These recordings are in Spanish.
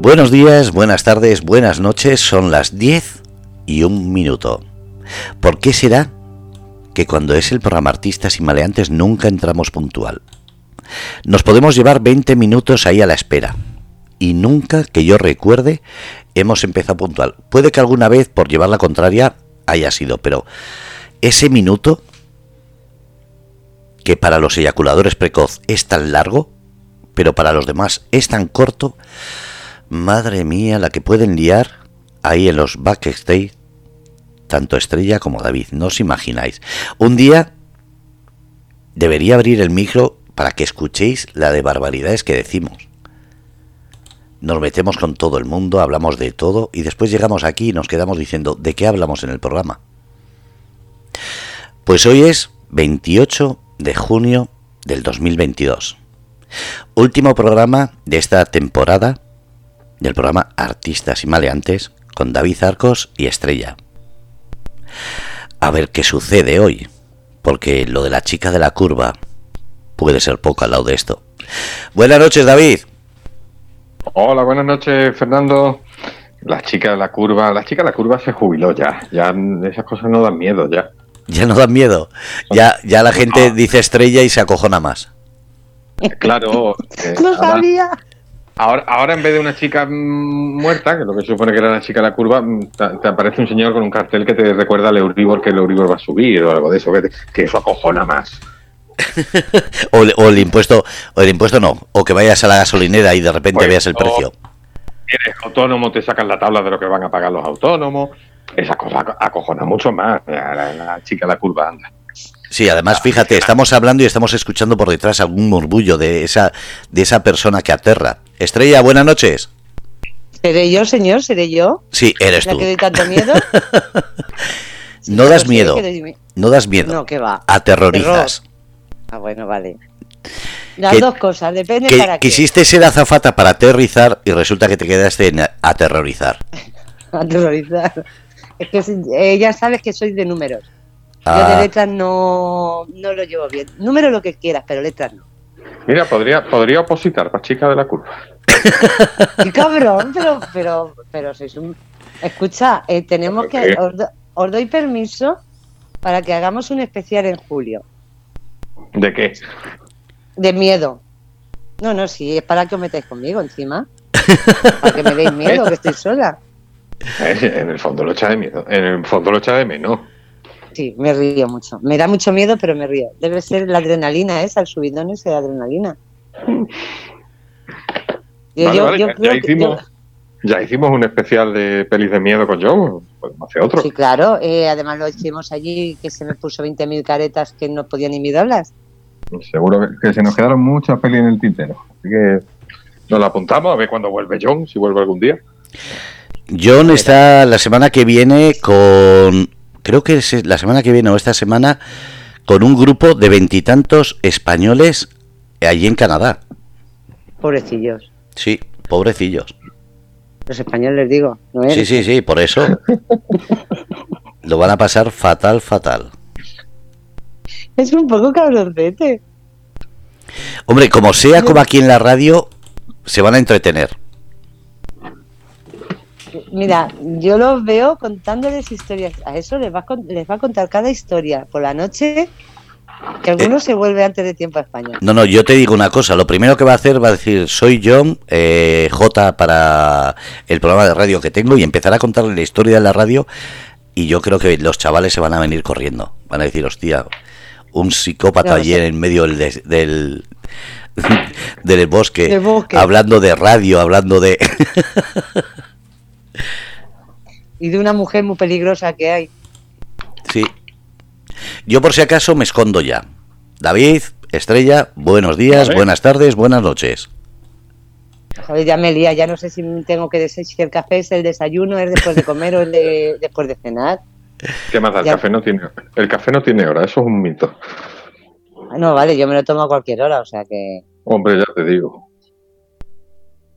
Buenos días, buenas tardes, buenas noches, son las 10 y un minuto. ¿Por qué será que cuando es el programa Artistas y Maleantes nunca entramos puntual? Nos podemos llevar 20 minutos ahí a la espera y nunca que yo recuerde hemos empezado puntual. Puede que alguna vez por llevar la contraria haya sido, pero ese minuto que para los eyaculadores precoz es tan largo, pero para los demás es tan corto, madre mía, la que pueden liar ahí en los backstage, tanto Estrella como David, no os imagináis. Un día debería abrir el micro para que escuchéis la de barbaridades que decimos. Nos metemos con todo el mundo, hablamos de todo y después llegamos aquí y nos quedamos diciendo de qué hablamos en el programa. Pues hoy es 28 de junio del 2022. Último programa de esta temporada del programa Artistas y Maleantes con David Arcos y Estrella. A ver qué sucede hoy, porque lo de la chica de la curva puede ser poco al lado de esto. Buenas noches, David. Hola, buenas noches, Fernando. La chica de la curva, la chica de la curva se jubiló ya. Ya esas cosas no dan miedo ya. Ya no dan miedo. Ya, ya la gente dice estrella y se acojona más. Claro. Eh, no sabía. Ahora, ahora en vez de una chica muerta, que lo que se supone que era la chica de la curva, te, aparece un señor con un cartel que te recuerda al Euribor que el Euribor va a subir o algo de eso, que, que eso acojona más. o, el impuesto, o el impuesto no, o que vayas a la gasolinera y de repente pues veas el precio. Eres autónomo, te sacan la tabla de lo que van a pagar los autónomos, esa cosa acojona mucho más. La, chica la curva anda. Sí, además, fíjate, estamos hablando y estamos escuchando por detrás algún murmullo de esa, de esa persona que aterra. Estrella, buenas noches. ¿Seré yo, señor? ¿Seré yo? Sí, eres ¿La tú. que doy tanto miedo? no das miedo. No das miedo. No, que va. Aterrorizas. Ah, bueno, vale. Las dos cosas, depende que, para qué. Quisiste ser azafata para aterrizar y resulta que te quedaste en aterrorizar. aterrorizar. Es que ella sabe que soy de números. Yo de ah. letras no, no lo llevo bien. Número lo que quieras, pero letras no. Mira, podría, podría opositar para chica de la curva. ¡Qué cabrón! Pero, pero, pero sois un... Escucha, eh, tenemos que... Os, doy permiso para que hagamos un especial en julio. ¿De qué? De miedo. No, no, sí, es para que os metáis conmigo encima. Para que me deis miedo, que estoy sola. En el fondo lo echa de miedo. En el fondo lo echa de menos. Sí, me río mucho. Me da mucho miedo, pero me río. Debe ser la adrenalina esa, el subidón ese de adrenalina. ya, hicimos, un especial de pelis de miedo con Joe. Podemos hacer otro. Sí, claro. Eh, además lo hicimos allí, que se me puso 20.000 caretas que no podía ni mirarlas. Seguro que, se nos quedaron muchas pelis en el tintero. Así que nos la apuntamos a ver cuándo vuelve John, si vuelve algún día. John está la semana que viene con, creo que es la semana que viene o esta semana, con un grupo de veintitantos españoles allí en Canadá. Pobrecillos. Sí, pobrecillos. Los españoles digo, ¿no Sí, sí, sí, por eso. Lo van a pasar fatal, fatal. Es un poco cabroncete. Hombre, como sea como aquí en la radio, se van a entretener. Mira, yo los veo contándoles historias. A eso les va a, les va a contar cada historia por la noche. Que alguno eh, se vuelve antes de tiempo a España. No, no, yo te digo una cosa. Lo primero que va a hacer va a decir, soy John, eh, J para el programa de radio que tengo y empezar a contarle la historia de la radio. Y yo creo que los chavales se van a venir corriendo. Van a decir, hostia, un psicópata allí en medio del, del, del bosque, hablando de radio, hablando de... y de una mujer muy peligrosa que hay. Sí. Yo por si acaso me escondo ya. David, Estrella, buenos días, buenas tardes, buenas noches. Joder, ya me lía, ya no sé si tengo que decir si el café es el desayuno, es después de comer o es después de cenar. ¿Qué más da? El café, no tiene, el café no tiene hora, eso es un mito. No, vale, yo me lo tomo a cualquier hora, o sea que... Hombre, ya te digo.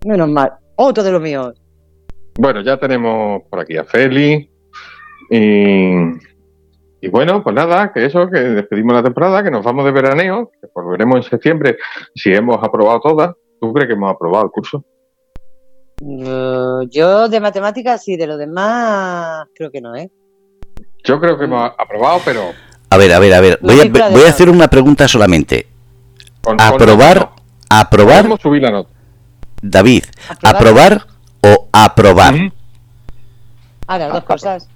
Menos mal. Otro de los míos. Bueno, ya tenemos por aquí a Feli y, y bueno, pues nada, que eso, que despedimos la temporada, que nos vamos de veraneo, que volveremos en septiembre si hemos aprobado todas. ¿Tú crees que hemos aprobado el curso? Yo, yo de matemáticas sí, de lo demás creo que no, ¿eh? Yo creo que hemos aprobado, pero A ver, a ver, a ver. Voy a, voy a hacer una pregunta solamente. con, con- ¿Aprobar, no, aprobar, podemos subir la nota. David, Aprobar. Aprobar o aprobar? Ujú. Ahora, dos cosas.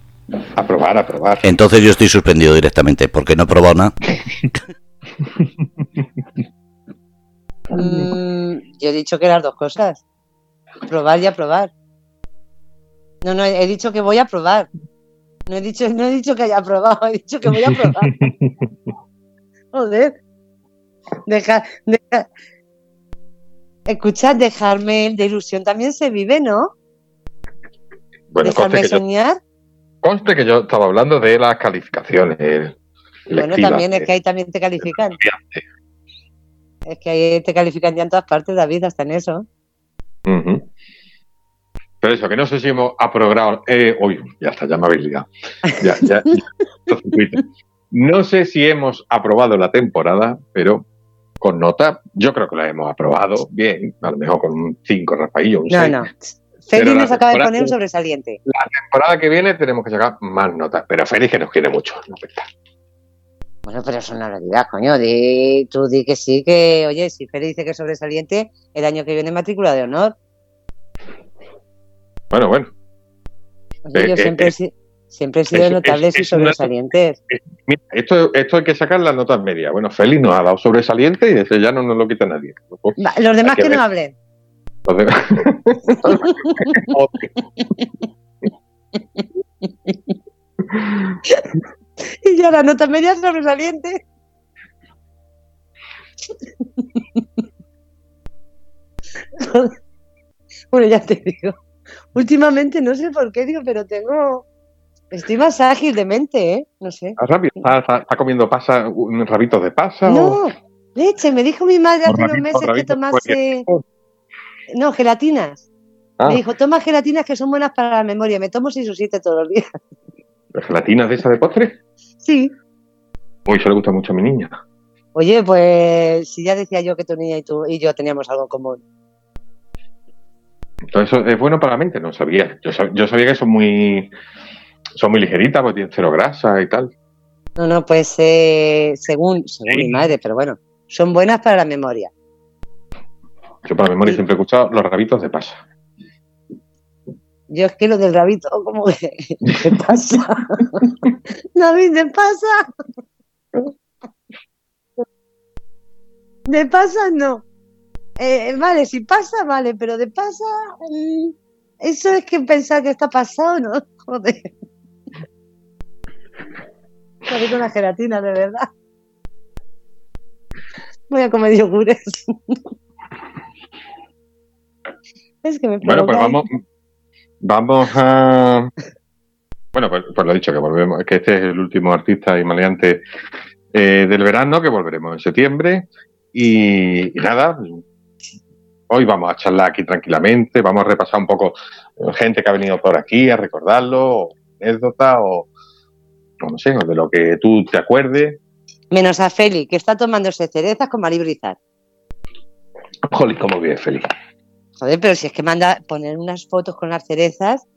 Aprobar, aprobar. Entonces yo estoy suspendido directamente porque no he probado nada. Mm, yo he dicho que las dos cosas. Probar y aprobar. No, no, he dicho que voy a probar. No he dicho, no he dicho que haya aprobado, he dicho que voy a probar. Joder. Deja, deja. Escuchad, dejarme de ilusión también se vive, ¿no? Bueno, conste dejarme que, yo, soñar. conste que yo estaba hablando de las calificaciones. Bueno, también es que ahí también te califican. Es que ahí te califican ya en todas partes, David, hasta en eso. Pero eso, que no sé si hemos aprobado. Eh, uy, ya está, ya me habéis liado. Ya, ya, ya. No sé si hemos aprobado la temporada, pero con nota, yo creo que la hemos aprobado bien. A lo mejor con un 5 raspaillo, un No, 6. no. Félix nos acaba de poner un sobresaliente. La temporada que viene tenemos que sacar más notas. Pero Félix, que nos quiere mucho. no cuenta. Bueno, pero no lo digas, coño. Di, tú di que sí, que, oye, si Félix dice que es sobresaliente, el año que viene matrícula de honor. Bueno, bueno. Oye, Eh, yo eh, siempre, eh, siempre he sido es- notables es- y es sobresalientes. Mira, esto, esto hay que sacar las notas medias. Bueno, Félix nos ha dado sobresaliente y ese ya no nos lo quita nadie. Va, los demás que no hablen. Entonces- Y ya la nota media es sobresaliente. bueno, ya te digo. Últimamente no sé por qué, digo, pero tengo. Estoy más ágil de mente, ¿eh? No sé. ¿Está rápido? ¿Está, está- está comiendo pasa, un rabitos de pasa? o- No, leche, me dijo mi madre hace unos rabito- meses que rabito tomase. cualquier- No, gelatinas. Ah, Me dijo, toma gelatinas que son buenas para la memoria. Me tomo 6 o 7 todos los días. ¿Gelatinas de esa de postre? Sí. Uy, eso le gusta mucho a mi niña. Oye, pues si ya decía yo que tu niña y tú y yo teníamos algo en común. Entonces, ¿eso es bueno para la mente? No sabía. Yo, sab- yo sabía que son muy son muy ligeritas, porque tienen cero grasa y tal. No, no, pues eh, según, según Sí. mi madre, pero bueno, son buenas para la memoria. Yo para la memoria siempre he escuchado los rabitos de pasa. Yo es que lo del rabito, como que ¿qué pasa? David, ¿te pasa? De pasa no. Eh, vale, si pasa, vale, pero de pasa, mm, eso es que pensar que está pasado, ¿no? Joder. Con la gelatina, de verdad. Voy a comer yogures. es que me Bueno, pues vamos, vamos a. Bueno, pues, pues lo he dicho, que volvemos, que este es el último artista y maleante eh, del verano, que volveremos en septiembre. Y, y nada, hoy vamos a charlar aquí tranquilamente, vamos a repasar un poco eh, gente que ha venido por aquí, a recordarlo, o anécdotas, o, o no sé, de lo que tú te acuerdes. Menos a Feli, que está tomándose cerezas con Mari Brizar. Jolly, cómo vive feliz. Joder, pero si es que manda poner unas fotos con las cerezas,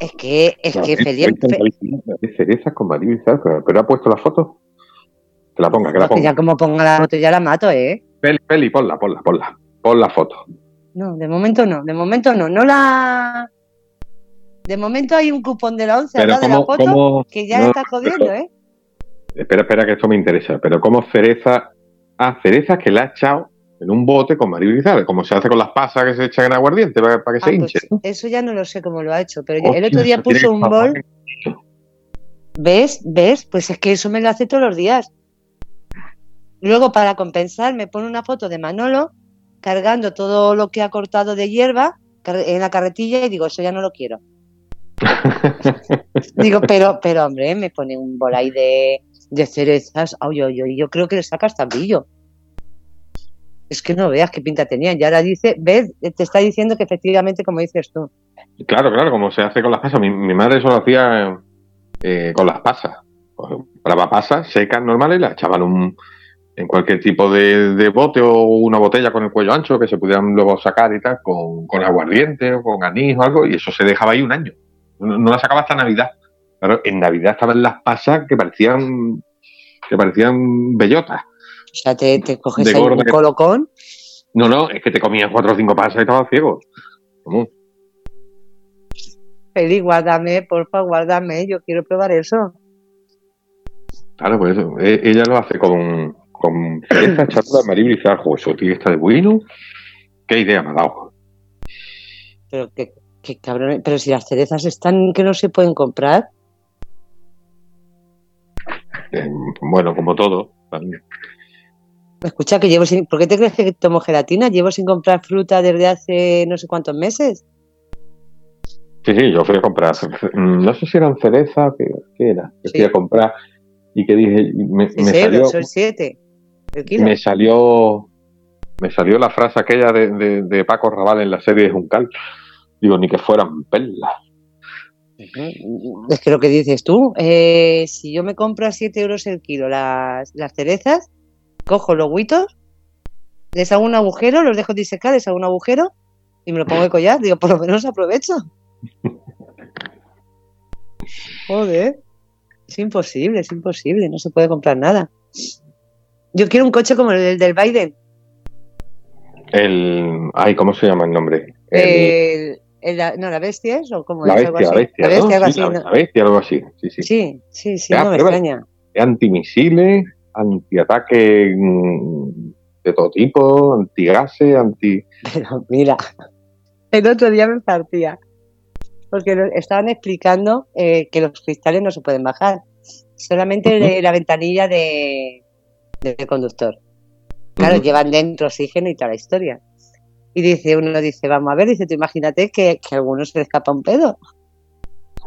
es que, es que Feli, Fe- cerezas con María Bizarro, pero, ha puesto la foto. Que la ponga, que la ya ponga. como ponga la foto ya la mato, ¿eh? Feli, Feli, ponla, ponla, ponla. Pon la foto. No, de momento no, de momento no, no la... De momento hay un cupón de la 11 al lado de la foto cómo- que ya no, está jodiendo, ¿eh? Espera, espera, que esto me interesa. Pero cómo cereza. Ah, cerezas que la ha echado en un bote con Bizarro, como se hace con las pasas que se echan en aguardiente para, para que Ah, se pues hinchen. eso ya no lo sé cómo lo ha hecho, pero el otro día puso un bol. ¿ves? ¿Ves? Pues es que eso me lo hace todos los días. Luego, para compensar, me pone una foto de Manolo cargando todo lo que ha cortado de hierba en la carretilla y digo, eso ya no lo quiero. Digo, pero, pero hombre, me pone un bol ahí de, de cerezas. Ay, ay, ay, yo creo que le saca hasta brillo. Es que no veas qué pinta tenían. Y ahora dice, ves, te está diciendo que efectivamente, como dices tú. Claro, claro, como se hace con las pasas. Mi, madre eso lo hacía eh, con las pasas. pues, compraba pasas secas normales, las echaban un, en cualquier tipo de, de bote o una botella con el cuello ancho que se pudieran luego sacar y tal, con, con aguardiente o con anís o algo, y eso se dejaba ahí un año. No, no la sacaba hasta Navidad. Claro, en Navidad estaban las pasas que parecían que parecían bellotas. O sea, te, te coges ahí un colocón. No, no, es que te comías cuatro o cinco pasas y estabas ciego. ¿Cómo? Feli, guárdame, porfa, guárdame. Yo quiero probar eso. Claro, pues eso. E- Ella lo hace con, con cereza, y zarjo. Eso, tío, está de bueno. Qué idea me ha dado. Pero qué, qué cabrón. Pero si las cerezas están que no se pueden comprar. Eh, bueno, como todo. Escucha, que llevo sin. ¿Por qué te crees que tomo gelatina? Llevo sin comprar fruta desde hace no sé cuántos meses. Sí, sí, yo fui a comprar. mm, No sé si eran cerezas, ¿qué, qué era? Que Sí. fui a comprar y que dije, me, salió, euros, son siete. Me salió, me salió la frase aquella de, de, de Paco Raval en la serie de Juncal. Digo, ni que fueran perlas. Es que lo que dices tú, eh, si yo me compro a 7 euros el kilo las, las cerezas, cojo los huitos, les hago un agujero, los dejo disecar, les hago un agujero y me lo pongo de collar. Digo, por lo menos aprovecho. Joder, es imposible, es imposible, no se puede comprar nada. Yo quiero un coche como el del Biden, El, ay, ¿cómo se llama el nombre? El- el, el- la- no, la bestia es o como la bestia, la bestia, La ¿no? bestia, algo Sí, así, la, bestia, algo así. Sí, sí. Sí, sí, no me extraña. Es antimisiles, antiataque mm, de todo tipo, antigases, anti... Pero mira, el otro día me partía. Porque estaban explicando eh, que los cristales no se pueden bajar. Solamente de la ventanilla de, del conductor. Claro, llevan dentro oxígeno y toda la historia. Y dice, uno dice, vamos a ver, dice, tú imagínate que, que a alguno se le escapa un pedo.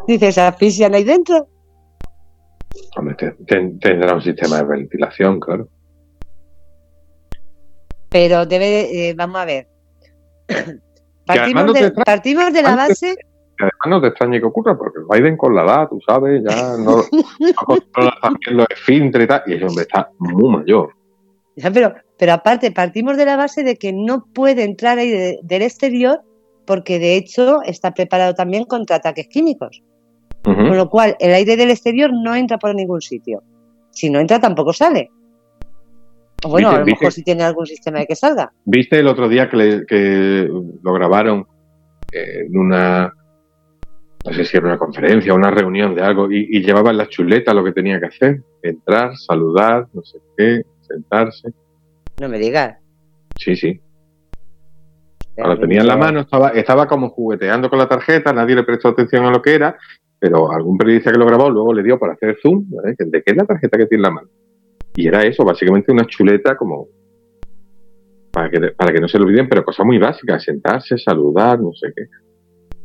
Dice, ¿se asfixian ahí dentro? Hombre, te- te- tendrá un sistema de ventilación, claro. Pero debe, eh, vamos a ver. Partimos, no de, extraña- partimos de la antes- base además no te extrañe que ocurra, porque Biden con la edad, tú sabes, ya no, no controla también los esfínteres y tal, y ese hombre está muy mayor. Ya, pero, pero aparte, partimos de la base de que no puede entrar ahí de- del exterior porque de hecho está preparado también contra ataques químicos. Con lo cual, el aire del exterior no entra por ningún sitio. Si no entra, tampoco sale. O Bueno, a lo mejor si tiene algún sistema de que salga. ¿Viste el otro día que, le- que lo grabaron eh, en una, no sé si era una conferencia, una reunión de algo, y, y llevaban la chuleta lo que tenía que hacer? Entrar, saludar, no sé qué, sentarse. No me digas. Sí, sí. Ahora tenía en la mano, estaba, estaba como jugueteando con la tarjeta, nadie le prestó atención a lo que era, pero algún periodista que lo grabó luego le dio para hacer zoom, ¿vale? ¿de qué es la tarjeta que tiene en la mano? Y era eso, básicamente una chuleta como para que, para que no se lo olviden, pero cosa muy básica, sentarse, saludar, no sé qué.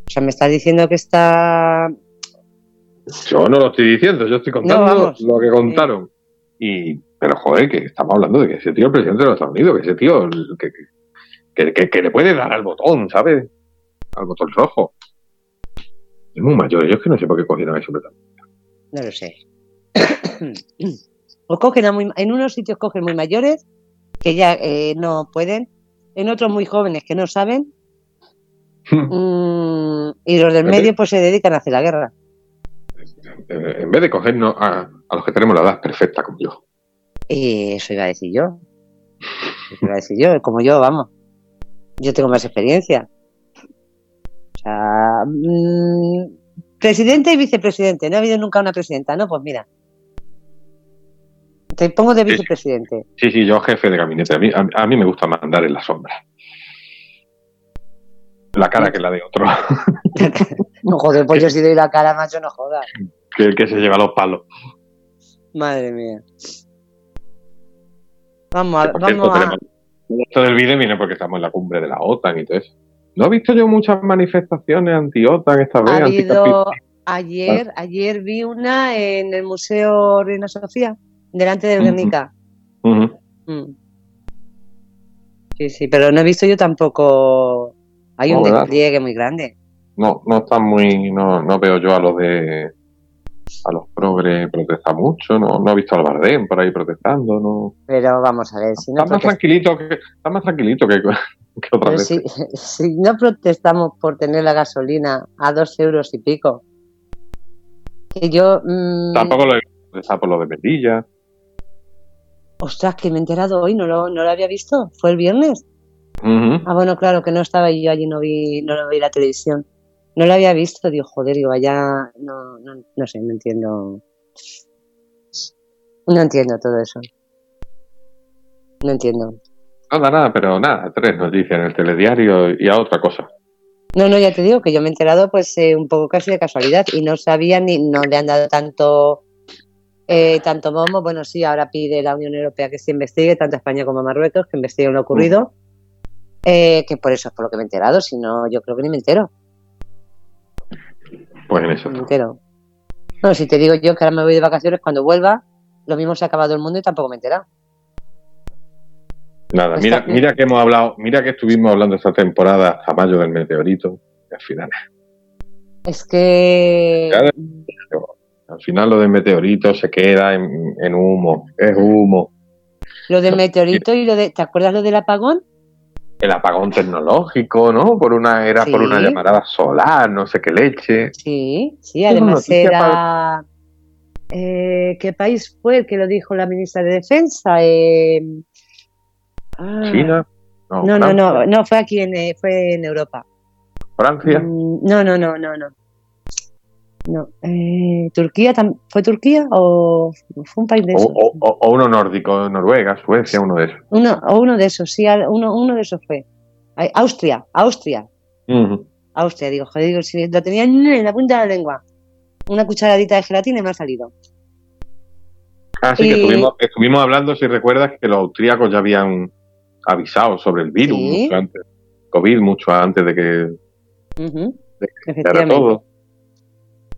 O sea, me estás diciendo que está. Yo no lo estoy diciendo, yo estoy contando No, lo que contaron. Y, pero joder, que estamos hablando de que ese tío es el presidente de los Estados Unidos, que ese tío que, que, que- que le puede dar al botón, ¿sabes? Al botón rojo. Es muy mayor, yo es que no sé por qué cogieron eso. No lo sé. o cogen a muy, en unos sitios cogen muy mayores que ya eh, no pueden, en otros muy jóvenes que no saben, mm, y los del medio pues se dedican a hacer la guerra. En vez de cogernos a, a los que tenemos la edad perfecta como yo. Y eso iba a decir yo. Eso iba a decir yo, como yo, vamos. Yo tengo más experiencia. O sea, mm, presidente y vicepresidente. No ha habido nunca una presidenta, ¿no? Pues mira. Te pongo de vicepresidente. Sí, sí, yo jefe de gabinete. A mí, a, a mí me gusta mandar en la sombra. La cara que la de otro. No joder, pues yo si doy la cara, macho, no jodas. que el que se lleva los palos. Madre mía. Vamos a, Que, por cierto, vamos a, Esto del vídeo viene porque estamos en la cumbre de la OTAN y todo eso. No he visto yo muchas manifestaciones anti-OTAN esta vez. ha habido anticapi- ayer, ayer vi una en el Museo Reina Sofía, delante del Ujú. Guernica. Mm. Sí, sí, pero no he visto yo tampoco. Hay un No, ¿verdad? despliegue muy grande. No, no están muy. No, no veo yo a los de. A los progres protesta mucho, no, no ha visto al Bardem por ahí protestando, no. Pero vamos a ver, si no Está más tranquilito que, está más tranquilito que, que otra vez. si, si no protestamos por tener la gasolina a dos euros y pico, que yo... mm, Tampoco lo he protestado por lo de Melilla. ostras, que me he enterado hoy, no lo, no lo había visto, fue el viernes. Ah, bueno, claro, que no estaba yo allí, no vi, no lo vi la televisión. No lo había visto, digo, joder, digo, allá, no, no, no sé, no entiendo. No entiendo todo eso. No entiendo. Nada, nada, pero nada, tres noticias en el telediario y a otra cosa. No, no, ya te digo que yo me he enterado pues eh, un poco casi de casualidad y no sabía ni, no le han dado tanto eh, tanto bombo. Bueno, sí, ahora pide la Unión Europea que se investigue, tanto España como Marruecos, que investiguen lo ocurrido. Eh, que por eso es por lo que me he enterado, si no, yo creo que ni me entero. Pues en eso. Entero. No, si te digo yo que ahora me voy de vacaciones, cuando vuelva, lo mismo se ha acabado el mundo y tampoco me he enterado. Nada, mira, bien. mira que hemos hablado, mira que estuvimos hablando esta temporada hasta mayo del meteorito. Y al final, Es que. Claro. al final lo del meteorito se queda en, en humo, es humo. Lo del meteorito y lo de. ¿Te acuerdas lo del apagón? El apagón tecnológico, ¿no? Por una, era por una llamarada solar, no sé qué leche. Sí, sí, además era. Eh, ¿Qué país fue el que lo dijo la ministra de Defensa? Eh, ah, China, no, No, no, no, no, fue aquí en, eh, fue en Europa. Francia. Mm, No, no, no, no, no. No, eh, ¿Turquía? ¿Fue Turquía o fue un país de esos? o- o- o uno nórdico, Noruega, Suecia, uno de esos. Uno, o uno de esos, sí, uno, uno de esos fue. Austria, Austria. Austria, digo, joder, digo, si lo tenía en la punta de la lengua. Una cucharadita de gelatina y me ha salido. Así que Y- estuvimos, estuvimos hablando, si recuerdas, que los austríacos ya habían avisado sobre el virus Sí. mucho antes, COVID mucho antes de que Ujú, De era Efectivamente. todo.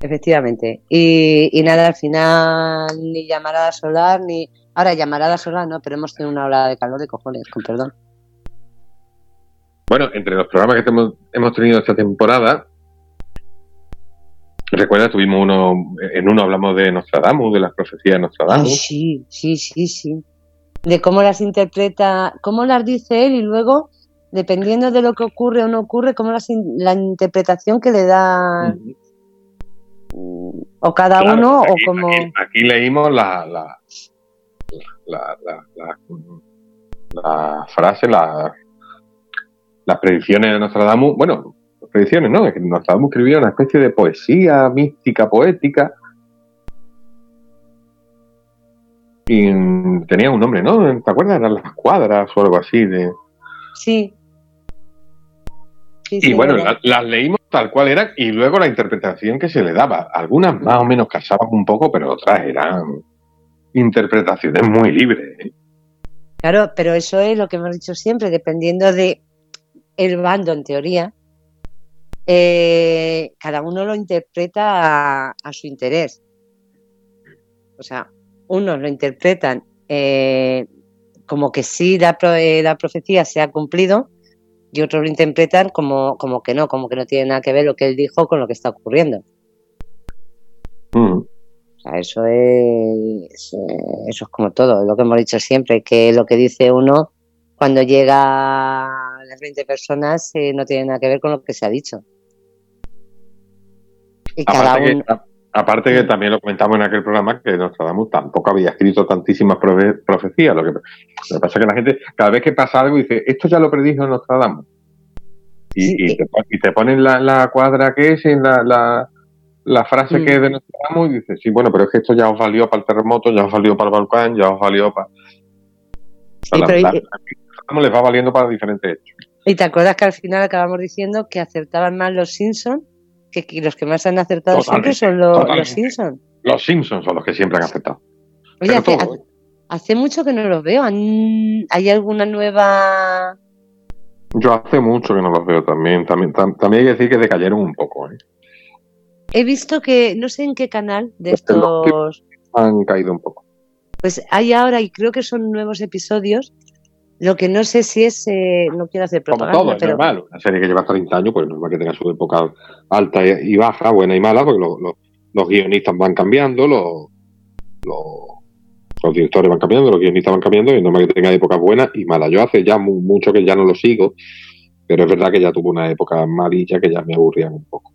Efectivamente. Y, y nada, al final ni llamarada solar, ni... Ahora, llamarada solar no, pero hemos tenido una ola de calor de cojones, con perdón. Bueno, entre los programas que hemos, hemos tenido esta temporada, recuerda, tuvimos uno, en uno hablamos de Nostradamus, de las profecías de Ay, Nostradamus. sí, sí, sí, sí. De cómo las interpreta, cómo las dice él y luego, dependiendo de lo que ocurre o no ocurre, cómo las in- la interpretación que le da. O cada Claro, uno aquí, o como... aquí- aquí leímos la, la, la, la, la- la frase, la, las predicciones de Nostradamus. Bueno, predicciones, ¿no? Es que Nostradamus escribía una especie de poesía mística, poética. Y tenía un nombre, ¿no? ¿Te acuerdas? Eran las cuadras o algo así. De... Sí. Sí, Y sí, bueno, las leímos tal cual eran y luego la interpretación que se le daba. Algunas más o menos casaban un poco, pero otras eran interpretaciones muy libres. ¿eh? Claro, pero eso es lo que hemos dicho siempre, dependiendo de el bando en teoría, eh, cada uno lo interpreta a, a su interés. O sea, unos lo interpretan eh, como que sí la, pro- eh, la profecía se ha cumplido y otros lo interpretan como, como que no, como que no tiene nada que ver lo que él dijo con lo que está ocurriendo. Mm. O sea, eso es, eh, eso es como todo, lo que hemos dicho siempre, que lo que dice uno cuando llega a las 20 personas eh, no tiene nada que ver con lo que se ha dicho. Y cada uno, que, aparte que también lo comentamos en aquel programa que Nostradamus tampoco había escrito tantísimas profe- profecías. Lo que, lo que pasa es que la gente, cada vez que pasa algo, dice, esto ya lo predijo Nostradamus. Y, Sí, y eh. te, pon- y te ponen la, la cuadra que es en la, la, la frase Mm. que es de Nostradamus y dices, sí, bueno, pero es que esto ya os valió para el terremoto, ya os valió para el volcán, ya os valió para... Sí, la- pero- la- Nostradamus les va valiendo para diferentes hechos. y te acuerdas que al final acabamos diciendo que acertaban más los Simpsons, que, que los que más han acertado siempre son lo- los. Simpsons. Los Simpsons son los que siempre han aceptado. Oye, hace, todo, hace- hace mucho que no los veo. ¿Han- ¿Hay alguna nueva Yo hace mucho que no los veo también. También, tam- también hay que decir que decayeron un poco. ¿eh? He visto que, no sé en qué canal de Los estos, Han caído un poco. pues hay ahora y creo que son nuevos episodios. Lo que no sé si es, eh, no quiero hacer Como propaganda, todo, es pero normal. Una serie que lleva 30 años, pues es normal que tenga su época alta y baja, buena y mala, porque lo- lo- los guionistas van cambiando, los, los, directores van cambiando, los guionistas van cambiando, y es normal que tenga épocas buenas y malas. Yo hace ya mucho que ya no lo sigo, pero es verdad que ya tuvo una época amarilla que ya me aburrían un poco.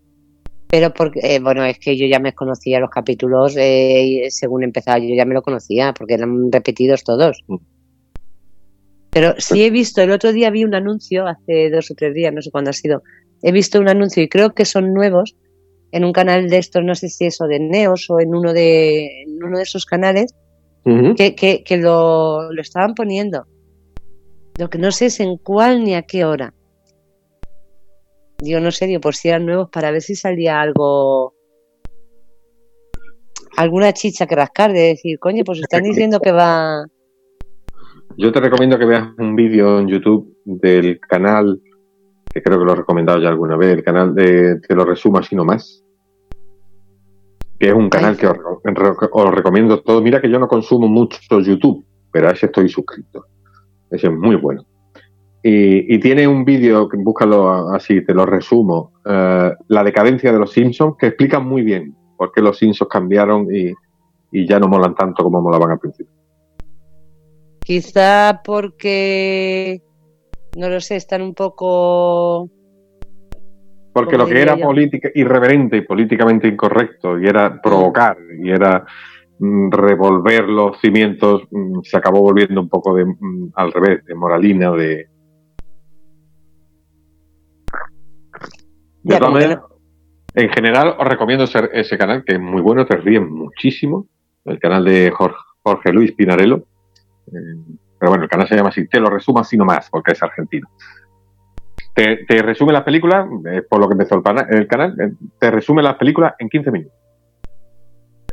Pero porque, eh, bueno, es que yo ya me conocía los capítulos eh, según empezaba, yo ya me lo conocía, porque eran repetidos todos. Mm. Pero sí he visto, el otro día vi un anuncio, hace dos o tres días, no sé cuándo ha sido, he visto un anuncio y creo que son nuevos en un canal de estos, no sé si es o de Neos o en uno de, uno de esos canales, que, que, lo, lo estaban poniendo. Lo que no sé es en cuál ni a qué hora. Digo, no sé, digo, por si eran nuevos para ver si salía algo. Alguna chicha que rascar, de decir, coño, pues están diciendo que va. Yo te recomiendo que veas un vídeo en YouTube del canal, que creo que lo he recomendado ya alguna vez, el canal de Te lo resumo así nomás. Que es un canal que os, os, recomiendo todo. Mira que yo no consumo mucho YouTube, pero a ese estoy suscrito. Ese es muy bueno. Y, tiene un vídeo, búscalo así, te lo resumo, eh, La decadencia de los Simpsons, que explica muy bien por qué los Simpsons cambiaron y, ya no molan tanto como molaban al principio. Quizá porque, no lo sé, están un poco... Porque lo que era política, irreverente y políticamente incorrecto, y era provocar, y era mm, revolver los cimientos, mm, se acabó volviendo un poco de, mm, al revés, de moralina, de, en general os recomiendo ese, canal, que es muy bueno, te ríen muchísimo. El canal de Jorge, Luis Pinarello. Eh, pero bueno, el canal se llama así, te lo resumo así nomás, porque es argentino. Te, resume las películas, es por lo que empezó el, canal, eh, te resume las películas en 15 minutos.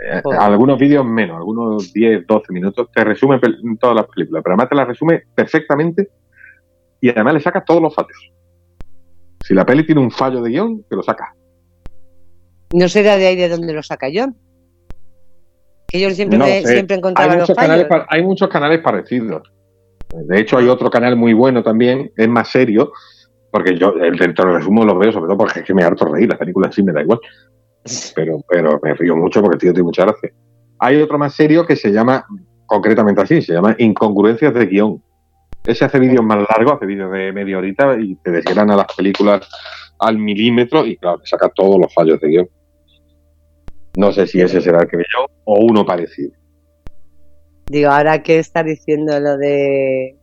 Eh, algunos vídeos menos, algunos 10, 12 minutos, te resume todas las películas, pero además te las resume perfectamente y además le saca todos los fallos. Si la peli tiene un fallo de guion, te lo saca. ¿No será de ahí de donde lo saca John? Que yo siempre, siempre encontraba hay muchos los fallos. Canales, hay muchos canales parecidos. De hecho, hay otro canal muy bueno también, es más serio, porque yo el te lo resumo lo veo sobre todo porque es que me harto reír, la película sí me da igual. Pero, pero me río mucho porque el tío tiene mucha gracia. Hay otro más serio que se llama, concretamente así, se llama Incongruencias de guion. Ese hace vídeos más largos, hace vídeos de media horita y te desgrana las películas al milímetro y claro, te saca todos los fallos de guion. No sé si ese será el que veo o uno parecido. Digo, ahora que está diciendo lo de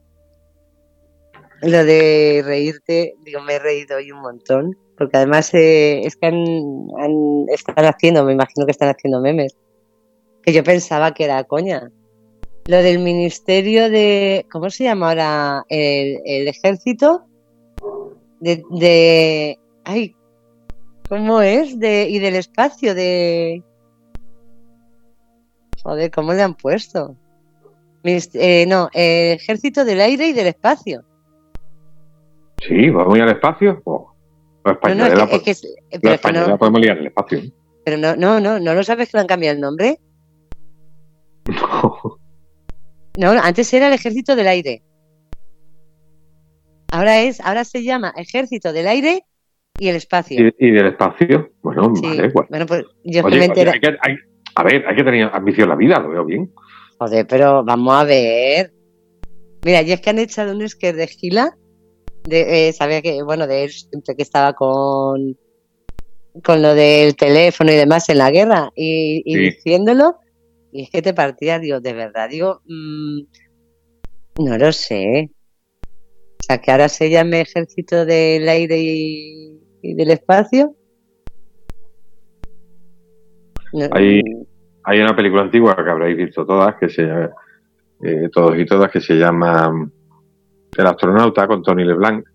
lo de reírte, digo, me he reído hoy un montón, porque además eh, es que están haciendo, me imagino que están haciendo memes, que yo pensaba que era coña, lo del ministerio de. ¿Cómo se llama ahora? El, ejército. De, de. Ay. ¿Cómo es? De, y del espacio, de. Joder, ¿cómo le han puesto? Eh, no, el ejército del aire y del espacio. Sí, vamos a ir al espacio. Oh, no, no, es que, es que, no, podemos ir al espacio. Pero no, no, no, ¿no lo sabes que le han cambiado el nombre? No. No, antes era el ejército del aire. Ahora es, ahora se llama ejército del aire y el espacio. ¿Y, del espacio? Bueno, vale, bueno. pues yo me a ver, hay que tener ambición en la vida, lo veo bien. Joder, pero vamos a ver. Mira, y es que han echado un esquer de Gila, de, eh, sabía que, bueno, de él siempre que estaba con con lo del teléfono y demás en la guerra y, diciéndolo y es que te partía, digo, de verdad, digo, mm, no lo sé. O sea, que ahora se llame Ejército del Aire y, del Espacio. hay, hay una película antigua que habréis visto todas, que se eh, todos y todas, que se llama mm, El astronauta con Tony LeBlanc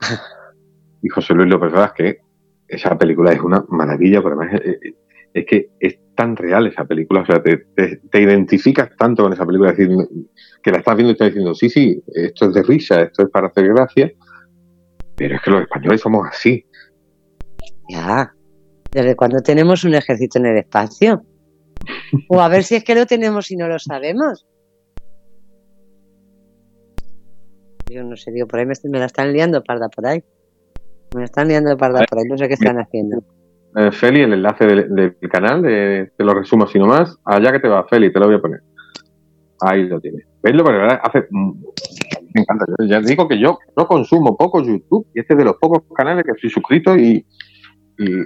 y José Luis López Vázquez. Esa película es una maravilla, pero además eh, eh, es que es tan real esa película, o sea, te, identificas tanto con esa película, decir, que la estás viendo y estás diciendo, sí, sí, esto es de risa, esto es para hacer gracia, pero es que los españoles somos así. Ya, ¿desde cuando tenemos un ejército en el espacio? O a ver si es que lo tenemos y no lo sabemos. Yo no sé, digo, por ahí me, la están liando parda por ahí. Me la están liando parda por ahí, no sé qué están haciendo. eh, Feli, el enlace del, canal, de- te lo resumo así nomás. Allá que te va, Feli, te lo voy a poner. Ahí lo tienes. La verdad hace. mm, Me encanta. Ya digo que yo no consumo poco YouTube y este es de los pocos canales que estoy suscrito y. Y,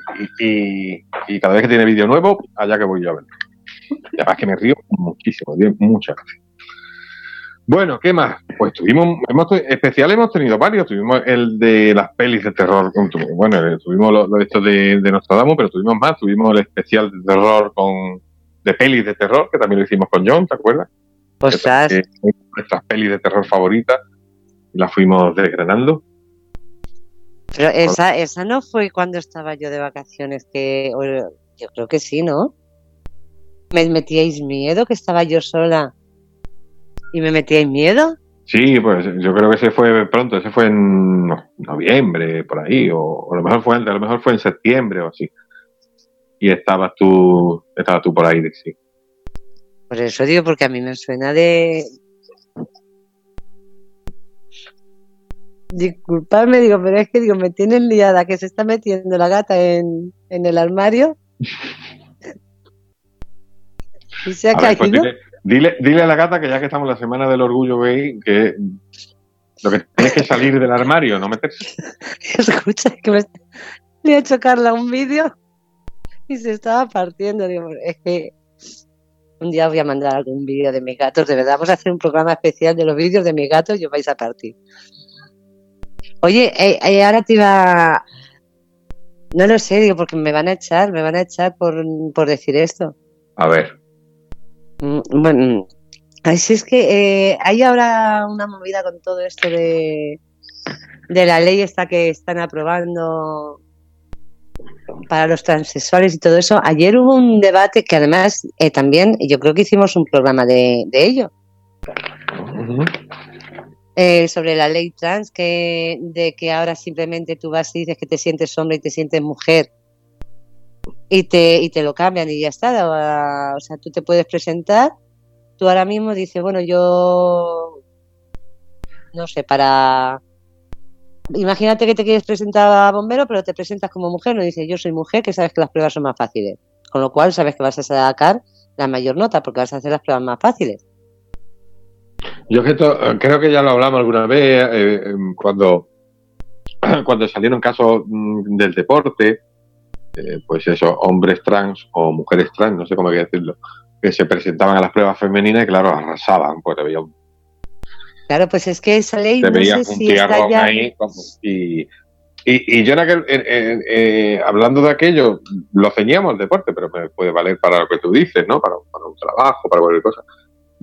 y, y- cada vez que tiene vídeo nuevo, allá que voy yo a verlo. Y además que me río muchísimo, muchas gracias. Bueno, ¿qué más? Pues tuvimos, hemos, especiales hemos tenido varios. Tuvimos el de las pelis de terror. Bueno, eh, tuvimos lo, lo de esto de, de Nostradamus, pero tuvimos más. Tuvimos el especial de terror con de pelis de terror, que también lo hicimos con John, ¿te acuerdas? Que nuestras pelis de terror favoritas. Las fuimos desgranando. Pero esa, esa no fue cuando estaba yo de vacaciones, que yo creo que sí, ¿no? Me metíais miedo que estaba yo sola y me metíais miedo. Sí, pues yo creo que ese fue pronto, ese fue en no- noviembre, por ahí, o, o a lo mejor fue, a lo mejor fue en septiembre o así. Y estabas tú, estabas tú por ahí, sí. Por eso digo, porque a mí me suena de. Disculpadme, digo, pero es que digo, me tienen liada que se está metiendo la gata en, en el armario. y se ha A ver, pues caído. dile, dile, dile a la gata que ya que estamos en la semana del orgullo gay, que lo que tienes que salir del armario, no meterse. Escucha, que me, le ha hecho Carla un vídeo y se estaba partiendo. Digo, es que un día voy a mandar algún vídeo de mis gatos. De verdad, vamos a hacer un programa especial de los vídeos de mis gatos y os vais a partir. Oye, eh, eh, ahora te iba. No lo sé, digo, porque me van a echar, me van a echar por, por decir esto. A ver, Mm, Bueno, así es que eh, hay ahora una movida con todo esto de, de la ley esta que están aprobando para los transexuales y todo eso. Ayer hubo un debate que además también yo creo que hicimos un programa de, de ello, Ujú. Eh, sobre la ley trans, que de que ahora simplemente tú vas y dices que te sientes hombre y te sientes mujer y te, y te lo cambian y ya está. O, sea, tú te puedes presentar, tú ahora mismo dices, bueno, yo no sé, para... Imagínate que te quieres presentar a bombero, pero te presentas como mujer, no dices, yo soy mujer, que sabes que las pruebas son más fáciles. Con lo cual sabes que vas a sacar la mayor nota porque vas a hacer las pruebas más fáciles. Yo esto, eh, creo que ya lo hablamos alguna vez eh, em, cuando, cuando salieron casos mm, del deporte, eh, pues eso, hombres trans o mujeres trans, no sé cómo hay que decirlo, que se presentaban a las pruebas femeninas y claro, arrasaban, pues te veías, Claro, pues es que esa ley te no sé veías un si está tiarrón ya... ahí como- y, y, y yo en aquel, en- eh, hablando de aquello, lo ceñíamos el deporte, pero me puede valer para lo que tú dices, ¿no? Para, para un trabajo, para cualquier cosa.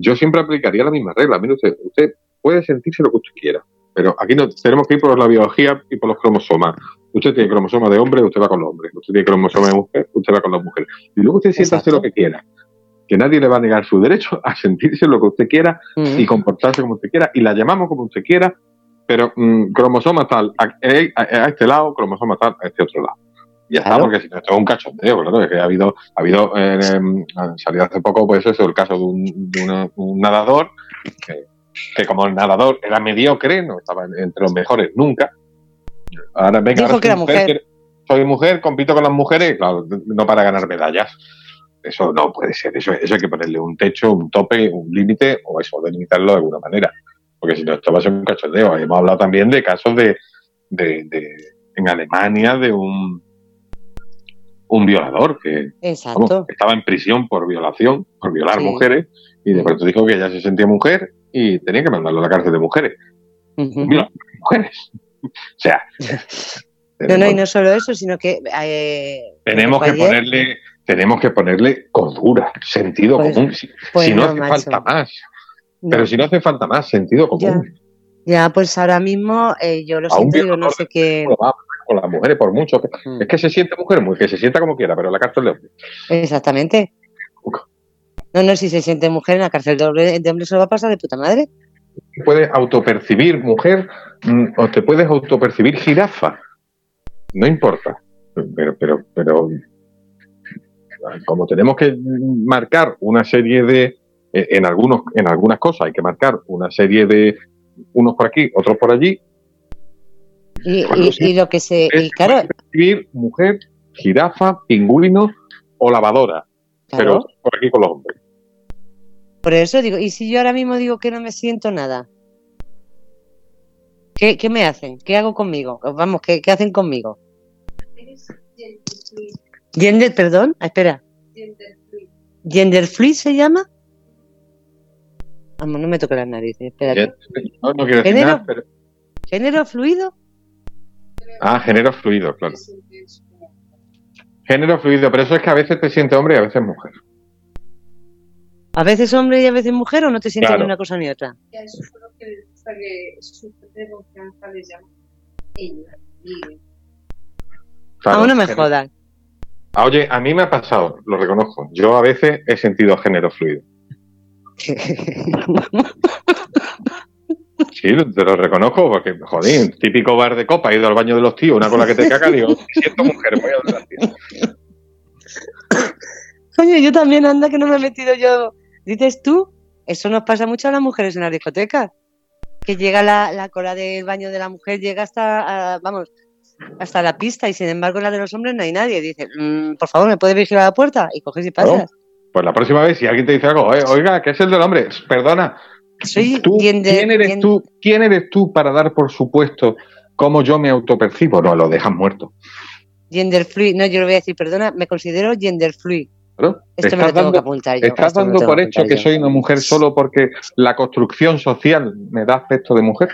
Yo siempre aplicaría la misma regla. Mire usted, usted puede sentirse lo que usted quiera, pero aquí no tenemos que ir por la biología y por los cromosomas. Usted tiene cromosoma de hombre, usted va con los hombres. Usted tiene cromosoma de mujer, usted va con las mujeres. Y luego usted siéntase lo que quiera. Que nadie le va a negar su derecho a sentirse lo que usted quiera Mm. y comportarse como usted quiera. Y la llamamos como usted quiera, pero mm, cromosoma tal a, a- a este lado, cromosoma tal a este otro lado. Ya Claro. está, porque si no, esto es un cachondeo, claro, es que ha habido, ha habido eh, em, salido hace poco, pues eso, el caso de un, de una- un nadador, que, que como el nadador era mediocre, no estaba en- entre los mejores nunca. Ahora venga, Dijo ahora que soy era mujer. que- soy mujer, compito con las mujeres, claro, no para ganar medallas. Eso no puede ser, eso, eso hay que ponerle un techo, un tope, un límite, o eso, delimitarlo de alguna manera. Porque si no, esto va a ser un cachondeo. Hemos hablado también de casos de, de, de- en Alemania de un, un violador que vamos, estaba en prisión por violación, por violar Sí. mujeres, y de pronto dijo que ella se sentía mujer y tenía que mandarlo a la cárcel de mujeres. Mujeres. O sea, No, no, y no solo eso, sino que eh, tenemos que ayer- ponerle, tenemos que ponerle cordura, sentido Pues- común. Si, pues si no, no, hace macho. falta más. no. Pero si no hace falta más, sentido común. Ya, pues ahora mismo eh, yo lo siento, digo, no sé qué. Con las mujeres por mucho. que- Mm. Es que se siente mujer, muy que se sienta como quiera, pero en la cárcel de hombre. Exactamente. No, no, si se siente mujer en la cárcel de hombre, de hombre se lo va a pasar de puta madre. puedes autopercibir mujer mm, o te puedes autopercibir jirafa. No importa. Pero, pero, pero como tenemos que marcar una serie de eh, en algunos en algunas cosas hay que marcar una serie de unos por aquí, otros por allí. Y, y- y lo que se. Es Y claro, percibir mujer jirafa, pingüino o lavadora. Pero por aquí con los hombres. Por eso digo, ¿y si yo ahora mismo digo que no me siento nada? ¿Qué, qué me hacen? ¿Qué hago conmigo? Vamos, ¿qué, qué hacen conmigo? Gender, perdón, ah, espera. Gender fluid se llama. Vamos, no me toque las narices, espérate. No, no quiero decir ¿Género? nada, pero- ¿Género fluido? Ah, género fluido, claro. Género fluido, pero eso es que a veces te sientes hombre y a veces mujer. ¿A veces hombre y a veces mujer o no te sientes Claro. ni una cosa ni otra? Eso fue lo que les gusta que su fuente de confianza les llama ella. Y Claro, Aún no me género- jodan. Ah, Oye, a mí me ha pasado, lo reconozco. Yo a veces he sentido género fluido. Sí, te lo reconozco porque, joder, típico bar de copa, he ido al baño de los tíos, una cola que te caga, digo, siento mujer, voy a. Coño, yo también anda que no me he metido yo. Dices tú, eso nos pasa mucho a las mujeres en las discotecas. Que llega la, la cola del baño de la mujer, llega hasta, a- vamos, hasta la pista y sin embargo en la de los hombres no hay nadie. Dice, "Mm, por favor, ¿me puede vigilar la puerta? Y coges y Claro. pasas. Pues la próxima vez, si alguien te dice algo, "Eh, oiga, que es el del hombre, perdona, Soy ¿tú, gender- ¿quién, eres tú, ¿quién eres tú para dar por supuesto cómo yo me autopercibo? No, lo dejas muerto. gender fluid. No, yo le voy a decir, perdona, me considero gender fluid. Esto me lo tengo que apuntar yo. estás lo dando por hecho que yo. soy una mujer solo porque la construcción social me da aspecto de mujer.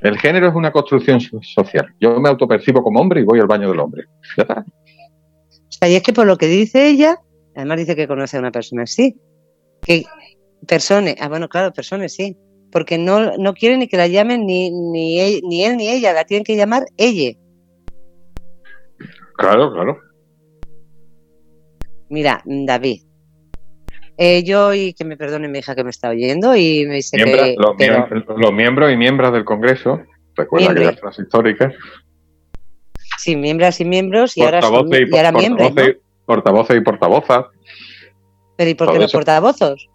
El género es una construcción so- social. Yo me autopercibo como hombre y voy al baño del hombre. Ya está. O sea, y es que por lo que dice ella, además dice que conoce a una persona así. Que personas, ah, bueno, claro, personas sí. Porque no, no quiere ni que la llamen ni, ni, él, ni él ni ella, la tienen que llamar ella. Claro, claro. Mira, David. eh, yo, y que me perdone mi hija que me está oyendo, y me dice que. los, pero- miembros, los miembros y miembros del Congreso, recuerda Miembros. aquellas frases históricas, sí, miembros y miembros, y ahora, son- portavoces y, y ahora miembros. ¿no? portavoces, portavoces y portavozas. Pero ¿y por qué eso. portavozos?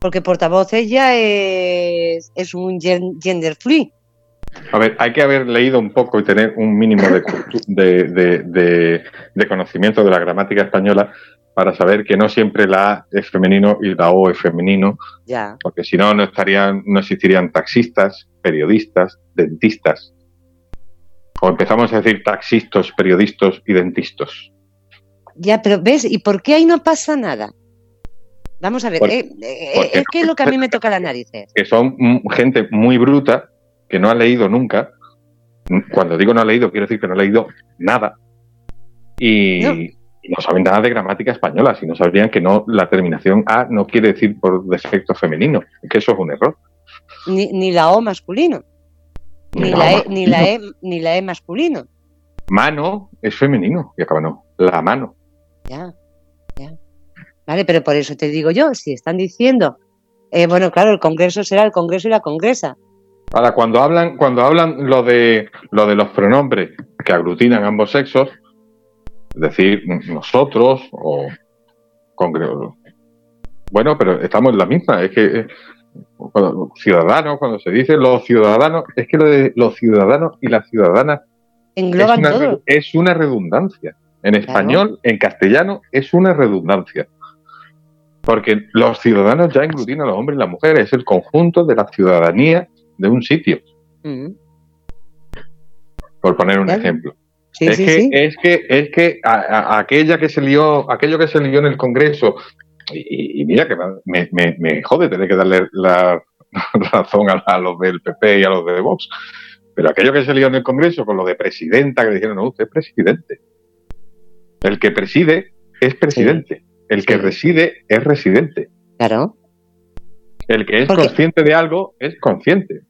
Porque portavoces ya es, es un gen- gender fluid. A ver, hay que haber leído un poco y tener un mínimo de- de conocimiento de la gramática española para saber que no siempre la A es femenino y la O es femenino, Ya. porque si no, no, estarían, no existirían taxistas, periodistas, dentistas. O empezamos a decir taxistas, periodistas y dentistas. Ya, pero ¿ves? ¿Y por qué ahí no pasa nada? Vamos a ver, Porque- eh, eh, porque es que es lo que a mí me toca las narices. que son gente muy bruta, que no ha leído nunca. Cuando digo no ha leído, quiero decir que no ha leído nada. Y No. y no, saben nada de gramática española, si no sabrían que no la terminación A no quiere decir por defecto femenino, que eso es un error. Ni, ni la O masculino, ni, la e, ni, la e, ni la E masculino. Mano es femenino, y acaba no, la mano. Ya. Vale, pero por eso te digo yo, si están diciendo, eh, bueno, claro, el Congreso será el Congreso y la Congresa. Ahora, cuando hablan, cuando hablan lo de lo de los pronombres que aglutinan ambos sexos, es decir, nosotros o congre- bueno, pero estamos en la misma, es que eh, cuando- ciudadanos, cuando se dice los ciudadanos, es que lo de los ciudadanos y las ciudadanas es Engloban una, todo. es una redundancia. En español, en castellano, es una redundancia. Porque los ciudadanos ya aglutinan a los hombres y las mujeres, es el conjunto de la ciudadanía de un sitio, Mm. por poner un ejemplo. Sí, es, sí, que, sí. es que es que a- a- aquella que se lió, aquello que se lió en el Congreso, y, y mira que me, me, me jode tener que darle la razón a, a los del PP y a los de Vox, pero aquello que se lió en el Congreso con lo de presidenta, que dijeron, no, usted es presidente. El que preside es presidente. El que Sí. reside es residente. Claro, El que es Porque- consciente de algo es consciente.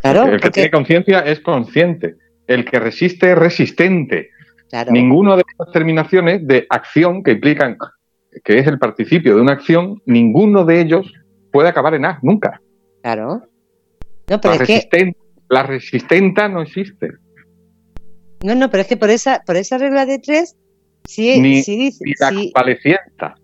claro, el que porque- tiene conciencia es consciente. El que resiste es resistente. claro. Ninguna de estas terminaciones de acción que implican que es el participio de una acción, ninguno de ellos puede acabar en A, nunca. Claro. No, pero La, es que, la resistenta no existe. no, no, pero es que por esa, por esa regla de tres, Ni- si dice, Y la convalecienta.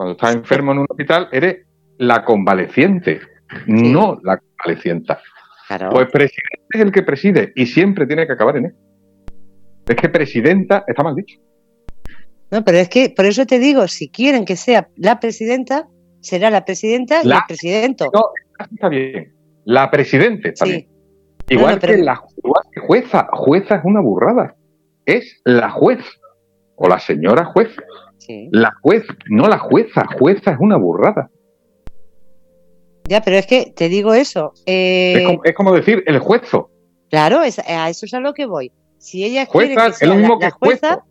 Cuando estás enfermo en un hospital, eres la convaleciente, no la convalecienta. claro, Pues presidente es el que preside y siempre tiene que acabar en E. Es que presidenta está mal dicho. No, pero es que por eso te digo, si quieren que sea la presidenta, será la presidenta y el presidente. No, está bien. La presidente está Sí. bien. Igual Bueno, pero- que la que jueza. Jueza es una burrada. Es la juez. O la señora juez. Sí. La juez, no la jueza. Jueza es una burrada. Ya, pero es que te digo eso. eh, es, como, es como decir el juezo. Claro, es- a eso es a lo que voy. Si ella Jueza es lo mismo la, que la jueza, juezo.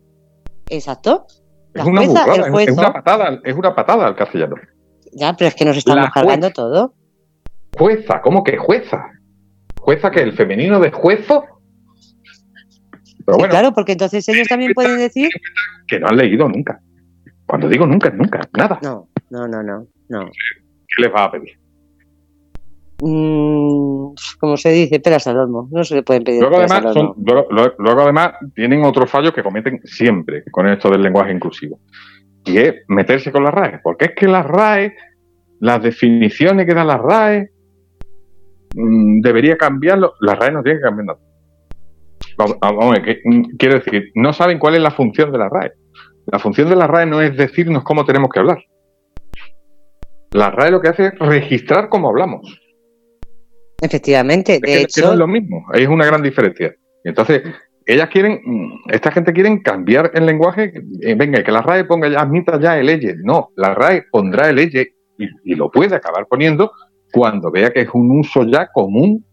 exacto. Es una jueza, burrada. el es- Es juezo. una patada, es una patada al castellano. Ya, pero es que nos estamos La cargando juez. todo. Jueza, ¿cómo que jueza? ¿Jueza que el femenino de juezo? Pero Sí, bueno, claro, porque entonces ellos también pueden decir. que no han leído nunca. Cuando digo nunca, nunca, nada. No, no, no, no, no. ¿Qué les va a pedir? Mm, como se dice, peras al olmo. No se le pueden pedir Luego peras además, al olmo. son- luego, luego- luego además tienen otros fallos que cometen siempre con esto del lenguaje inclusivo. Y es meterse con las RAE. Porque es que las RAE, las definiciones que dan las RAE, mm, debería cambiarlo. Las RAE no tienen que cambiar nada. Vamos, vamos a ver, que, mm, quiero decir, no saben cuál es la función de la RAE. La función de la RAE no es decirnos cómo tenemos que hablar. La RAE lo que hace es registrar cómo hablamos. Efectivamente, Es de que, hecho, no es lo mismo, es una gran diferencia. Entonces, ellas quieren, mm, esta gente quieren cambiar el lenguaje, eh, venga, que la RAE ponga ya, admita ya el elle. No, la RAE pondrá el elle y, y lo puede acabar poniendo cuando vea que es un uso ya común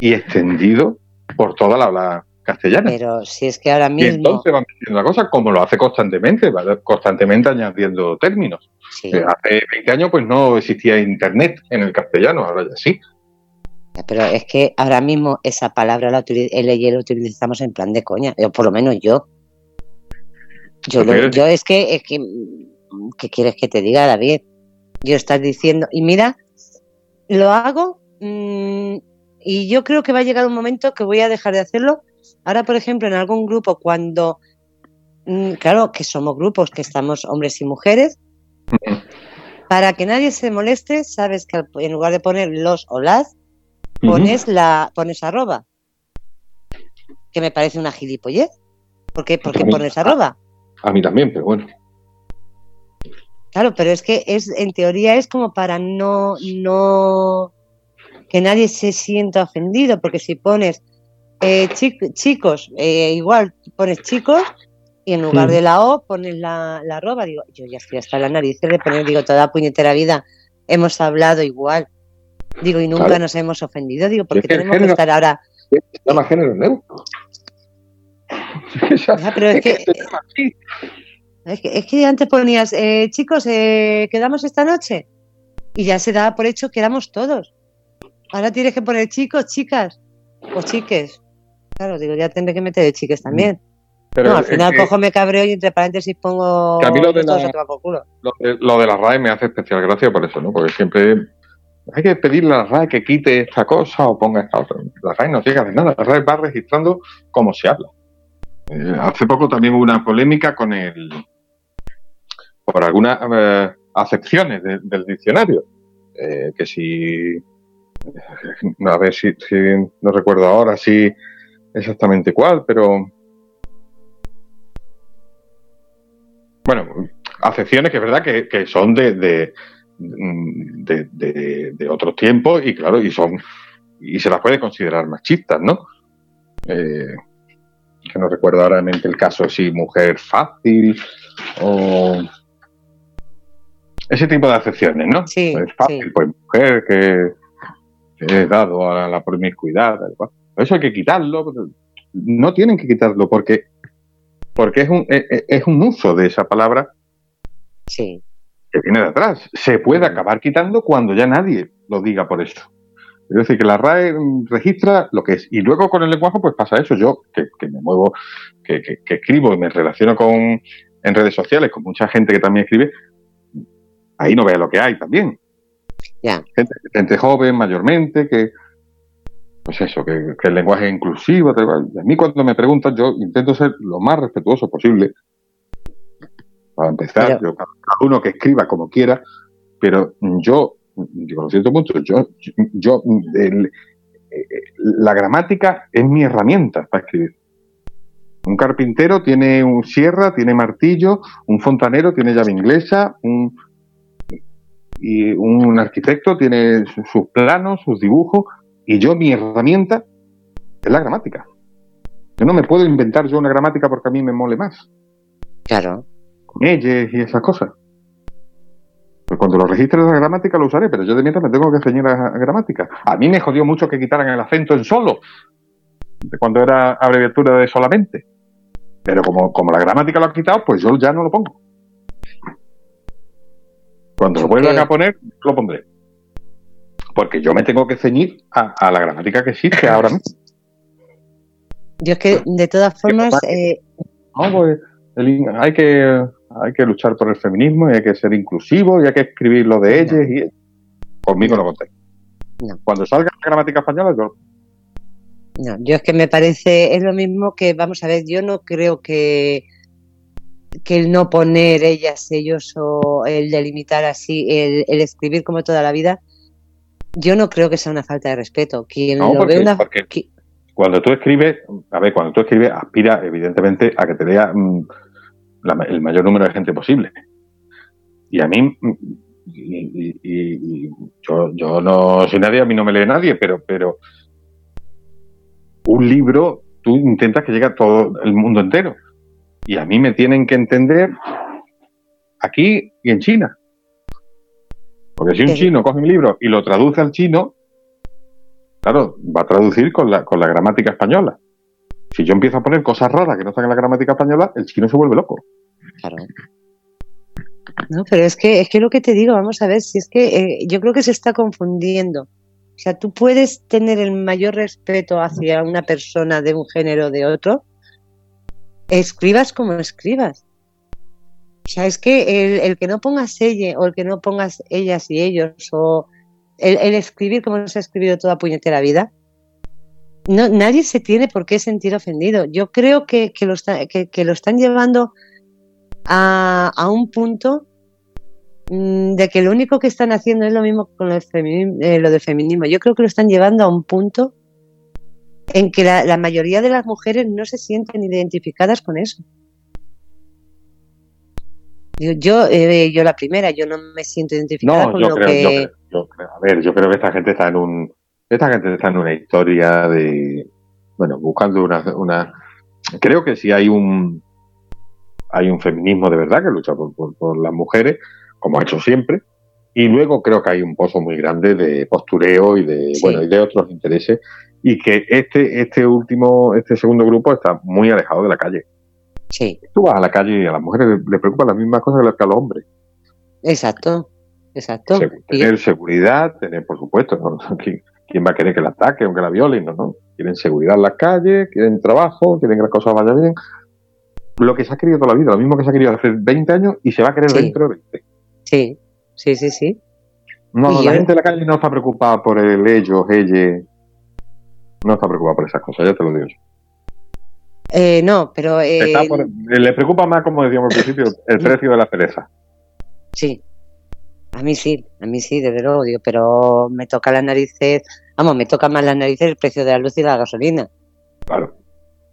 y extendido por toda la habla castellana. pero si es que ahora y mismo. entonces van diciendo la cosa como lo hace constantemente, constantemente añadiendo términos. sí, Eh, Hace 20 años pues no existía internet en el castellano, ahora ya sí. pero es que ahora mismo esa palabra la el la utilizamos en plan de coña, o por lo menos yo. Yo, lo- Pero- yo es que, es que, ¿qué quieres que te diga, David? Yo estás diciendo, y mira, lo hago mm, y yo creo que va a llegar un momento que voy a dejar de hacerlo. Ahora, por ejemplo, en algún grupo, cuando, mm, claro, que somos grupos, que estamos hombres y mujeres, para que nadie se moleste, sabes que en lugar de poner los o las, pones la pones arroba. Que me parece una gilipollez. ¿por qué, ¿Por qué A mí- pones arroba? A mí también, pero bueno. claro pero es que es en teoría es como para no no que nadie se sienta ofendido porque si pones eh, chi- chicos eh, igual pones chicos y en lugar Mm. de la o pones la, la arroba digo yo ya estoy hasta la nariz de poner digo toda puñetera vida hemos hablado igual digo y nunca Claro. nos hemos ofendido digo porque tenemos que estar ahora Se llama género neutro. Ya, pero es que, se llama así. es que, es que antes ponías, eh, chicos, eh, ¿quedamos esta noche? Y ya se daba por hecho que éramos todos. Ahora tienes que poner chicos, chicas o chiques. Claro, digo, ya tendré que meter de chiques también. Pero no, al es final que cojo, me cabreo y entre paréntesis pongo Que a mí lo de la- lo, de, lo de la RAE me hace especial gracia por eso, ¿no? Porque siempre hay que pedirle a la RAE que quite esta cosa o ponga esta otra. La RAE no llega de nada, la RAE va registrando cómo se habla. Eh, hace poco también hubo una polémica con el. por algunas eh, acepciones de- del diccionario. Eh, que si. A ver si, si. No recuerdo ahora si exactamente cuál, pero. Bueno, acepciones que es verdad que, que son de, de, de, de- de otros tiempos y claro, y son y se las puede considerar machistas, ¿no? Eh, que no recuerdo ahora en mente el caso si mujer fácil o ese tipo de acepciones, ¿no? Sí, es fácil, sí. pues mujer que, que es dado a la promiscuidad, tal cual. Eso hay que quitarlo, no tienen que quitarlo porque porque es un, es, es un uso de esa palabra Sí, que viene de atrás. Se puede acabar quitando cuando ya nadie lo diga por eso. Es decir, que la RAE registra lo que es. Y luego con el lenguaje, pues pasa eso. Yo, que, que me muevo, que, que- que escribo y me relaciono con en redes sociales con mucha gente que también escribe, ahí no vea lo que hay también. ya. Gente, gente joven, mayormente, que. Pues eso, que, que el lenguaje es inclusivo. A mí, cuando me preguntan, yo intento ser lo más respetuoso posible. Para empezar, Pero- yo, cada uno que escriba como quiera, pero yo, digo, lo siento mucho, yo, yo el- eh, la gramática es mi herramienta para escribir. Un carpintero tiene un sierra, tiene martillo, un fontanero tiene llave inglesa, un, y un arquitecto tiene su- sus planos, sus dibujos, y yo mi herramienta es la gramática. Yo no me puedo inventar yo una gramática porque a mí me mole más, Claro. con ellas y esas cosas. Pues cuando lo registre la gramática lo usaré, pero yo de mientras me tengo que a, a gramática. A mí me jodió mucho que quitaran el acento en solo, de cuando era abreviatura de solamente. Pero como, como la gramática lo ha quitado, pues yo ya no lo pongo. Cuando lo vuelvan a poner, lo pondré. Porque yo me tengo que ceñir a, a la gramática que existe ahora mismo. Yo es que, de todas formas, eh, No, pues, el hay, que, hay que luchar por el feminismo y hay que ser inclusivo y hay que escribir lo de ellas. Y, conmigo no contéis. No. Cuando salga la gramática española, yo no, yo es que me parece, es lo mismo que, vamos a ver, yo no creo que, que el no poner ellas, ellos o el delimitar así, el, el escribir como toda la vida, yo no creo que sea una falta de respeto. Quien No, lo porque- ve una. porque- qui- cuando tú escribes, a ver, cuando tú escribes, aspira evidentemente a que te lea mm, la- el mayor número de gente posible. Y a mí, mm, y, y- y- y yo, yo no soy nadie, a mí no me lee nadie, pero, pero un libro tú intentas que llegue a todo el mundo entero. Y a mí me tienen que entender aquí y en China. Porque si un chino coge mi libro y lo traduce al chino, claro, va a traducir con la, con la gramática española. Si yo empiezo a poner cosas raras que no están en la gramática española, el chino se vuelve loco. Claro. No, pero es que, es que lo que te digo, vamos a ver, si es que eh, yo creo que se está confundiendo. O sea, tú puedes tener el mayor respeto hacia una persona de un género o de otro, escribas como escribas. O sea, es que el, el que no pongas ella o el que no pongas ellas y ellos o el, escribir como se ha escribido toda puñetera vida, nadie se tiene por qué sentir ofendido. Yo creo que, que lo, están llevando a, un punto mm, de que lo único que están haciendo es lo mismo con eh, lo del feminismo. Yo creo que lo están llevando a un punto en que la mayoría de las mujeres no se sienten identificadas con eso. Yo, yo, eh, yo la primera, yo no me siento identificada No, con yo lo creo, que... yo creo- yo creo- a ver, yo creo que esta gente está en un, esta gente está en una historia de, bueno, buscando una, una, creo que si hay un, hay un feminismo de verdad que lucha por, por, por las mujeres, como ha hecho siempre, y luego creo que hay un pozo muy grande de postureo y de, Sí. bueno, y de otros intereses, y que este, este último, este segundo grupo está muy alejado de la calle. Sí, Tú vas a la calle y a las mujeres les, les preocupan las mismas cosas que a los hombres. exacto, exacto. Segu- tener seguridad, tener, por supuesto, ¿no? ¿Quién, va a querer que la ataquen o que la violen? No, no. Quieren seguridad en las calles, quieren trabajo, quieren que las cosas vayan bien. Lo que se ha querido toda la vida, lo mismo que se ha querido hace 20 años y se va a querer Sí. dentro de 20. sí, sí, sí, sí. No, Y la yo- gente de la calle no está preocupada por el ellos, ella. No está preocupada por esas cosas, ya te lo digo yo. Eh, no, pero eh, por- le preocupa más, como decíamos al principio, el precio de la cereza. sí. A mí sí, a mí sí, desde luego, digo, pero me toca las narices, vamos, me toca más las narices el precio de la luz y la gasolina. Claro.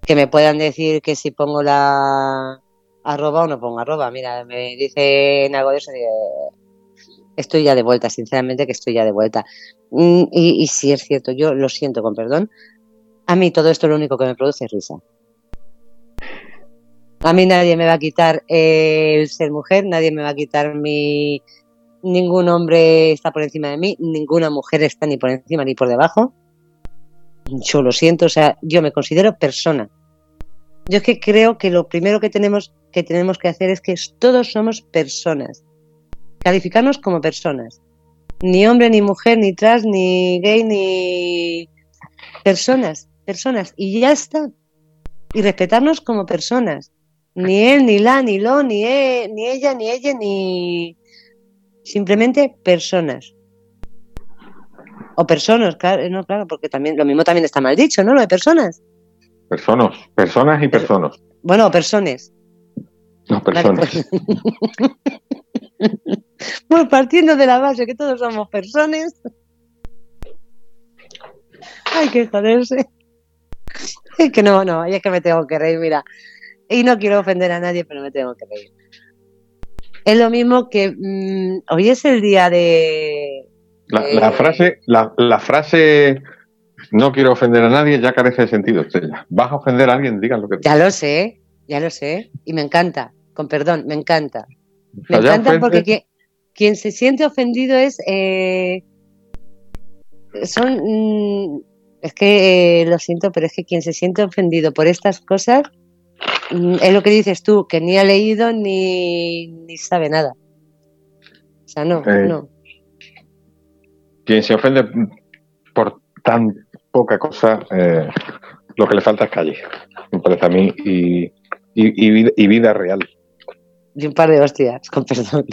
Que me puedan decir que si pongo la arroba o no pongo arroba. Mira, me dicen algo de eso, digo, estoy ya de vuelta, sinceramente que estoy ya de vuelta. Mm, Y, y sí es cierto, yo lo siento con perdón, a mí todo esto lo único que me produce es risa. A mí nadie me va a quitar el ser mujer, nadie me va a quitar mi... Ningún hombre está por encima de mí, ninguna mujer está ni por encima ni por debajo. Yo lo siento, o sea, yo me considero persona. Yo es que creo que lo primero que tenemos que tenemos que hacer es que todos somos personas. Calificarnos como personas. Ni hombre, ni mujer, ni trans, ni gay, ni personas, personas. Y ya está. Y respetarnos como personas. Ni él, ni la, ni lo, ni, e- ni ella, ni ella, ni... Simplemente personas. O personas, claro, no, claro, porque también lo mismo también está mal dicho, ¿no? Lo de personas. Personas, personas y personas. Bueno, o personas. No, Vale, personas. pues. bueno, partiendo de la base que todos somos personas. Hay que joderse. Es que no, no, y es que me tengo que reír, mira. Y no quiero ofender a nadie, pero me tengo que reír. Es lo mismo que mm, hoy es el día de. La, de- la frase, la, la frase no quiero ofender a nadie ya carece de sentido, Estrella. Vas a ofender a alguien, digan lo que Ya lo sé, ya lo sé. Y me encanta, con perdón, me encanta. Me encanta porque qui- quien se siente ofendido es. eh, son. mm, es que eh, lo siento, pero es que quien se siente ofendido por estas cosas es lo que dices tú, que ni ha leído ni, ni sabe nada. O sea, no, Eh, no. Quien se ofende por tan poca cosa, eh, lo que le falta es calle, me parece a mí, y, y, y vida, y vida real. Y un par de hostias, con perdón.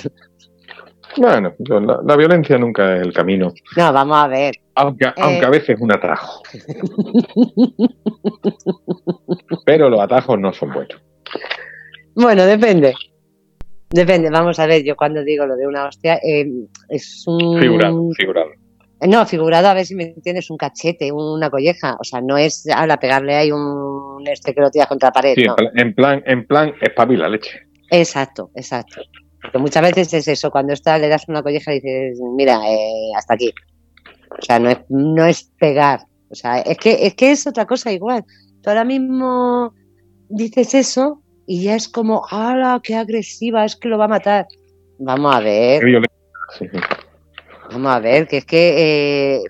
Bueno, la, la violencia nunca es el camino, No, vamos a ver. aunque, aunque Eh. a veces es un atajo. Pero los atajos no son buenos. Bueno, depende. Depende, vamos a ver, yo cuando digo lo de una hostia, eh, es un... Figurado, figurado. No, figurado, a ver si me entiendes, un cachete, una colleja. O sea, no es a pegarle ahí un este que lo tiras contra la pared. Sí, no. en plan, en plan, espabila leche. Exacto, exacto. Porque muchas veces es eso, cuando está, le das una colleja y dices, mira, eh, hasta aquí. O sea, no es, no es pegar. O sea, es que, es que es otra cosa igual. Tú ahora mismo dices eso y ya es como, ¡hala, qué agresiva! Es que lo va a matar. Vamos a ver, sí. vamos a ver, que es que eh,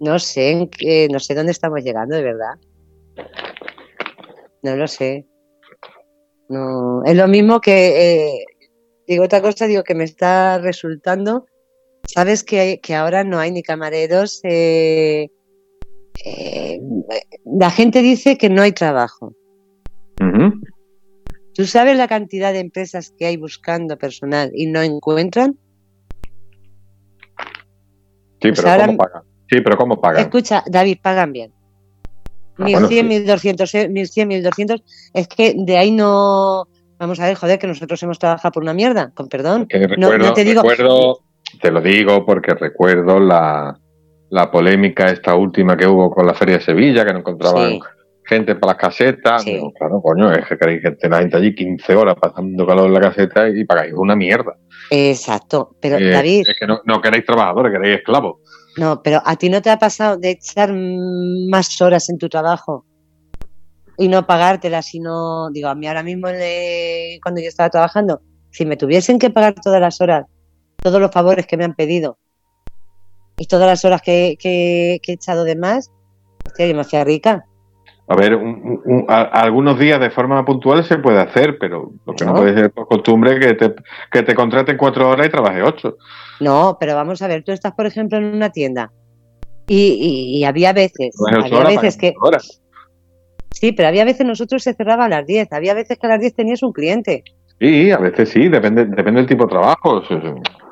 no sé, en qué- no sé dónde estamos llegando, de verdad. No lo sé. No, es lo mismo que eh, digo otra cosa, digo que me está resultando. Sabes que, que ahora no hay ni camareros. eh, eh, la gente dice que no hay trabajo. ¿Tú sabes la cantidad de empresas que hay buscando personal y no encuentran? Sí, Pues pero ahora- ¿cómo pagan? Sí, pero ¿cómo pagan? Escucha, David, pagan bien. Ah, bueno, 1100, sí. 1200, eh, 1100, 1200. Es que de ahí no. Vamos a ver, joder, que nosotros hemos trabajado por una mierda, con perdón. Que No- recuerdo, no te digo- recuerdo, te lo digo porque recuerdo la, la polémica esta última que hubo con la Feria de Sevilla, que no encontraban Sí. gente para las casetas. Sí. Claro, coño, es que queréis gente, la gente allí 15 horas pasando calor en la caseta y pagáis una mierda. Exacto. Pero, Eh, David, Es que no, no queréis trabajadores, queréis esclavos. no, pero a ti no te ha pasado de echar más horas en tu trabajo y no pagártelas, sino, digo, a mí ahora mismo cuando yo estaba trabajando, si me tuviesen que pagar todas las horas, todos los favores que me han pedido y todas las horas que, que- que he echado de más, hostia, yo me hacía rica. A ver, un- un- a- algunos días de forma puntual se puede hacer, pero lo que no, No. puede ser por costumbre es que te, que te contraten cuatro horas y trabajes ocho. No, pero vamos a ver, tú estás, por ejemplo, en una tienda y, y- y había veces, había veces que, horas. Sí, pero había veces nosotros se cerraba a las 10, había veces que a las 10 tenías un cliente. Sí, a veces sí, depende, depende del tipo de trabajo.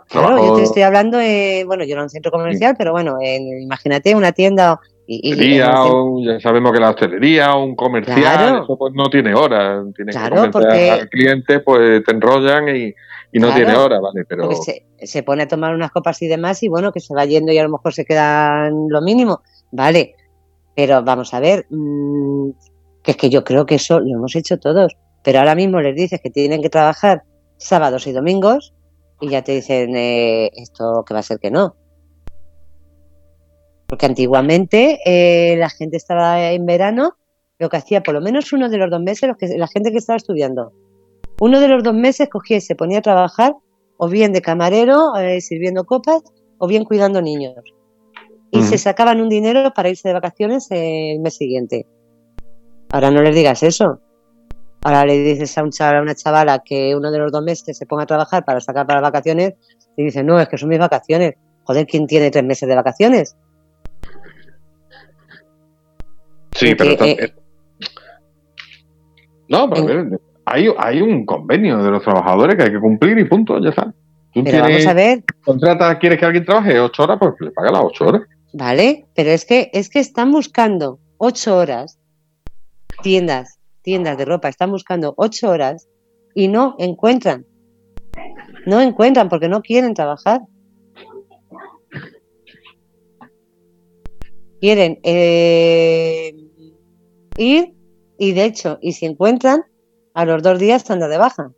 Claro, yo te estoy hablando, eh, bueno, yo era un centro comercial, pero bueno, en- imagínate una tienda y, y- un ya sabemos que la hostelería, un comercial, Claro. eso pues no tiene horas. Tiene Claro, que porque- al cliente, pues te enrollan y, y no Claro. tiene horas, ¿vale? Pero porque se, se pone a tomar unas copas y demás y bueno, que se va yendo y a lo mejor se quedan lo mínimo, vale, pero vamos a ver, mm, que es que yo creo que eso lo hemos hecho todos, pero ahora mismo les dices que tienen que trabajar sábados y domingos y ya te dicen eh, esto que va a ser que no. Porque antiguamente eh, la gente estaba en verano, lo que hacía por lo menos uno de los dos meses, los que, la gente que estaba estudiando, uno de los dos meses cogía y se ponía a trabajar o bien de camarero, eh, sirviendo copas, o bien cuidando niños. Y se sacaban un dinero para irse de vacaciones el mes siguiente. Ahora no les digas eso. Ahora le dices a, un chaval, a una chavala que uno de los dos meses se ponga a trabajar para sacar para las vacaciones y dice, no, es que son mis vacaciones. Joder, ¿quién tiene tres meses de vacaciones? sí, porque, pero... eh, no, pero en- hay, hay un convenio de los trabajadores que hay que cumplir y punto, ya está. Tú Pero vamos a ver, contratas, quieres que alguien trabaje ocho horas, pues le paga las ocho horas. ¿vale? Pero es que, es que están buscando ocho horas, tiendas, tiendas de ropa, están buscando ocho horas y no encuentran. No encuentran porque no quieren trabajar. Quieren, eh, ir y de hecho, y si encuentran, a los dos días están de baja.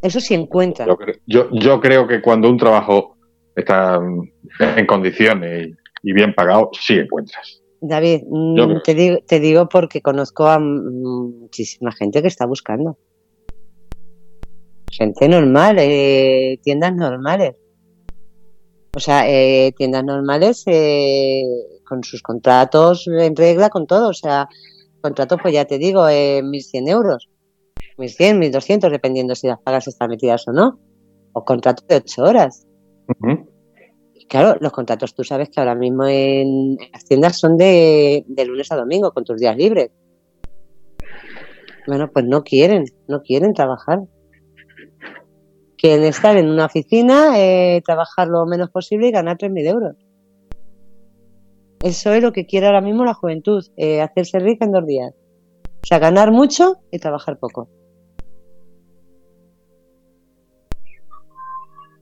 Eso sí encuentran. Yo, yo, creo que cuando un trabajo está en condiciones y bien pagado, sí encuentras. David, mm, te digo, te digo porque conozco a muchísima gente que está buscando. Gente normal, eh, tiendas normales. O sea, eh, tiendas normales eh, con sus contratos en regla, con todo. O sea, contratos, pues ya te digo, eh, 1.100 euros. 1.100, 1.200, dependiendo si las pagas están metidas o no. O contratos de 8 horas. Claro, los contratos tú sabes que ahora mismo en, las tiendas son de, de lunes a domingo, con tus días libres. Bueno, pues no quieren, no quieren trabajar. Quieren estar en una oficina, eh, trabajar lo menos posible y ganar 3.000 euros. Eso es lo que quiere ahora mismo la juventud, eh, hacerse rica en dos días. O sea, ganar mucho y trabajar poco.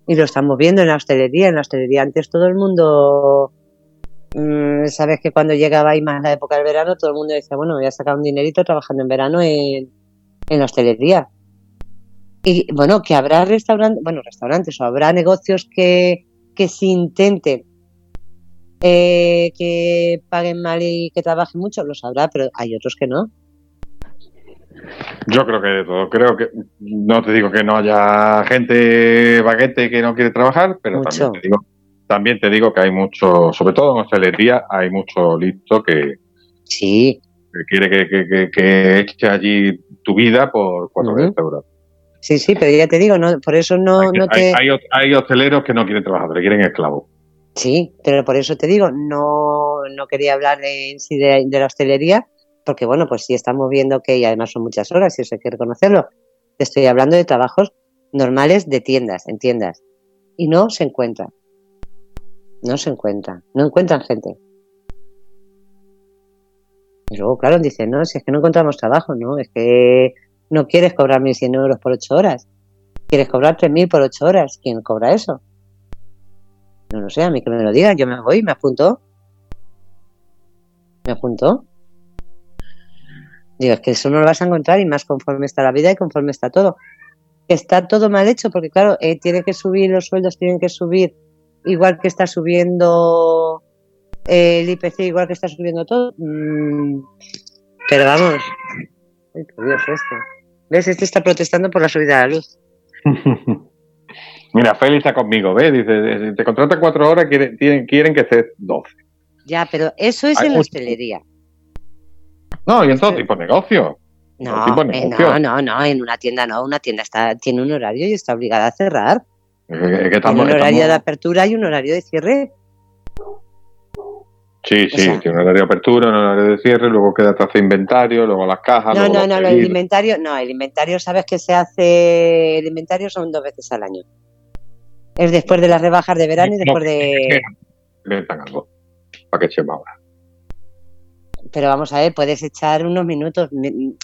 Y lo estamos viendo en la hostelería. En la hostelería antes todo el mundo, mm, sabes que cuando llegaba y más la época del verano, todo el mundo decía, bueno, voy a sacar un dinerito trabajando en verano en, en la hostelería. Y bueno, que habrá restaurantes, bueno, restaurantes o habrá negocios que, que se intenten eh, que paguen mal y que trabajen mucho, los habrá, pero hay otros que no. Yo creo que de todo. Creo que no te digo que no haya gente baguete que no quiere trabajar, pero Mucho. también te digo, también te digo que hay mucho, sobre todo en hostelería, hay mucho listo que, Sí, que quiere que, que, que, que eche allí tu vida por 400 euros. sí, sí, pero ya te digo, no, por eso no, hay, no te... hay, hay, hay hosteleros que no quieren trabajar, le quieren esclavos. Sí, pero por eso te digo, no, no quería hablar de, en sí de, de la hostelería, porque bueno, pues sí estamos viendo que, y además son muchas horas, y eso hay que reconocerlo. Te estoy hablando de trabajos normales de tiendas, en tiendas. Y no se encuentran. No se encuentran. No encuentran gente. Y luego, claro, dicen, no, si es que no encontramos trabajo, no, es que no quieres cobrar 1.100 euros por 8 horas. Quieres cobrar 3.000 por 8 horas. ¿Quién cobra eso? No lo sé, a mí que me lo digan, yo me voy, me apunto. Me apunto. Digo, es que eso no lo vas a encontrar y más conforme está la vida y conforme está todo. Está todo mal hecho porque, claro, eh, tiene que subir, los sueldos tienen que subir igual que está subiendo eh, el IPC, igual que está subiendo todo. Mm, pero vamos. Ay, por Dios, esto. ¿Ves? Este está protestando por la subida de la luz. Mira, Félix está conmigo, ¿ves? Dice, te contratan cuatro horas, quieren, quieren que estés 12. Ya, pero eso es Hay en la hostelería. No, y en todo tipo de negocio. No, tipo de negocio. no, no, no, en una tienda no, una tienda está, tiene un horario y está obligada a cerrar. Estamos- un horario estamos- de apertura y un horario de cierre. Sí, sí, O sea- tiene un horario de apertura, un horario de cierre, luego queda tras de inventario, luego las cajas. No, luego no, no, el inventario, no, el inventario sabes que se hace, el inventario son dos veces al año. Es después de las rebajas de verano y después de... Inventan algo. Para que echemos ahora. Pero vamos a ver, puedes echar unos minutos. Mi-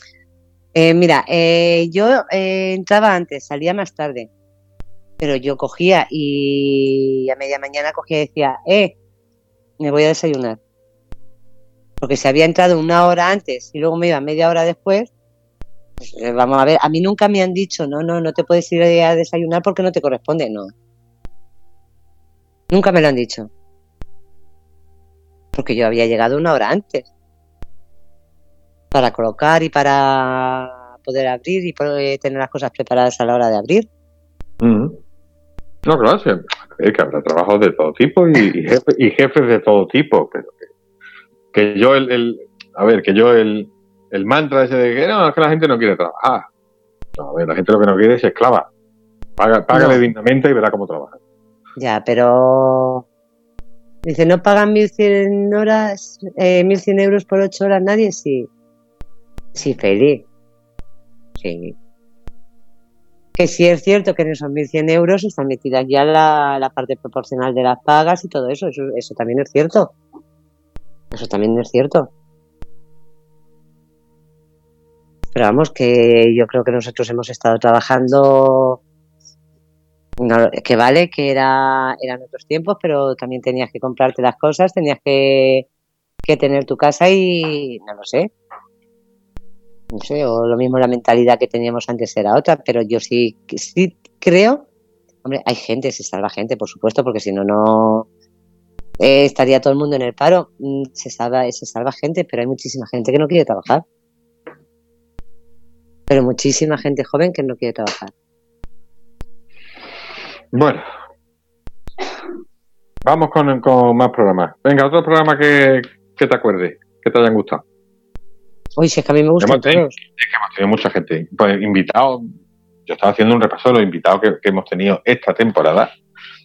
eh, mira, eh, yo eh, entraba antes, salía más tarde, pero yo cogía y a media mañana cogía y decía, eh, me voy a desayunar. Porque si había entrado una hora antes y luego me iba media hora después, pues, eh, vamos a ver, a mí nunca me han dicho, no, no, no te puedes ir a desayunar porque no te corresponde, no. Nunca me lo han dicho. Porque yo había llegado una hora antes para colocar y para poder abrir y poder tener las cosas preparadas a la hora de abrir. Mm. No, claro, sí. Es que habrá trabajos de todo tipo y, y, jefe- y jefes de todo tipo, pero que, que yo el, el- a ver, que yo el, el mantra ese de que no, es que la gente no quiere trabajar. No, a ver, la gente lo que no quiere es esclava. Paga, págale No. dignamente y verá cómo trabaja. Ya, pero dice, ¿no pagan 1.100 horas, eh, 1.100 euros por 8 horas nadie? Sí. Sí, feliz. Sí. Que sí es cierto que en esos 1.100 euros están metidas ya la, la parte proporcional de las pagas y todo eso. eso. También es cierto. Eso también es cierto. Pero vamos, que yo creo que nosotros hemos estado trabajando que vale, que era, eran otros tiempos, pero también tenías que comprarte las cosas, tenías que, que tener tu casa y no lo sé. No sé, o lo mismo la mentalidad que teníamos antes era otra, pero yo sí, sí creo, hombre, hay gente, se salva gente, por supuesto, porque si no, no eh, estaría todo el mundo en el paro. Mm, Se salva, se salva gente, pero hay muchísima gente que no quiere trabajar. Pero muchísima gente joven que no quiere trabajar. Bueno. Vamos con, con más programas. Venga, otro programa que, que te acuerdes, que te hayan gustado. Uy, si es que a mí me gustan Hemos tenido, es que hemos tenido mucha gente. Pues invitados, yo estaba haciendo un repaso de los invitados que, que hemos tenido esta temporada.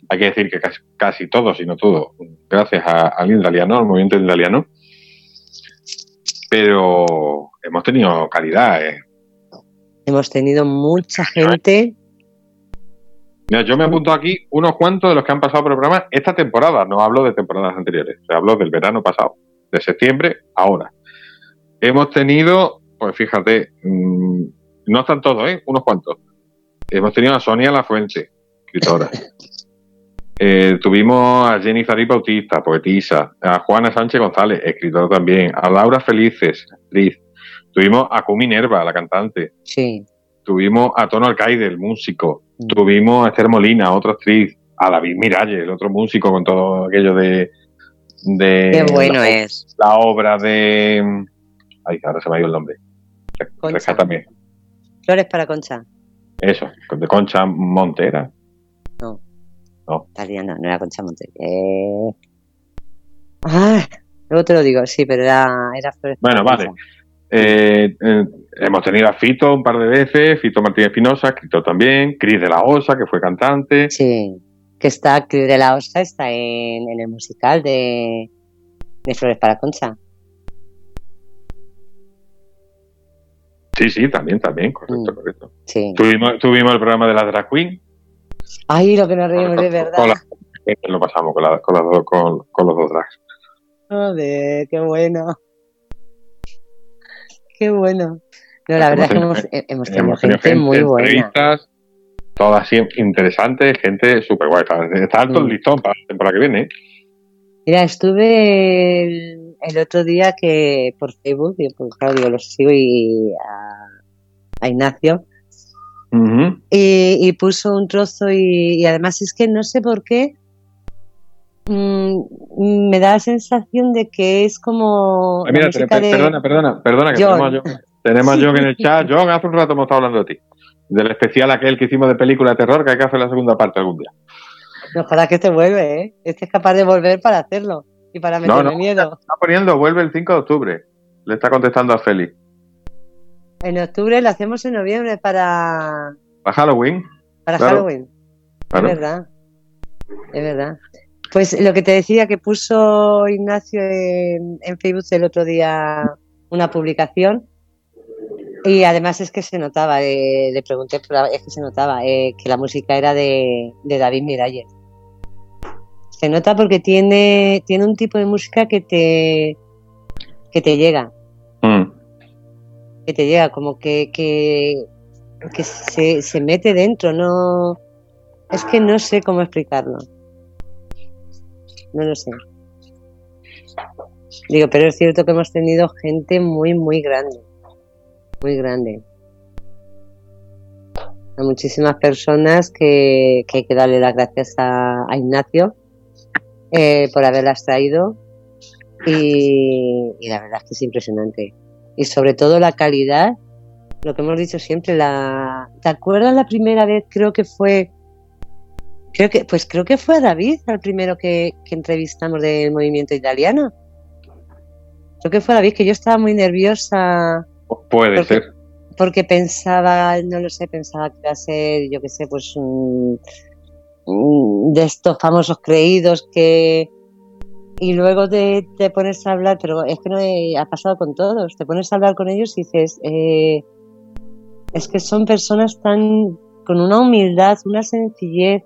Hay que decir que casi, casi todos, si no todos, gracias al Indaliano, al movimiento Indaliano. Pero hemos tenido calidad. eh. Hemos tenido mucha gente. Mira, yo me apunto aquí unos cuantos de los que han pasado por el programa esta temporada. No hablo de temporadas anteriores, o sea, hablo del verano pasado, de septiembre a ahora. Hemos tenido, pues fíjate, mm, no están todos, ¿eh? Unos cuantos. Hemos tenido a Sonia La Fuente, escritora. Eh, tuvimos a Jenny Zarí Bautista, poetisa, a Juana Sánchez González, escritora también, a Laura Felices, actriz. Tuvimos a Kumi Nerva, la cantante. Sí. Tuvimos a Tono Alcaide, el músico. Mm. Tuvimos a Esther Molina, otra actriz. A David Miralles, el otro músico con todo aquello de. de Qué bueno la, es. la obra de. Ay, ahora se me ha ido el nombre. Re- Concha. Rescátame. Flores para Concha. Eso, de Concha Montera. Todavía no, no era Concha Monte. Eh... Ah, luego te lo digo, sí, pero era, era Flores Bueno, para vale. Concha. Eh, eh, hemos tenido a Fito un par de veces, Fito Martínez Espinosa, escritor también, Cris de la Osa, que fue cantante. Sí, que está, Cris de la Osa está en, en el musical de, de Flores para Concha. Sí, sí, también, también, correcto, Mm. correcto. Sí. Tuvimos, tuvimos el programa de la Drag Queen, Ay, lo que nos reímos de verdad. Con, la- lo pasamos con, la- con con- con los dos drags. Joder, qué bueno. Qué bueno. No, la verdad es que hemos, tenido- hemos tenido Hemos tenido gente muy buena. todas interesantes, gente súper guay. Está, alto el Mm. listón para la temporada que viene. ¿eh? Mira, estuve el, el otro día que por Facebook, pues, claro, digo, los sigo y a, a Ignacio, y, y puso un trozo y, y además es que no sé por qué mm, me da la sensación de que es como Ay, la mira, música per- de- perdona, perdona, perdona, que John. tenemos a John. Tenemos a John en el chat. John, hace un rato hemos estado hablando de ti. Del especial aquel que hicimos de película de terror, que hay que hacer la segunda parte algún día. Ojalá que este vuelve, ¿eh? Este es capaz de volver para hacerlo y para No, meterme no. miedo. Está poniendo, vuelve el 5 de octubre. Le está contestando a Félix. En octubre lo hacemos en noviembre para, ¿Para Halloween? para Claro. Halloween. Claro. Es verdad. Es verdad. Pues lo que te decía que puso Ignacio en, en Facebook el otro día una publicación y además es que se notaba, eh, le pregunté, pero es que se notaba eh, que la música era de, de David Miralles. Se nota porque tiene, tiene un tipo de música que te, que te llega, Mm. que te llega, como que, que, que se, se mete dentro, no, es que no sé cómo explicarlo. No lo sé. Digo, pero es cierto que hemos tenido gente muy, muy grande. Muy grande. A muchísimas personas que, que hay que darle las gracias a, a Ignacio eh, por haberlas traído. Y, y la verdad es que es impresionante. Y sobre todo la calidad, lo que hemos dicho siempre, la ¿te acuerdas la primera vez? Creo que fue Creo que, pues creo que fue a David el primero que, que entrevistamos del movimiento italiano. Creo que fue a David, que yo estaba muy nerviosa Puede Porque- ser. porque pensaba, no lo sé, pensaba que iba a ser, yo qué sé, pues un- un de estos famosos creídos que... Y luego te, te pones a hablar, pero es que no he- ha pasado con todos, te pones a hablar con ellos y dices, eh, es que son personas tan con una humildad, una sencillez,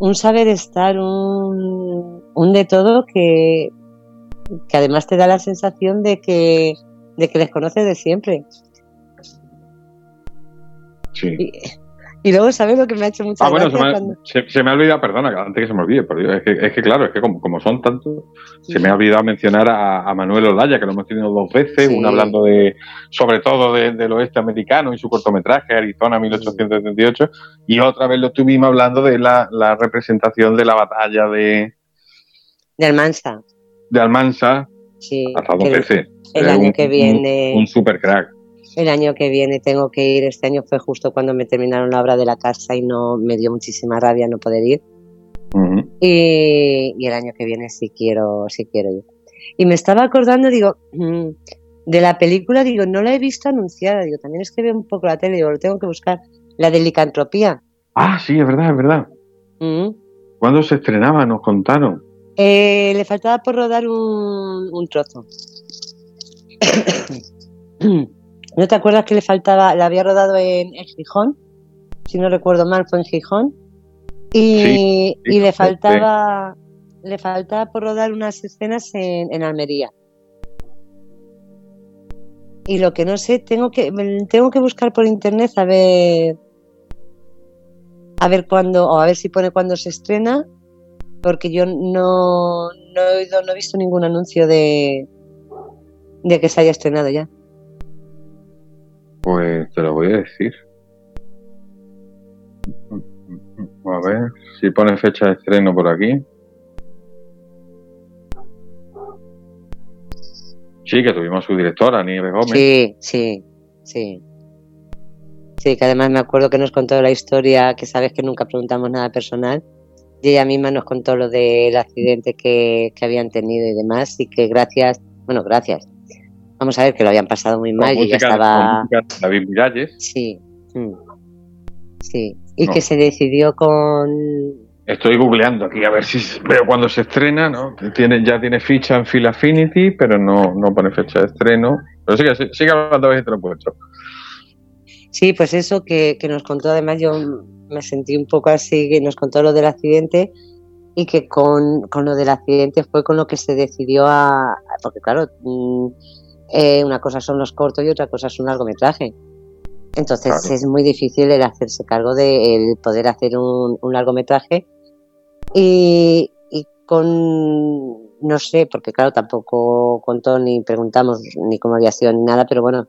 un saber estar, un, un de todo que, que además te da la sensación de que, de que les conoces de siempre. Sí. Y, Y luego, ¿sabes lo que me ha hecho mucha Ah, bueno, se me, ha, cuando- se- se me ha olvidado, perdona, antes que se me olvide, Dios, es, que, es que claro, es que como, como son tantos, se me ha olvidado mencionar a, a Manuel Olaya, que lo hemos tenido dos veces, Sí. una hablando de, sobre todo de- del oeste americano y su cortometraje, Arizona 1878, y otra vez lo estuvimos hablando de la, la representación de la batalla de, de Almansa. de Almansa, Sí, hasta dos veces. el año un- que viene, Un, un super crack. El año que viene tengo que ir. Este año fue justo cuando me terminaron la obra de la casa y no me dio muchísima rabia no poder ir. Ujú. Y, y el año que viene sí quiero, sí quiero ir. Y me estaba acordando, digo, mm, de la película, digo, no la he visto anunciada, digo, también es que veo un poco la tele, digo, lo tengo que buscar, la de licantropía. Ah, sí, es verdad, es verdad. Mm. ¿Cuándo se estrenaba? Nos contaron. Eh, le faltaba por rodar un, un trozo. ¿No te acuerdas que le faltaba, la había rodado en, en Gijón? Si no recuerdo mal, fue en Gijón. Y, Sí, y le sí. faltaba le faltaba por rodar unas escenas en, en Almería. Y lo que no sé, tengo que tengo que buscar por internet a ver a ver cuándo o a ver si pone cuándo se estrena porque yo no, no he oído, no he visto ningún anuncio de, de que se haya estrenado ya. Pues te lo voy a decir. A ver si pone fecha de estreno por aquí. Sí, que tuvimos su directora, Nieves Gómez. Sí, sí, sí. Sí, que además me acuerdo que nos contó la historia, que sabes que nunca preguntamos nada personal, y ella misma nos contó lo del accidente que, que habían tenido y demás, y que gracias, bueno, gracias. Vamos a ver que lo habían pasado muy mal y con estaba... David Miralles. Sí, mm, sí. Y No. que se decidió con... Estoy googleando aquí a ver si veo cuando se estrena, ¿no? Tiene, ya tiene ficha en Phil Affinity, pero no, no pone fecha de estreno. Pero sigue, sigue hablando a ver si te lo puesto. Sí, pues eso que, que nos contó, además yo me sentí un poco así, que nos contó lo del accidente y que con, con lo del accidente fue con lo que se decidió a... Porque claro, mm, eh, una cosa son los cortos y otra cosa es un largometraje. Entonces Claro. es muy difícil el hacerse cargo de el poder hacer un, un largometraje y, y con, no sé, porque claro, tampoco contó ni preguntamos ni cómo había sido ni nada, pero bueno,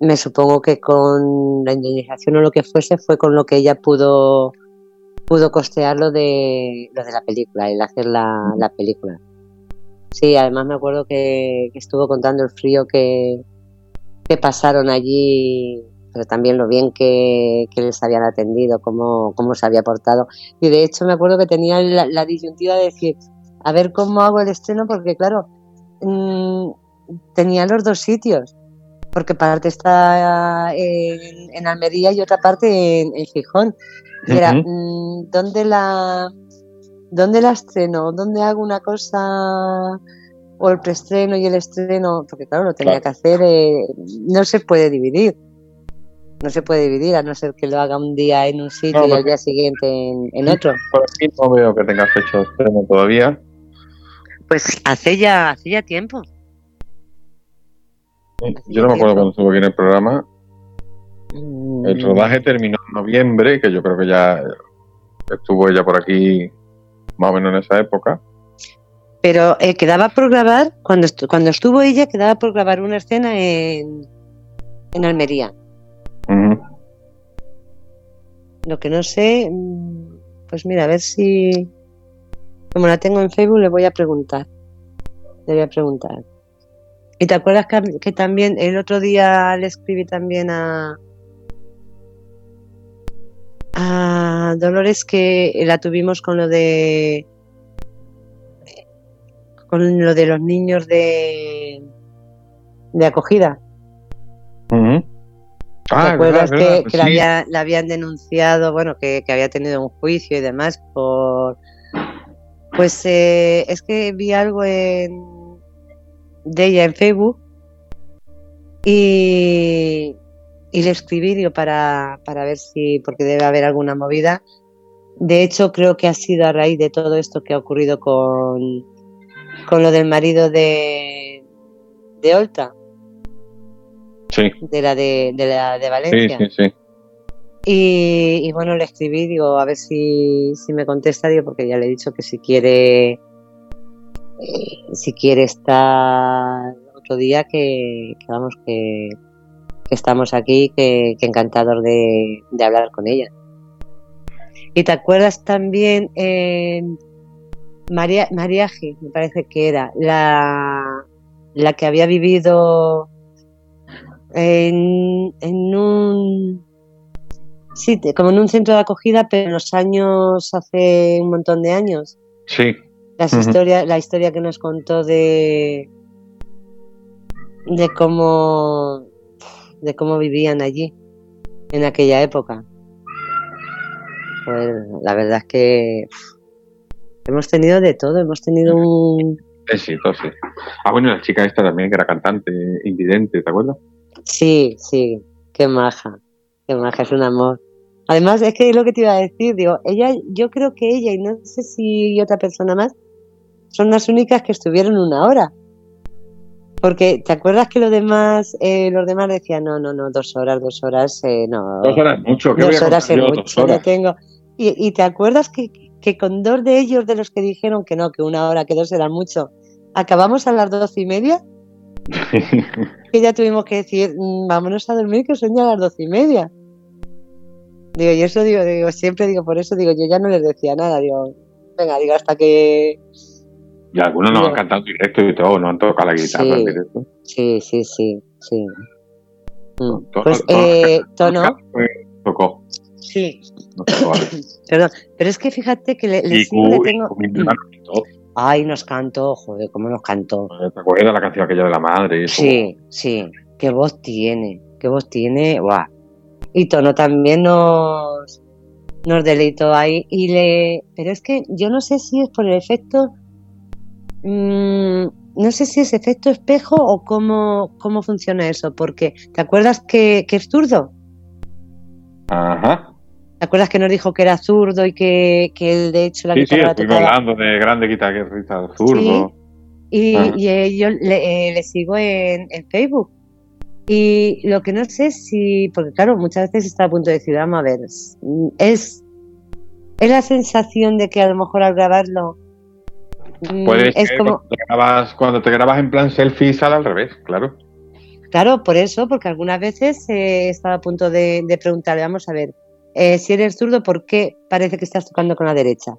me supongo que con la indemnización o lo que fuese fue con lo que ella pudo pudo costear lo de lo de la película, el hacer la, la película. Sí, además me acuerdo que, que estuvo contando el frío que, que pasaron allí, pero también lo bien que, que les habían atendido, cómo, cómo se había portado. Y de hecho me acuerdo que tenía la, la disyuntiva de decir, a ver cómo hago el estreno, porque claro, mm, tenía los dos sitios porque parte está en, en Almería y otra parte en, en Gijón. Y era, Ujú. mm, ¿dónde la dónde la estreno? ¿Dónde hago una cosa o el preestreno y el estreno? Porque claro, lo tenía Claro. que hacer, eh, no se puede dividir. No se puede dividir, a no ser que lo haga un día en un sitio No, y al día siguiente en, en otro. Por aquí no veo que tenga fecha de estreno todavía. Pues hace ya, hace ya tiempo. Yo no me acuerdo cuándo estuvo aquí en el programa. Mm, El rodaje terminó en noviembre, que yo creo que ya estuvo ella por aquí más o menos en esa época. Pero eh, quedaba por grabar, cuando, estu- cuando estuvo ella, quedaba por grabar una escena en, en Almería. Lo que no sé, mm, pues mira, a ver si. Como la tengo en Facebook, le voy a preguntar. Le voy a preguntar. ¿Y te acuerdas que, que también el otro día le escribí también a. a Dolores que la tuvimos con lo de. con lo de los niños de. de acogida? Ujú. ¿Te Ah, es acuerdas verdad, que, verdad, que la, sí. había- la habían denunciado, bueno, que, que había tenido un juicio y demás por... Pues eh, es que vi algo en, de ella en Facebook y, y le escribí digo, para, para ver si, porque debe haber alguna movida. De hecho, creo que ha sido a raíz de todo esto que ha ocurrido con, con lo del marido de, de Olta, Sí, de la de, de la de sí, Valencia. sí, sí. Y, y bueno, le escribí, digo, a ver si, si me contesta, digo, porque ya le he dicho que si quiere, eh, si quiere estar otro día, que, que vamos, que, que estamos aquí, que, que encantador de, de hablar con ella. Y te acuerdas también, eh, María, María G, me parece que era, la, la que había vivido en, en un sí, como en un centro de acogida, pero en los años, hace un montón de años. Sí, Las historias, la historia que nos contó de de cómo de cómo vivían allí en aquella época. Pues la verdad es que hemos tenido de todo, hemos tenido un éxito, sí. Ah, bueno, la chica esta también, que era cantante, invidente, ¿te acuerdas? Sí, sí, qué maja, qué maja, es un amor. Además, es que es lo que te iba a decir, digo, ella, yo creo que ella y no sé si otra persona más son las únicas que estuvieron una hora. Porque, ¿te acuerdas que los demás, eh, los demás decían, no, no, no, dos horas, dos horas, eh, no. Dos horas mucho, ¿qué voy Dos a horas es yo? mucho, Dos horas. tengo. Y, y te acuerdas que, que con dos de ellos, de los que dijeron que no, que una hora, que dos era mucho, acabamos a las doce y media, que ya tuvimos que decir, "Mm, vámonos a dormir, que son ya las doce y media. Digo, y eso digo, digo, siempre digo, por eso digo, yo ya no les decía nada, digo, venga, digo, hasta que. Y algunos nos han cantado directo y todo, nos han tocado la guitarra Sí. en directo. Sí, sí, sí, sí. Mm. Pues, eh, tono, Pues, tocó. sí, nos tocó algo. perdón, pero es que fíjate que le, le Y sigo, le tengo. Todo. Ay, nos cantó, joder, cómo nos cantó. ¿Te acuerdas la canción aquella de la madre? Eso. Sí, sí, qué voz tiene, qué voz tiene, guau. Y Tono también nos, nos deleitó ahí y le, pero es que yo no sé si es por el efecto, mm, no sé si es efecto espejo o cómo, cómo funciona eso, porque ¿te acuerdas que, que es zurdo? Ajá. ¿Te acuerdas que nos dijo que era zurdo y que, que él de hecho la Sí, sí, guitarra la tocaba? hablando de grande guitarrista zurdo. Y, Ah. y, eh, yo le, eh, le sigo en, en Facebook. Y lo que no sé si, porque claro, muchas veces está a punto de decir, vamos a ver, es, es la sensación de que a lo mejor al grabarlo Puede es ser como, cuando, te grabas, cuando te grabas en plan selfie sale al revés, claro. claro, por eso, porque algunas veces eh, estaba a punto de, de preguntarle, vamos a ver, eh, si eres zurdo, ¿por qué parece que estás tocando con la derecha?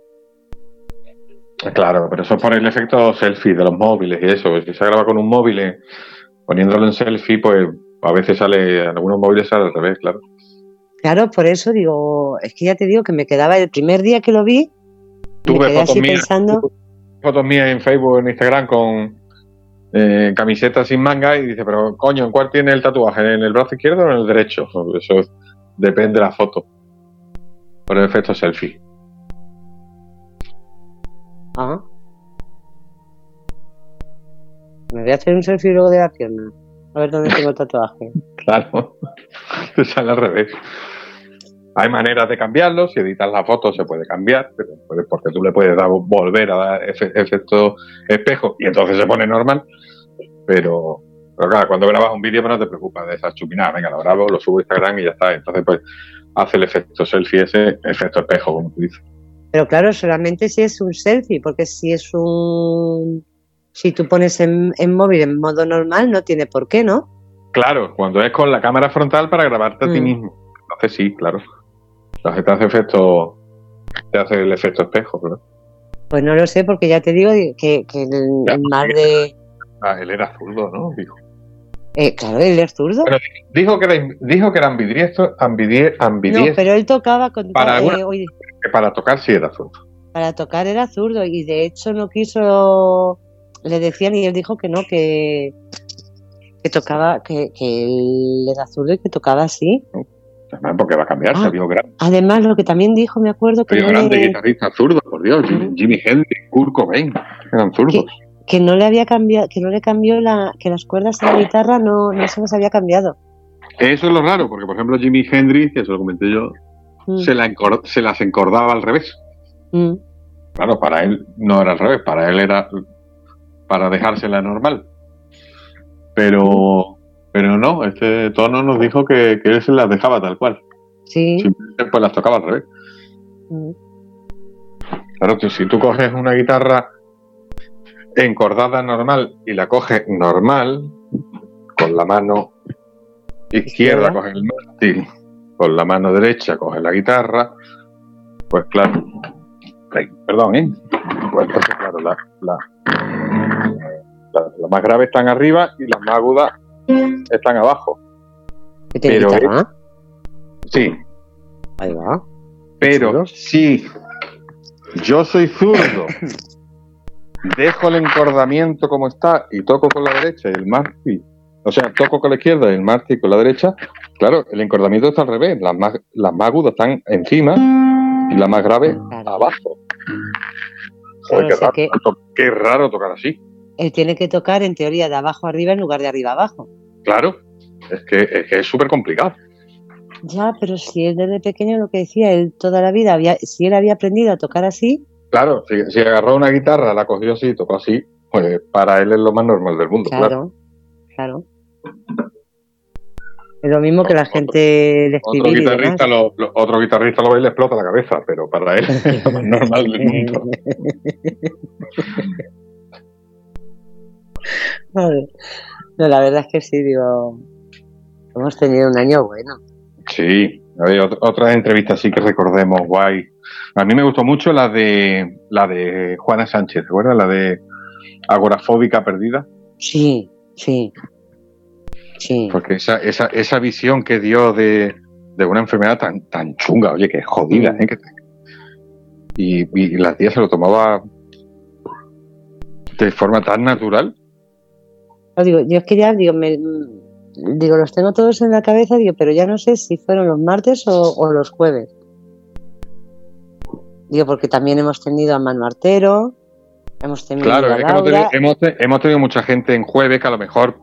Claro, pero eso es por el efecto selfie de los móviles y eso. Si se graba con un móvil, eh, poniéndolo en selfie, pues a veces sale, en algunos móviles sale al revés, claro. Claro, por eso digo, es que ya te digo que me quedaba el primer día que lo vi, me Tuve quedé fotos así pensando, fotos mías en Facebook, en Instagram con eh, camiseta sin manga y dice, pero coño, ¿en cuál tiene el tatuaje? ¿En el brazo izquierdo o en el derecho? Eso depende de la foto. Por el efecto selfie. Ah. Me voy a hacer un selfie luego de la pierna. A ver dónde tengo el tatuaje. Claro, te sale al revés. Hay maneras de cambiarlo, si editas la foto se puede cambiar, pero porque tú le puedes dar, volver a dar efe- efecto espejo y entonces se pone normal. Pero, pero claro, cuando grabas un vídeo no te preocupas de esas chupinadas, venga, lo grabo, lo subo a Instagram y ya está. Entonces pues hace el efecto selfie ese, efecto espejo, como tú dices. Pero claro, solamente si es un selfie, porque si es un... Si tú pones en, en móvil en modo normal, no tiene por qué, ¿no? Claro, cuando es con la cámara frontal para grabarte a ti Mm. mismo. Entonces sí, claro. Te hace efecto, te hace el efecto espejo, ¿verdad? Pues no lo sé, porque ya te digo que, que el, el mar de... Ah, él era zurdo, ¿no? Dijo. eh, claro, él es zurdo. Pero Dijo que era, dijo que era ambidiestro, ambidie- No, ambidiestro, pero él tocaba con... Para eh, alguna- para tocar sí era zurdo. para tocar era zurdo y de hecho no quiso le decían y él dijo que no que que tocaba que, que él era zurdo y que tocaba así porque va a cambiar, Ah. vio grande, además lo que también dijo me acuerdo que no, grande le, guitarrista zurdo, por Dios. Jimi Hendrix, Kurt Cobain, eran zurdos. que no le había cambiado que no le cambió la que las cuerdas en la guitarra no no se las había cambiado Eso es lo raro, porque por ejemplo Jimi Hendrix, que eso lo comenté yo, Mm, se, la encor- se las encordaba al revés. mm. Claro, para él no era al revés, para él era para dejársela normal. Pero pero no, este tono nos dijo que, que él se las dejaba tal cual. Sí. Simplemente, pues las tocaba al revés. Mm. Claro, tú- si tú coges una guitarra encordada normal y la coges normal, con la mano izquierda Izquierda. coges el mástil, con la mano derecha coges la guitarra, pues claro, perdón, ¿eh? Pues entonces, claro, la, la- la- las más graves están arriba y las más agudas están abajo. ¿Qué tiene Pero? Sí, Ahí va. Pero si yo soy zurdo, dejo el encordamiento como está y toco con la derecha y el mástil, o sea, toco con la izquierda y el mástil con la derecha, claro, el encordamiento está al revés, las más, las más agudas están encima y las más graves Claro. abajo. Joder, qué, raro, que- qué raro tocar así. Él tiene que tocar en teoría de abajo arriba en lugar de arriba abajo. Claro, es que es que súper complicado. Ya, pero si él desde pequeño lo que decía, él toda la vida había, si él había aprendido a tocar así, Claro, si, si agarró una guitarra, la cogió así, tocó así, pues para él es lo más normal del mundo, claro. claro, claro. Es lo mismo que la Otro- gente de Otro escribir y demás. guitarrista, lo, lo- otro guitarrista lo ve y le explota la cabeza, pero para él es lo más normal del mundo. No, la verdad es que sí, digo, hemos tenido un año bueno. Sí, ot- otras entrevistas sí que recordemos, guay. A mí me gustó mucho la de la de Juana Sánchez, ¿te acuerdas? La de Agorafóbica Perdida. Sí, sí, sí. Porque esa, esa, esa visión que dio de, de una enfermedad tan, tan chunga, oye, que jodida. ¿eh? Que te- y, y la tía se lo tomaba de forma tan natural. No, digo, yo es que ya digo, me, digo, los tengo todos en la cabeza, digo, pero ya no sé si fueron los martes o, o los jueves. Digo, porque también hemos tenido a Manu Artero, hemos tenido Claro, a es que hemos tenido, hemos, hemos tenido mucha gente en jueves que a lo mejor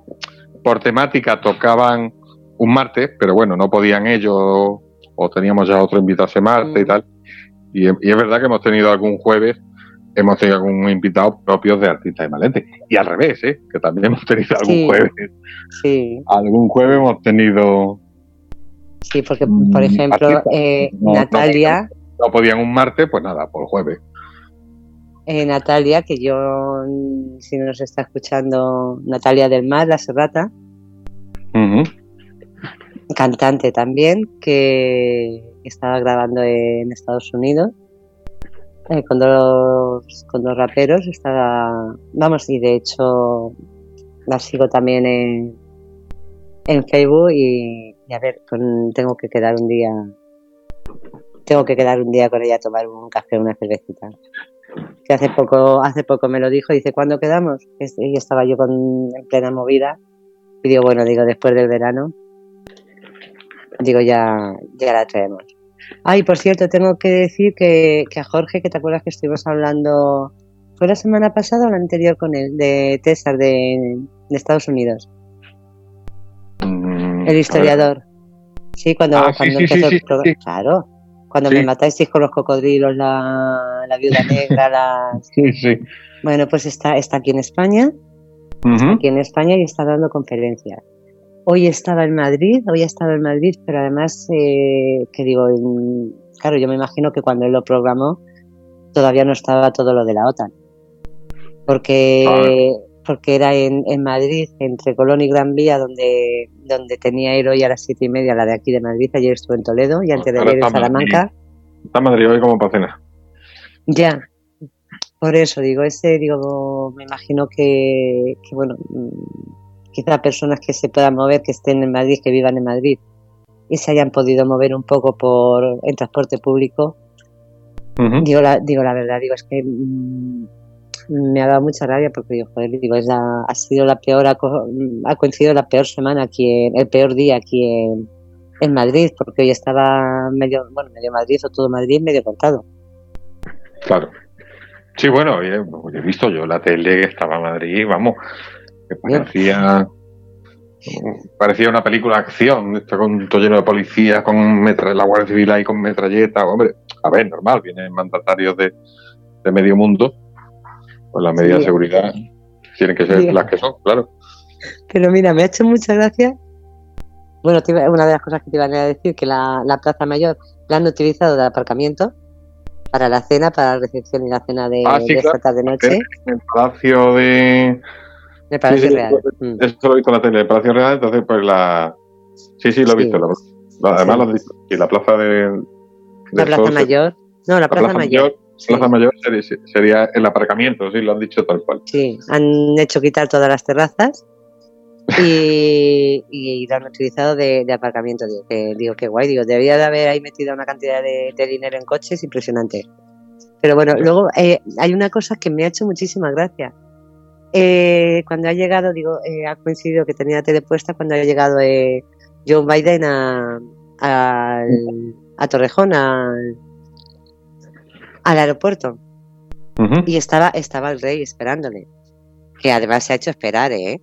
por temática tocaban un martes, pero bueno, no podían ellos o teníamos ya otro invitado ese martes Mm. y tal. Y, y es verdad que hemos tenido algún jueves, hemos tenido algún invitado propios de artistas de Malente. Y al revés, ¿eh? que también hemos tenido algún Sí. jueves. Sí, Algún jueves hemos tenido, sí, porque, Mm, por ejemplo, eh, No, Natalia, no podían un martes, pues nada, por jueves. eh, Natalia, que yo, si nos está escuchando, Natalia del Mar, la Serrata, cantante también, que estaba grabando en Estados Unidos eh, con, dos, con dos raperos. Estaba, vamos, y de hecho la sigo también en, en Facebook y, a ver, con- tengo que quedar un día. Tengo que quedar un día con ella a tomar un café, una cervecita. Que hace poco, hace poco me lo dijo, dice, ¿cuándo quedamos? Y estaba yo con, en plena movida. Y digo, bueno, digo, después del verano, digo, ya, ya la traemos. Ay, por cierto, tengo que decir que, que a Jorge, que te acuerdas que estuvimos hablando, ¿fue la semana pasada o la anterior con él? De César, de, de Estados Unidos, Mm, el historiador. Sí, cuando, Ah, cuando sí, empezó sí, el programa. Claro, cuando me matasteis con los cocodrilos, la, la viuda negra, las... Sí, sí. Bueno, pues está, está aquí en España, Ujú. aquí en España y está dando conferencias. Hoy estaba en Madrid, hoy ha estado en Madrid, pero además, eh, que digo, claro, yo me imagino que cuando él lo programó todavía no estaba todo lo de la OTAN. Porque, porque era en, en Madrid, entre Colón y Gran Vía, donde, donde tenía ir hoy a las siete y media, la de aquí de Madrid, ayer estuve en Toledo y antes de ayer en. Salamanca. Está Madrid hoy como para cenar. Ya, por eso digo, ese digo, me imagino que, que bueno, quizá personas que se puedan mover, que estén en Madrid, que vivan en Madrid y se hayan podido mover un poco por en transporte público. Ujú. Digo la, digo la verdad, digo, es que mm, me ha dado mucha rabia porque digo, joder, digo, es la, ha sido la peor, ha, ha coincidido la peor semana aquí, en- el peor día aquí en, en Madrid, porque hoy estaba medio, bueno, medio Madrid o todo Madrid medio cortado. Claro. Sí, bueno, pues, he visto yo la tele que estaba en Madrid, vamos, que parecía parecía una película de acción, esto con todo lleno de policías, con metra- la Guardia Civil ahí con metralletas, hombre, a ver, normal, vienen mandatarios de, de medio mundo, pues las medidas Sí. de seguridad tienen que ser Sí. las que son, claro. Pero mira, me ha hecho mucha gracia Bueno, te iba- una de las cosas que te iban a decir, que la, la Plaza Mayor la han utilizado de aparcamiento para la cena, para la recepción y la cena de, Ah, sí, de esta claro. tarde-noche, En el Palacio de. Palacio sí, Real. Mm. Eso lo he visto en la tele, el Palacio Real, entonces pues la... Sí, sí, lo he visto. además lo has dicho. Y la plaza de... La Plaza Sol Mayor. No, la La Plaza, Mayor. sí. Plaza Mayor sería, sería el aparcamiento, sí, lo han dicho tal cual. Sí, han hecho quitar todas las terrazas y, y lo han utilizado de, de aparcamiento. Digo que, digo, qué guay. Digo, debería de haber ahí metido una cantidad de, de dinero en coches impresionante. Pero bueno, luego eh, hay una cosa que me ha hecho muchísima gracia. Eh, cuando ha llegado, digo, eh, ha coincidido que tenía la tele puesta cuando ha llegado eh, Joe Biden a, al- a Torrejón, al, al aeropuerto y estaba, estaba el rey esperándole. Que además se ha hecho esperar, ¿eh?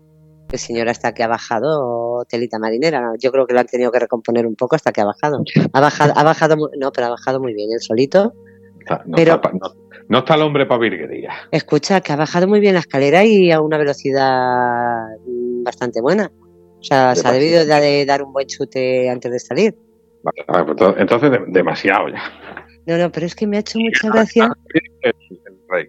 El señor hasta que ha bajado telita marinera. Yo creo que lo han tenido que recomponer un poco hasta que ha bajado. Ha bajado, ha bajado no, pero ha bajado muy bien el solito. Está- no, Pero- está, no- no está el hombre para virguería. Escucha, que ha bajado muy bien la escalera y a una velocidad bastante buena. O sea, se ha debido de dar un buen chute antes de salir. Vale, vale, pues entonces- entonces de- demasiado ya. No, no, pero es que me ha hecho mucha gracia. El, el rey.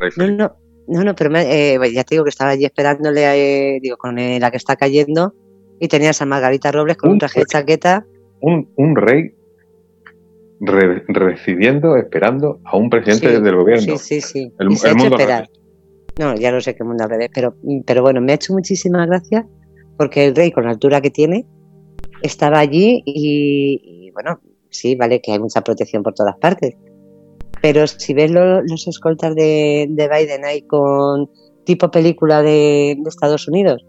Rey No, no, no, no, pero me- eh, ya te digo que estaba allí esperándole, eh, digo, con eh, la que está cayendo y tenías a Margarita Robles con un traje de chaqueta. Un, un rey re- recibiendo, esperando a un presidente Sí, del gobierno. Sí, sí, sí. El- y se ha el hecho mundo esperar. No, ya no sé qué mundo al revés, pero, pero bueno, me ha hecho muchísima gracia porque el rey, con la altura que tiene, estaba allí y, y, bueno, sí, vale que hay mucha protección por todas partes. Pero si ves lo- los escoltas de, de Biden ahí con tipo película de, de Estados Unidos,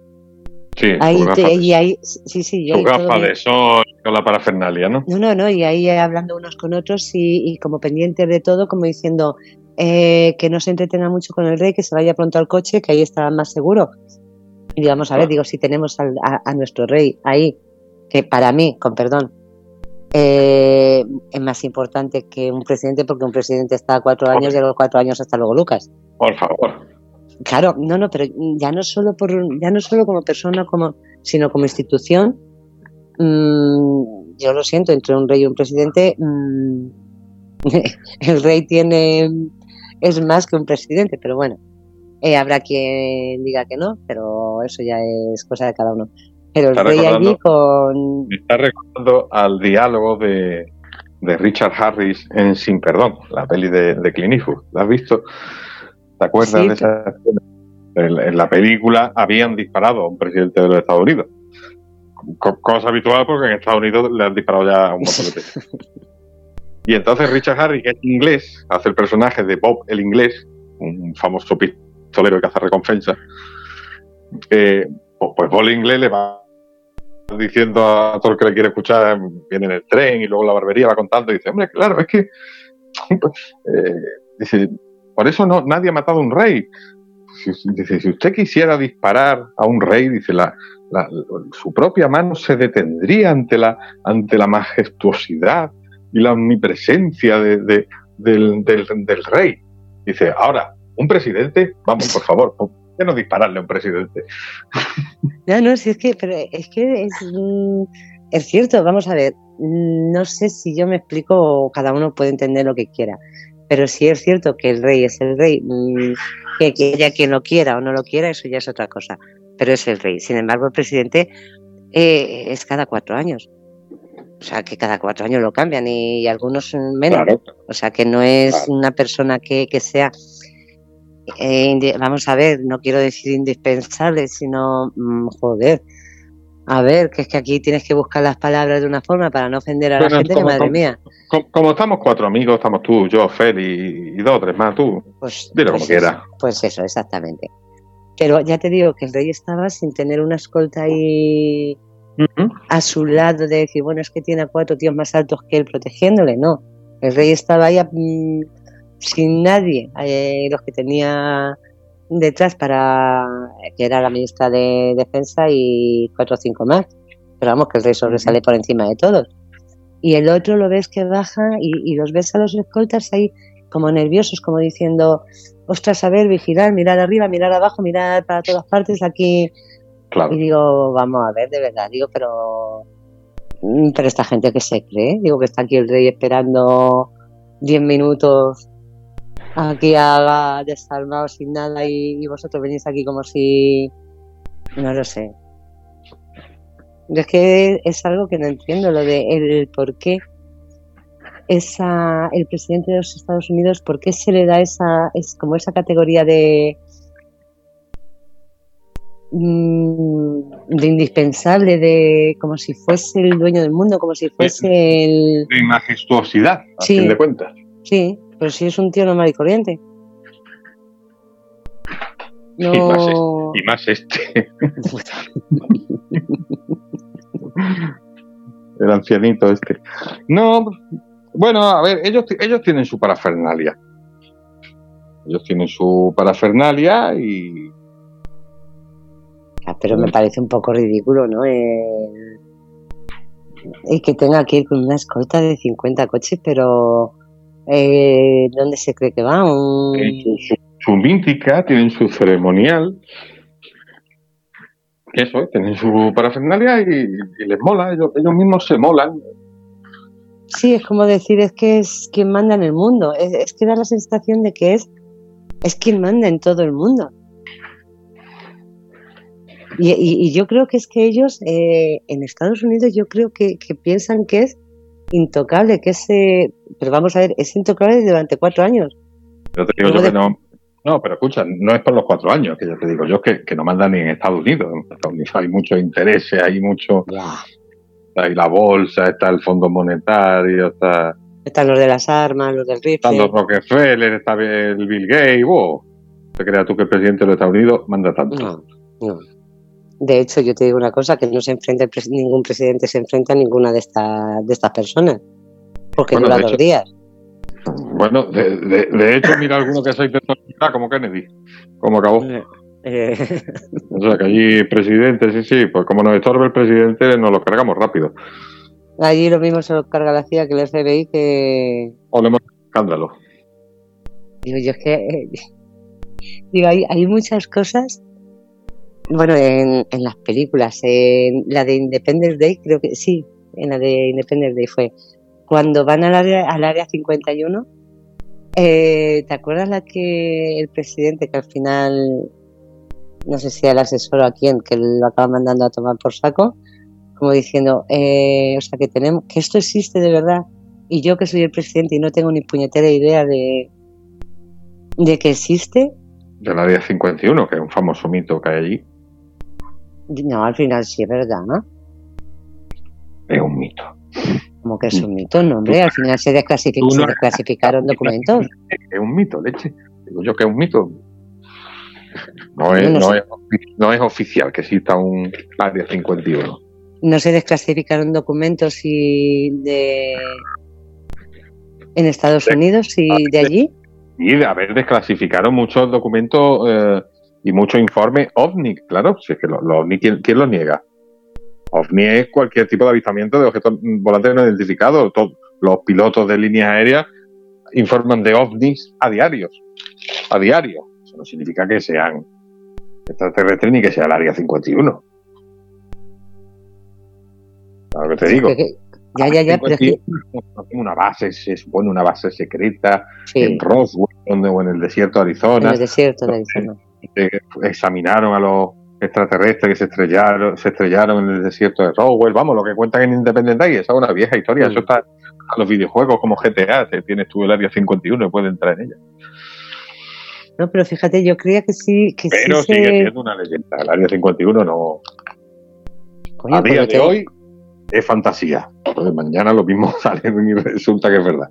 Sí, ahí te- y ahí, sí, sí, y sus ahí todo gafas de sol con la parafernalia, ¿no? No, no, no, y ahí hablando unos con otros y, y como pendientes de todo, como diciendo eh, que no se entretenga mucho con el rey, que se vaya pronto al coche, que ahí estará más seguro. Y vamos a ver, digo, si tenemos al- a, a nuestro rey ahí, que para mí, con perdón, eh, es más importante que un presidente, porque un presidente está cuatro años y a los cuatro años hasta luego Lucas. Por favor. Claro, no, no, pero ya no solo por, ya no solo como persona, como, sino como institución. mm, yo lo siento, entre un rey y un presidente, mm, el rey tiene es más que un presidente, pero bueno, eh, habrá quien diga que no, pero eso ya es cosa de cada uno. Pero el rey allí con, Me está recordando al diálogo de, de Richard Harris en Sin Perdón, la peli de, de Clint Eastwood. ¿La has visto? ¿Te acuerdas Sí, de esa escena? En, en la película habían disparado a un presidente de los Estados Unidos. Co- cosa habitual porque en Estados Unidos le han disparado ya a un montón de veces. Y entonces Richard Harris, que es inglés, hace el personaje de Bob el inglés, un famoso pistolero que hace recompensa. Eh, pues, pues Bob el inglés le va diciendo a todo el que le quiere escuchar, viene en el tren y luego la barbería va contando y dice, hombre, claro, es que eh, dice, por eso no, nadie ha matado a un rey. Si, dice, si usted quisiera disparar a un rey, dice, la, la- su propia mano se detendría ante la, ante la majestuosidad y la omnipresencia de- de- del, del- del rey. Dice, ahora, un presidente, vamos, por favor, ¿por qué no dispararle a un presidente? No, no, si es que, pero es que es, mm, es cierto, vamos a ver, mm, no sé si yo me explico cada uno puede entender lo que quiera, pero si es cierto que el rey es el rey, mm, que, haya quien lo quiera o no lo quiera, eso ya es otra cosa, pero es el rey. Sin embargo, el presidente eh, es cada cuatro años. O sea, que cada cuatro años lo cambian y, algunos menos. Claro, O sea, que no es Claro. una persona que, que sea, eh, vamos a ver, no quiero decir indispensable, sino, mm, joder, a ver, que es que aquí tienes que buscar las palabras de una forma para no ofender a la gente, que madre como- mía. como, como estamos cuatro amigos, estamos tú, yo, Feli y, y dos o tres más, tú. Pues, Dilo pues como quiera. eso, Pues eso, exactamente. Pero ya te digo que el rey estaba sin tener una escolta ahí a su lado de decir, bueno, es que tiene a cuatro tíos más altos que él protegiéndole, no. El rey estaba ahí mm, sin nadie, eh, los que tenía detrás para que era la ministra de Defensa y cuatro o cinco más. Pero vamos, que el rey sobresale por encima de todos. Y el otro lo ves que baja y, y los ves a los escoltas ahí como nerviosos, como diciendo, ostras, a ver, vigilar, mirar arriba, mirar abajo, mirar para todas partes, aquí Claro. Y digo, vamos a ver, de verdad, digo, pero. mm, Pero esta gente que se cree, digo que está aquí el rey esperando 10 minutos aquí haga desarmado sin nada y, y vosotros venís aquí como si. No lo sé. Es que es algo que no entiendo, lo de el por qué esa, el presidente de los Estados Unidos, por qué se le da esa, es como esa categoría de mm, de indispensable, de como si fuese el dueño del mundo, como si fuese el De majestuosidad, a Sí. fin de cuentas. sí, pero si es un tío normal y corriente. Y más No, Y más este, el ancianito este. No, bueno, a ver, ellos, ellos tienen su parafernalia. Ellos tienen su parafernalia y Ah, pero me parece un poco ridículo, ¿no? El- Y que tenga que ir con una escolta de 50 coches, pero eh, ¿dónde se cree que va? Un- su, su, mítica, tienen su ceremonial. Eso, tienen su parafernalia y, y les mola, ellos, ellos mismos se molan. Sí, es como decir, es que es quien manda en el mundo. Es, es que da la sensación de que es, es quien manda en todo el mundo. Y, y- y yo creo que es que ellos eh, en Estados Unidos yo creo que, que piensan que es intocable, que es... eh, pero vamos a ver, es intocable durante cuatro años. Yo te digo yo que no. No, pero escucha, no es por los cuatro años, que ya te digo yo que, que no mandan ni en Estados Unidos. En Estados Unidos hay muchos intereses, hay mucho. Hay la bolsa, está el Fondo Monetario, está, Están los de las armas, los del están los rifle. Rockefeller, está el Bill Gates. wow. ¿Te creas tú que el presidente de los Estados Unidos manda tanto? No, no. De hecho, yo te digo una cosa, que no se enfrenta ningún presidente se enfrenta a ninguna de estas de estas personas. Porque Bueno, dura dos hecho- días. Bueno, de, de- de hecho, mira alguno que se ha intentado como Kennedy, como acabó. Eh, O sea, que allí presidente, sí, sí, pues como nos estorbe el presidente, nos lo cargamos rápido. allí lo mismo se lo carga la CIA que el FBI, que O le hemos escándalo. digo yo es que eh, digo hay, hay muchas cosas. Bueno, en, en las películas, en la de Independence Day, creo que sí, en la de Independence Day fue cuando van al área, al área 51. Eh, ¿Te acuerdas la que el presidente que al final no sé si al asesor o a quién que lo acaba mandando a tomar por saco como diciendo eh, o sea que tenemos que esto existe de verdad y yo que soy el presidente y no tengo ni puñetera idea de de que existe Del área 51, que es un famoso mito que hay allí. No al final sí es verdad ¿no? Es un mito. como que es un mito no hombre al final se, desclasific- no- se desclasificaron documentos Es un mito, leche. Digo yo que es un mito. No es, no es, ofi- no es oficial que exista un área 51. no se desclasificaron documentos y de en Estados Unidos y de allí Y de haber desclasificado muchos documentos eh, y muchos informes OVNI, claro, si es que los lo OVNI, ¿quién, quién los niega? OVNI es cualquier tipo de avistamiento de objetos volantes no identificados. Todos los pilotos de líneas aéreas informan de OVNIs a diarios. A diario. Eso no significa que sean extraterrestres ni que sea el área 51. ¿Sabes lo que te digo? Que- ya ya ya pero es que No tiene una base, se supone una base secreta sí, en Roswell donde- o en el desierto de en Arizona. el desierto de Arizona. Examinaron a los extraterrestres que se estrellaron, se estrellaron en el desierto de Roswell. Vamos, lo que cuentan en Independent Day, esa es una vieja historia. Eso está a los videojuegos como GTA, tienes tú el área 51 y puedes entrar en ella. No, pero fíjate, yo creía que sí, que Pero sí sigue se... siendo una leyenda. El área 51 no. Coño, a día de hoy es fantasía. Entonces, mañana lo mismo sale y resulta que es verdad.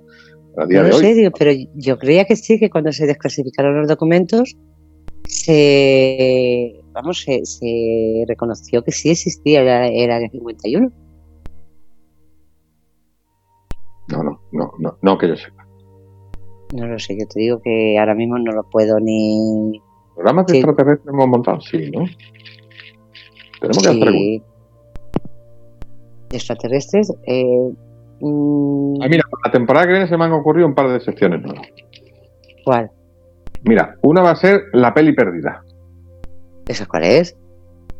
A día No de lo hoy. sé, digo, pero yo creía que sí, que cuando se desclasificaron los documentos, se, vamos, se, se reconoció que sí existía el, el área 51. No, no, no, no, no que yo sepa. No lo sé, yo te digo que ahora mismo no lo puedo ni... ¿Programas de Sí. extraterrestres hemos montado? Sí, ¿no? Tenemos que hacer alguno. Sí. Extraterrestres. Eh, mm, Ah, mira, para la temporada que viene se me han ocurrido un par de secciones nuevas. ¿Cuál? Mira, una va a ser la peli perdida. ¿Esa cuál es?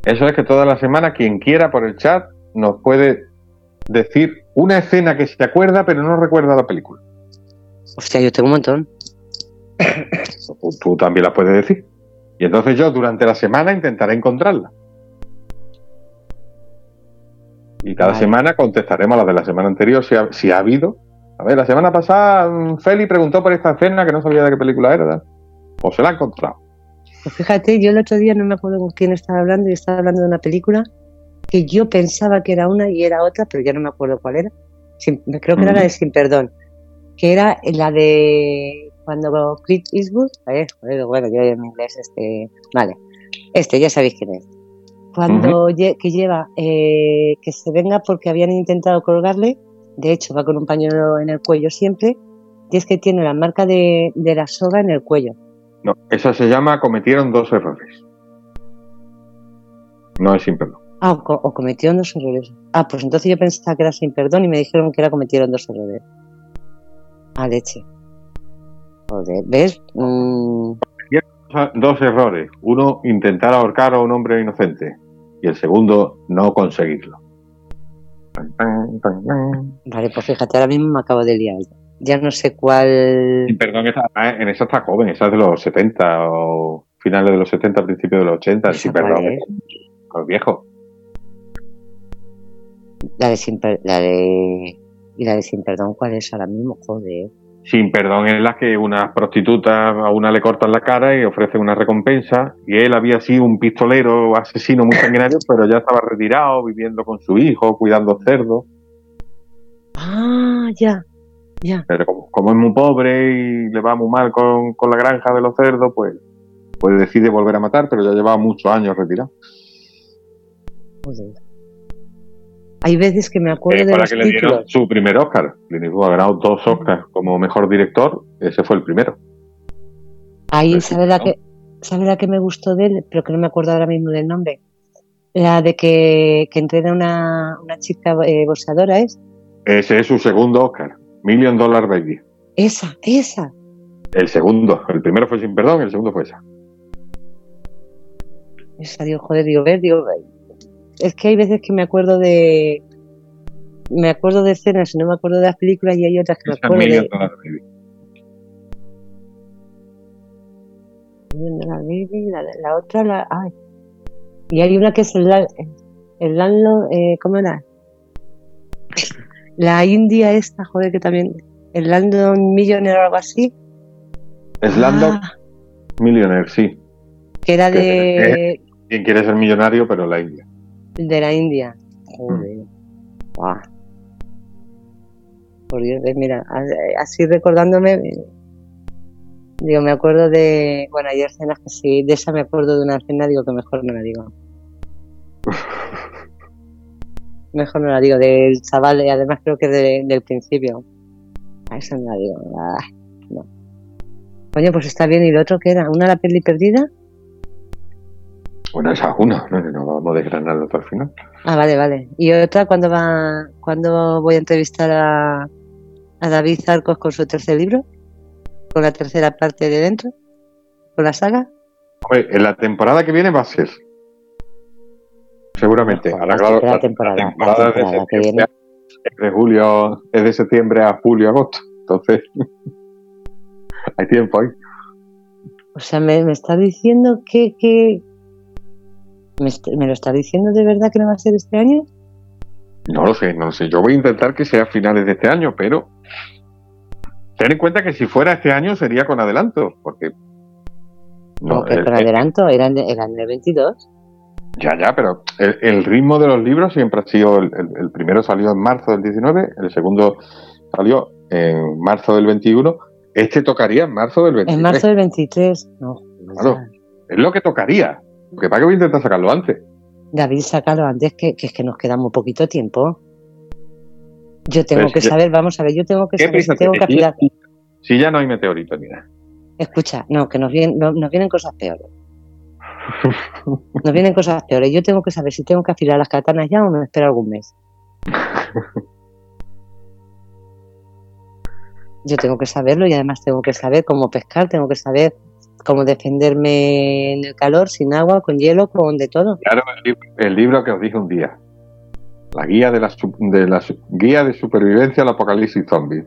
Eso es que toda la semana quien quiera por el chat nos puede decir una escena que se acuerda pero no recuerda la película. Hostia, yo tengo un montón. Tú- también la puedes decir. Y entonces yo durante la semana intentaré encontrarla. Y cada Vale. semana contestaremos las de la semana anterior si ha, si ha habido. A ver, la semana pasada mm, Feli preguntó por esta escena que no sabía de qué película era. O se la ha encontrado. Pues fíjate, yo el otro día no me acuerdo con quién estaba hablando y estaba hablando de una película que yo pensaba que era una y era otra, pero ya no me acuerdo cuál era. Sin- creo que era la de. Sin Perdón, que era la de cuando Clint Eastwood, eh, joder, bueno, yo en inglés, este, vale, este, ya sabéis quién es. Cuando lle- que lleva eh, que se venga porque habían intentado colgarle, de hecho va con un pañuelo en el cuello siempre, y es que tiene la marca de, de la soga en el cuello. No, esa se llama Cometieron dos errores. No es sin perdón. Ah, o, co- o cometieron dos errores. Ah, pues entonces yo pensaba que era sin perdón y me dijeron que era cometieron dos errores. Ah, leche. Joder, ¿ves? Mm, Dos errores. Uno, intentar ahorcar a un hombre inocente. Y el segundo, no conseguirlo. Vale, pues fíjate, ahora mismo me acabo de liar. Ya no sé cuál. Sin perdón, esa- ah, en esa está joven, esa es de los 70 o finales de los 70, principios de los 80. ¿Esa Sin cuál perdón, es? es viejo. La de sin per- la de. Y la de sin perdón, ¿cuál es ahora mismo? Joder. Sin perdón es la que unas prostitutas a una le cortan la cara y ofrecen una recompensa. Y él había sido un pistolero asesino muy sanguinario, pero ya estaba retirado, viviendo con su hijo, cuidando cerdos. Ah, ya. Pero como, como es muy pobre y le va muy mal con, con la granja de los cerdos, pues, pues decide volver a matar, pero ya llevaba muchos años retirado. Joder. Hay veces que me acuerdo Eh, de para los que le dieron títulos. su primer Oscar. Clint Eastwood ha ganado dos Oscars como mejor director, ese fue el primero. Ahí, ¿sabe la que sabe la que me gustó de él? Pero que no me acuerdo ahora mismo del nombre. La de que, que entrena una, una chica eh, boxeadora, ¿es? Ese es su segundo Oscar, Million Dollar Baby. Esa, esa. El segundo, el primero fue sin perdón, el segundo fue esa. Esa, digo, joder, digo, ver, digo, es que hay veces que me acuerdo de. Me acuerdo de escenas y no me acuerdo de las películas y hay otras que me Esa acuerdo Million de. Dollar Baby. La, Baby, la, la otra, la. Ay. Y hay una que es el, el landlord, eh, ¿cómo era? La India esta, joder, que también. El Landlord Millionaire o algo así. Slumdog Ah, Millionaire, sí. que era de, Quien quiere ser millonario, pero la India. de la India. Joder. Buah. Por Dios, eh, mira, a- así recordándome, eh, digo, me acuerdo de, bueno, hay escenas que sí, de esa me acuerdo de una escena, digo que mejor no la digo. Mejor no la digo, del chaval, y además creo que de- del principio. A esa no la digo. ah, no. Coño, pues está bien, ¿y lo otro qué era? ¿Una la peli perdida? Bueno, esa es una, no, no vamos a desgranarlo hasta el final. Ah, vale, vale. ¿Y otra cuando va, cuando voy a entrevistar a, a David Zarcos con su tercer libro? ¿Con la tercera parte de dentro? ¿Con la saga? Hombre, en la temporada que viene va a ser. Seguramente. Ahora, la claro, la, temporada, la la temporada es de que es de julio, es de septiembre a julio, agosto. Entonces, hay tiempo ahí. O sea, me, me está diciendo que... que... ¿Me, est- ¿Me lo está diciendo de verdad que no va a ser este año? No lo sé, no lo sé. Yo voy a intentar que sea a finales de este año, pero ten en cuenta que si fuera este año sería con adelanto, porque no, Como que el- con adelanto, eran, eran el 22. Ya, ya, pero el, el ritmo de los libros siempre ha sido el, el- primero salió en marzo del 19, el segundo salió en marzo del 21, este tocaría en marzo del 23. En marzo del 23. No, Claro. Es lo que tocaría. Porque para que voy a intentar sacarlo antes. David, sácalo antes, que, que es que nos queda muy poquito tiempo. Yo tengo Pues que saber, vamos a ver, yo tengo que ¿Qué saber tengo que. Si ya no hay meteorito nada. Escucha, no, que nos vienen, no- nos vienen cosas peores. Nos vienen cosas peores. Yo tengo que saber si tengo que afilar las katanas ya o me espero algún mes. Yo tengo que saberlo y además tengo que saber cómo pescar, tengo que saber cómo defenderme en el calor, sin agua, con hielo, con de todo. Claro, el, libro- el libro que os dije un día. La guía de la, de guía de supervivencia al apocalipsis zombie.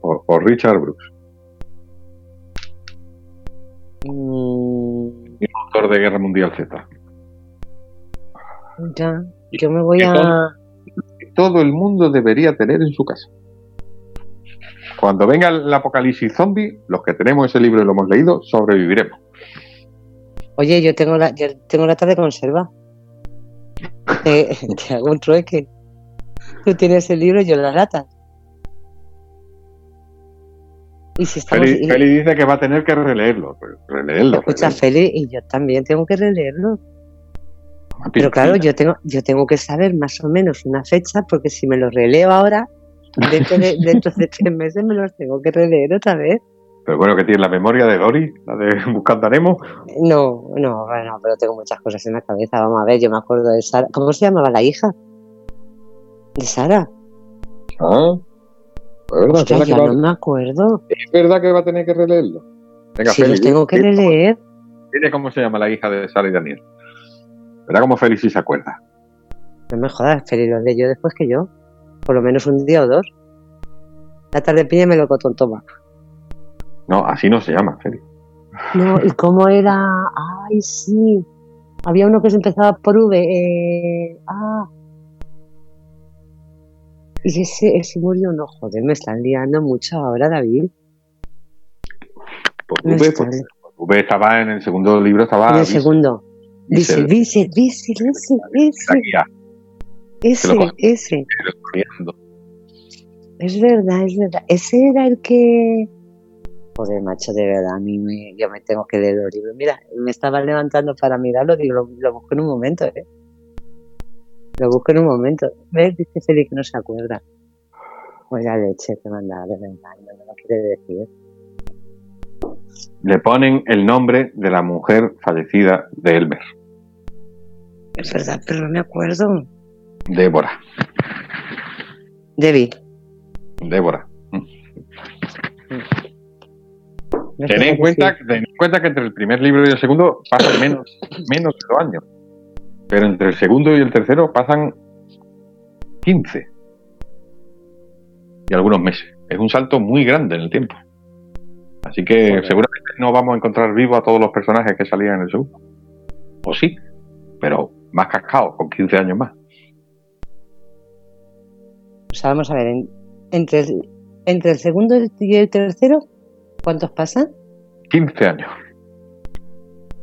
Por, por Richard Brooks, Mm, autor de Guerra Mundial Z. ya, yo me voy ¿Qué a... todo el mundo debería tener en su casa. Cuando venga el apocalipsis zombie, los que tenemos ese libro y lo hemos leído, sobreviviremos. Oye, yo tengo la, yo tengo la de conserva. Te, te hago un trueque. Tú tienes el libro y yo la lata. Y si estamos... Feli, y- Feli dice que va a tener que releerlo. Releerlo. escucha. Feli, y yo también tengo que releerlo. Una Pero claro, yo tengo, yo tengo que saber más o menos una fecha, porque si me los releo ahora, dentro de, dentro de tres meses me los tengo que releer otra vez. Pero bueno, que tiene la memoria de Dory, la de Buscando a Nemo. No, no, bueno, pero tengo muchas cosas en la cabeza. Vamos a ver, yo me acuerdo de Sara. ¿Cómo se llamaba la hija? De Sara. Ah, es verdad, Ostras, es verdad ya que va- no me acuerdo. es verdad que va a tener que releerlo. Venga, Si Feli, los tengo que releer. dile cómo se llama la hija de Sara y Daniel. Verá cómo Feli sí se acuerda. No me jodas, Feli los leyó después que yo. Por lo menos un día o dos. La tarde piña me lo cotón toma. No, así no se llama, Feli. No, ¿y cómo era? Ay, sí. Había uno que se empezaba por V. Eh... Ah. Y ese, ese murió, no, joder, me están liando mucho ahora, David. Pues V, pues, V estaba en el segundo libro, estaba en el segundo. Dice, dice, dice, dice, dice, ese, ese. Es verdad, es verdad. Ese era el que. Joder, macho, de verdad, a mí me, yo me tengo que leer los libros. Mira, me estaba levantando para mirarlo, digo, lo, lo busco en un momento, ¿eh? Lo busco en un momento. ¿Ves? Dice Félix que no se acuerda. Pues la leche que manda, de verdad, no me lo quiere decir. Le ponen el nombre de la mujer fallecida de Elmer, Es verdad, pero no me acuerdo. Débora. David. Débora. me Ten en, que cuenta, decir. ten en cuenta que entre el primer libro y el segundo pasan menos, menos de dos años. Pero entre el segundo y el tercero pasan 15. Y algunos meses. Es un salto muy grande en el tiempo. Así que seguramente no vamos a encontrar vivos a todos los personajes que salían en el segundo. O sí, pero más cascados, con 15 años más. O sea, vamos a ver, en- entre, el, entre el segundo y el tercero, ¿cuántos pasan? 15 años.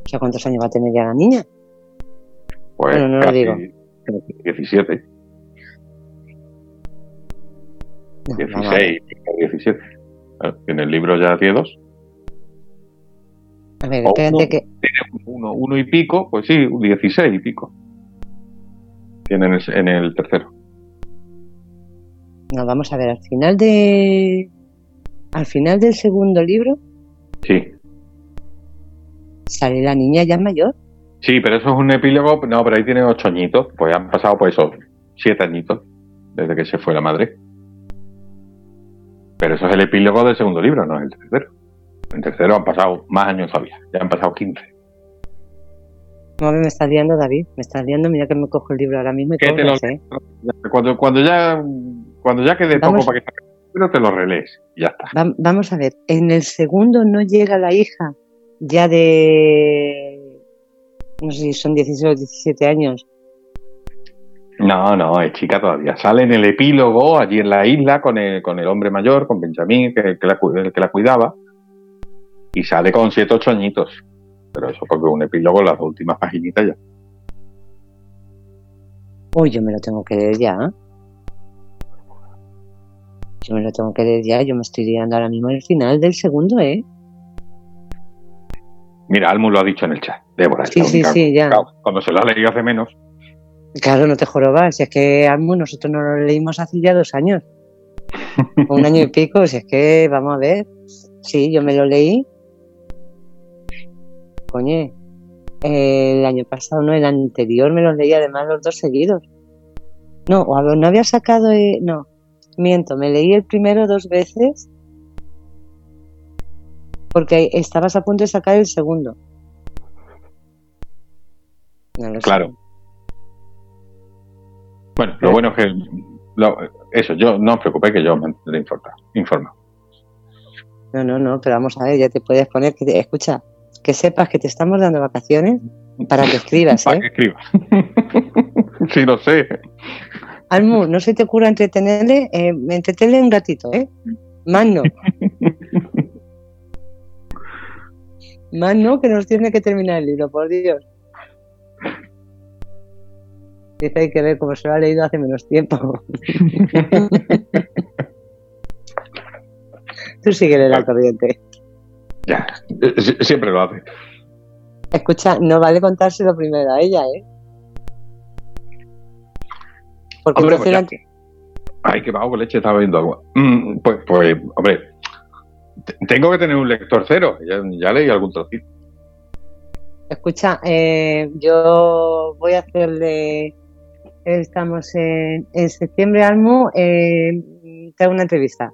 O sea, ¿cuántos años va a tener ya la niña? Pues Bueno, no lo casi digo. 17, No, vamos a ver. 16, 17. Eh, En el libro ya tiene dos. A ver, O espérate uno. que. uno, uno y pico, pues sí, un 16 y pico. Tienen en el, en el tercero. No, vamos a ver, al final de. Al final del segundo libro Sí. sale la niña ya mayor. Sí, pero eso es un epílogo. No, pero ahí tiene ocho añitos. Pues han pasado, pues eso, siete añitos desde que se fue la madre. Pero eso es el epílogo del segundo libro, no es el tercero. En tercero han pasado más años todavía. Ya han pasado 15. No, me estás liando, David. Me estás liando. Mira que me cojo el libro ahora mismo y ¿Qué te lo- ¿eh? Cuando, cuando ya cuando ya quede poco para que pero te lo relees y ya está. Va- vamos a ver, en el segundo no llega la hija ya de. No sé si son 16 o 17 años. No, no, es chica todavía. Sale en el epílogo allí en la isla con el, con el hombre mayor, con Benjamín, que, que la, el que la cuidaba. Y sale con 7, 8 añitos. Pero eso porque un epílogo, las dos últimas paginitas ya. Uy, yo me lo tengo que leer ya. Yo me lo tengo que leer ya. Yo me estoy liando ahora mismo el final del segundo, ¿eh? Mira, Almu lo ha dicho en el chat. Débora, Sí, sí, única- sí, ya. Claro, Cuando se lo ha leído hace menos. Claro, no te jorobas. Si es que Almu, nosotros nos lo leímos hace ya dos años. Un año y pico. Si es que, vamos a ver. Sí, yo me lo leí. Coñe. El año pasado, no, el anterior me los leí además los dos seguidos. No, o no había sacado. eh, no, miento, me leí el primero dos veces. Porque estabas a punto de sacar el segundo. No lo sé. Claro. Bueno, lo bueno es que lo- eso, yo no os preocupéis que yo os mantendré informado. informado. No, no, no, pero vamos a ver, ya te puedes poner que te- escucha, que sepas que te estamos dando vacaciones para que escribas, Para ¿eh? que escriba. sí, lo sé. Almu, no se te ocurra entretenerle, eh, entretenerle un ratito, ¿eh? Más no. Más no, que nos tiene que terminar el libro, por Dios. Dice hay que ver cómo se lo ha leído hace menos tiempo. Tú síguele la corriente. Ya, sie- siempre lo hace. Escucha, no vale contárselo primero a ella, ¿eh? Porque Hombre, pues ya- Ay, que bajo leche, estaba viendo algo. Mm, pues, pues, hombre, tengo que tener un lector cero. Ya, ya leí algún trocito. Escucha, eh, yo voy a hacerle. Estamos en, en septiembre, Almu. Eh, te hago una entrevista.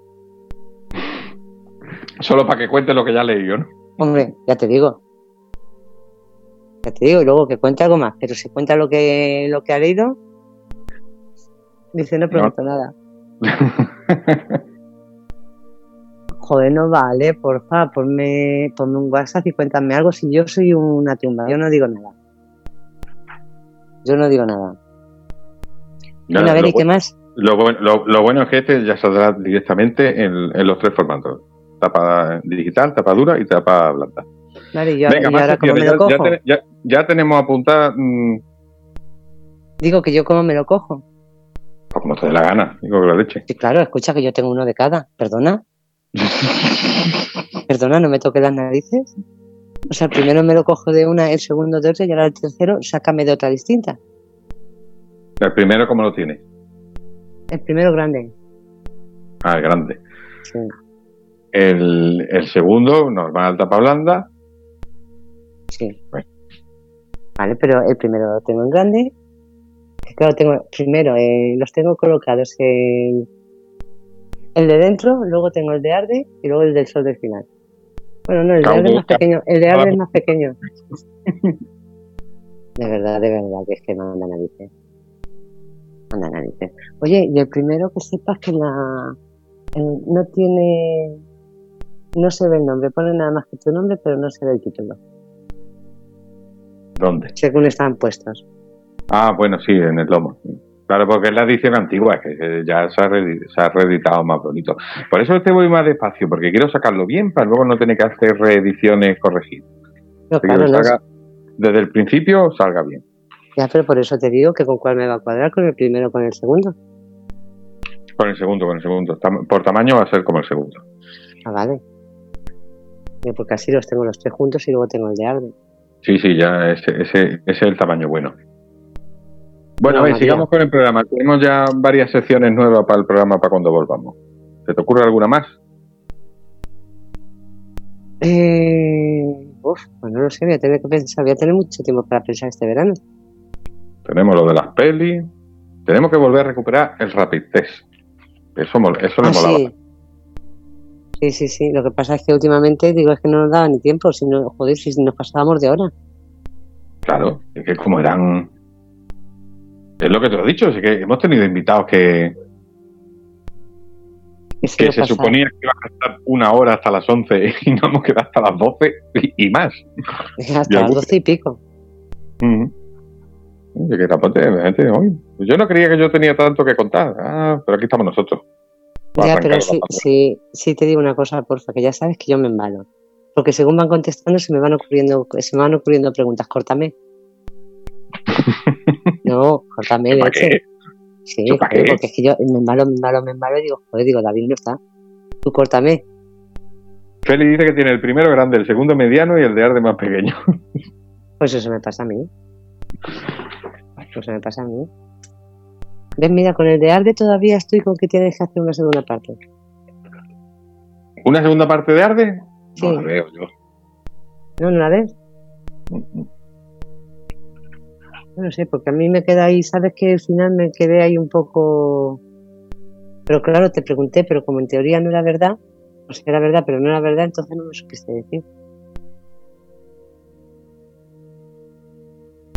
Solo para que cuente lo que ya leí yo, ¿no? Hombre, ya te digo. Ya te digo, y luego que cuente algo más. Pero si cuenta lo que, lo que ha leído, dice no pregunto nada. Joder, no vale, porfa, ponme, ponme un WhatsApp y cuéntame algo. Si yo soy una tumba, yo no digo nada. Yo no digo nada. Bueno, a ver, ¿y qué más? lo bueno, lo- lo bueno es que este ya saldrá directamente en, en los tres formatos. Tapa digital, tapa dura y tapa blanda. Vale, y yo, Venga, y más ahora cómo me lo ya, cojo. ya ten- ya- ya tenemos apuntada, mm, Digo que yo cómo me lo cojo. pues como te dé la gana, digo que la leche. Sí, claro, escucha que yo tengo uno de cada. Perdona. Perdona, no me toques las narices. O sea, el primero me lo cojo de una, el segundo de otra y ahora el tercero sácame de otra distinta. El primero, ¿cómo lo tienes? El primero grande. Ah, el grande. Sí. El, el segundo, normal, tapa blanda. Sí. Bueno. Vale, pero el primero lo tengo en grande. Claro, tengo, primero eh, los tengo colocados en el de dentro, luego tengo el de arde y luego el del sol del final. Bueno, no, el de arde es más pequeño. El de arde es más pequeño. de verdad, de verdad, que es que manda narices. Manda narices. Oye, y el primero que sepas que la el- no tiene no se ve el nombre, pone nada más que tu nombre, pero no se ve el título, ¿Dónde? según están puestos. Ah, bueno, sí, en el lomo. Claro, porque es la edición antigua, que ya se ha, se ha reeditado más bonito. Por eso te voy más despacio, porque quiero sacarlo bien para luego no tener que hacer reediciones corregidas. No, Que claro, no, salga- desde el principio salga bien. ya, pero por eso te digo que con cuál me va a cuadrar, con el primero o con el segundo. Con el segundo, con el segundo. Por tamaño va a ser como el segundo. Ah, vale. Eh, Porque así los tengo los tres juntos y luego tengo el de Arde. Sí, sí, ya ese, ese, ese es el tamaño bueno. Bueno, a ver, María. sigamos con el programa. Tenemos ya varias secciones nuevas para el programa para cuando volvamos. ¿Se te ocurre alguna más? Eh, uf, pues no lo sé, voy a tener que pensar, voy a tener mucho tiempo para pensar este verano. Tenemos lo de las pelis. Tenemos que volver a recuperar el Rapid Test. Eso, mol- eso le Ah, molaba. sí. Sí, sí, sí. Lo que pasa es que últimamente, digo, es que no nos daba ni tiempo. Si no, joder, si nos pasábamos de hora. Claro, es que como eran... Es lo que te lo he dicho, es que hemos tenido invitados que, Que se pasaba. suponía que iban a estar una hora hasta las 11 y nos hemos quedado hasta las 12 y, y más. Hasta las doce y pico. Que gente, yo no creía que yo tenía tanto que contar. Ah, pero aquí estamos nosotros. Ya, pero sí, sí, sí te digo una cosa, porfa, que ya sabes que yo me embalo. Porque según van contestando se me van ocurriendo, se me van ocurriendo preguntas. Córtame. No, ¿Para leche. qué? Sí, ¿Yo joder, porque es que yo me embalo, me embalo, me embalo y digo, joder, digo, David no está. Tú córtame. Feli dice que tiene el primero grande, el segundo mediano y el de arde más pequeño. Pues eso me pasa a mí. Pues eso me pasa a mí. Ves, mira, con el de Arde todavía estoy con que tienes que hacer una segunda parte. ¿Una segunda parte de arde? Sí. No la veo yo. ¿No? ¿No la ves? Mm, No sé, porque a mí me queda ahí, sabes que al final me quedé ahí un poco... Pero claro, te pregunté, pero como en teoría no era verdad, O sea, era verdad, pero no era verdad, entonces no me supiste decir.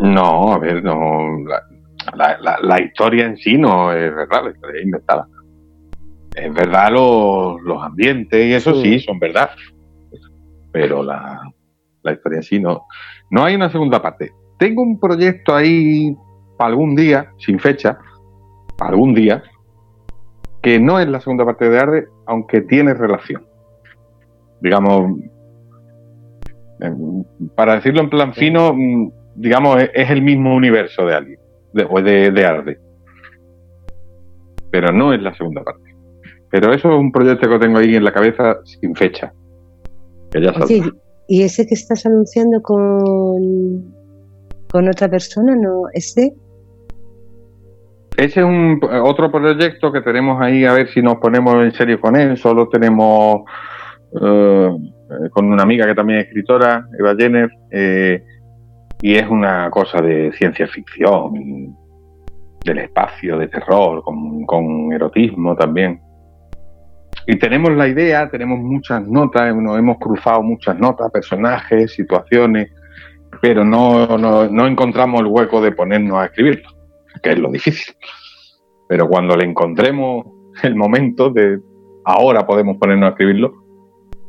No, a ver, no. La, la- la- la historia en sí no es verdad, la historia es inventada. Es verdad los, los ambientes y eso Sí. sí, son verdad. Pero la, la historia en sí no. No hay una segunda parte. Tengo un proyecto ahí para algún día, sin fecha, para algún día, que no es la segunda parte de Arde, aunque tiene relación. Digamos, em, para decirlo en plan fino, mm, digamos, es, es el mismo universo de alguien, de, o de, de Arde. Pero no es la segunda parte. Pero eso es un proyecto que tengo ahí en la cabeza sin fecha. Que ya Oye, saldrá. ¿y ese que estás anunciando con, con otra persona, no? ¿Ese? Ese es un otro proyecto que tenemos ahí, a ver si nos ponemos en serio con él. Solo tenemos eh, con una amiga que también es escritora, Eva Jenner, eh, y es una cosa de ciencia ficción, del espacio, de terror, con, con erotismo también. Y tenemos la idea, tenemos muchas notas, nos hemos cruzado muchas notas, personajes, situaciones, pero no, no, no encontramos el hueco de ponernos a escribirlo que es lo difícil. Pero cuando le encontremos el momento de ahora podemos ponernos a escribirlo,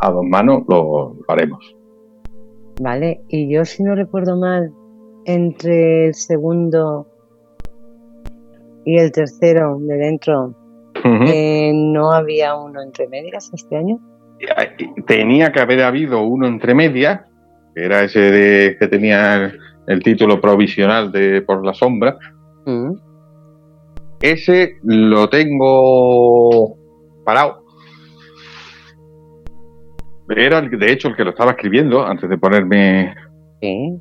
a dos manos lo, lo haremos. Vale, y yo si no recuerdo mal, entre el segundo y el tercero de dentro, eh, no había uno entre medias este año. Y Tenía que haber habido uno entre medias, que era ese de, que tenía el, el título provisional de Por la Sombra. Mm. Ese lo tengo parado. Era el- de hecho el que lo estaba escribiendo antes de ponerme Sí.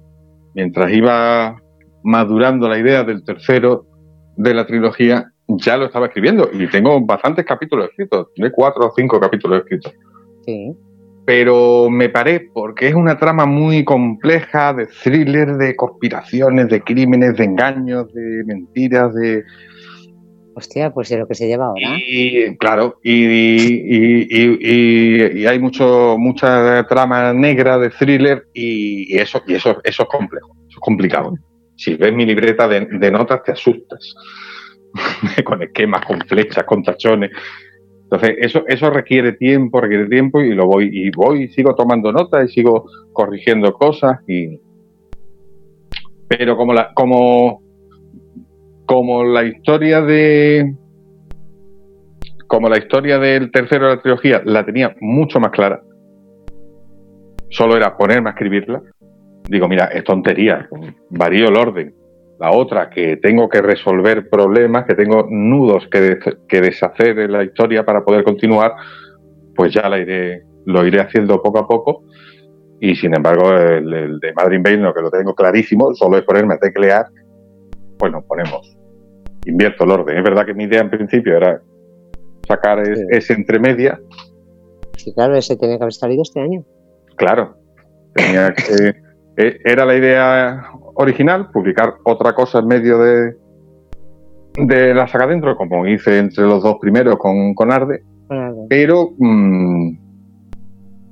mientras iba madurando la idea del tercero de la trilogía, ya lo estaba escribiendo y tengo bastantes capítulos escritos, de cuatro o cinco capítulos escritos. Sí. Pero me paré porque es una trama muy compleja de thriller, de conspiraciones, de crímenes, de engaños, de mentiras, de... Hostia, pues es lo que se lleva ahora. Y claro, y, y- y- hay mucho, mucha trama negra de thriller y, y eso, y eso, eso es complejo, eso es complicado. Si ves mi libreta de, de notas te asustas. con esquemas, con flechas, con tachones. Entonces, eso, eso requiere tiempo, requiere tiempo y lo voy, y voy sigo tomando notas y sigo corrigiendo cosas y. Pero como la, como, como la historia de como la historia del tercero de la trilogía la tenía mucho más clara, solo era ponerme a escribirla, digo, mira, es tontería, varío el orden. La otra, que tengo que resolver problemas, que tengo nudos que, des- que deshacer en la historia para poder continuar, pues ya la iré, lo iré haciendo poco a poco. Y sin embargo, el, el de Madrid Invasion, que lo tengo clarísimo, solo es ponerme a teclear, pues nos ponemos. Invierto el orden. Es verdad que mi idea en principio era sacar es- Sí. ese entre medias, Sí, claro, ese tiene que haber salido este año. Claro. Tenía que- eh, era la idea original, publicar otra cosa en medio de, de la saga dentro, como hice entre los dos primeros con, con Arde, pero mm,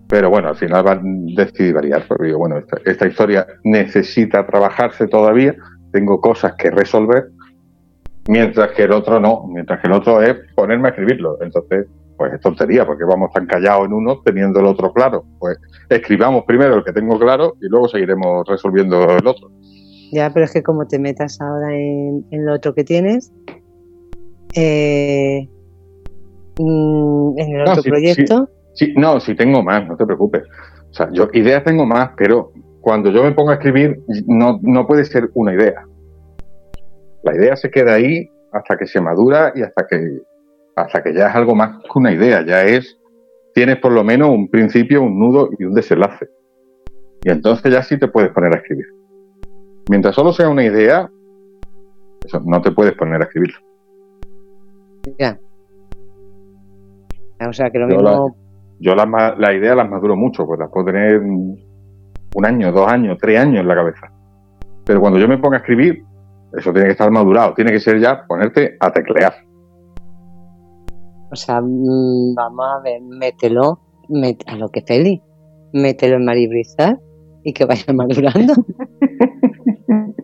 pero bueno, al final va- decidí variar, porque digo, bueno, esta, esta historia necesita trabajarse todavía, tengo cosas que resolver, mientras que el otro no, mientras que el otro es ponerme a escribirlo. Entonces, pues es tontería, porque vamos tan callados en uno teniendo el otro claro. Pues escribamos primero el que tengo claro y luego seguiremos resolviendo el otro. Ya, pero es que como te metas ahora en, en lo otro que tienes, eh, mm, en el No, otro proyecto, Sí, no, sí tengo más, no te preocupes. O sea, yo ideas tengo más, pero cuando yo me pongo a escribir, no, no puede ser una idea. La idea se queda ahí hasta que se madura y hasta que, hasta que ya es algo más que una idea, ya es, tienes por lo menos un principio, un nudo y un desenlace. Y entonces ya sí te puedes poner a escribir. Mientras solo sea una idea, eso, no te puedes poner a escribirlo. ya. O sea, que lo Yo mismo, Yo las ma- la idea las maduro mucho, pues las puedo tener un año, dos años, tres años en la cabeza. Pero cuando yo me ponga a escribir, eso tiene que estar madurado, tiene que ser ya ponerte a teclear. o sea, mm, vamos a ver, mételo met- a lo que Feli, mételo en maribrizar y que vaya madurando.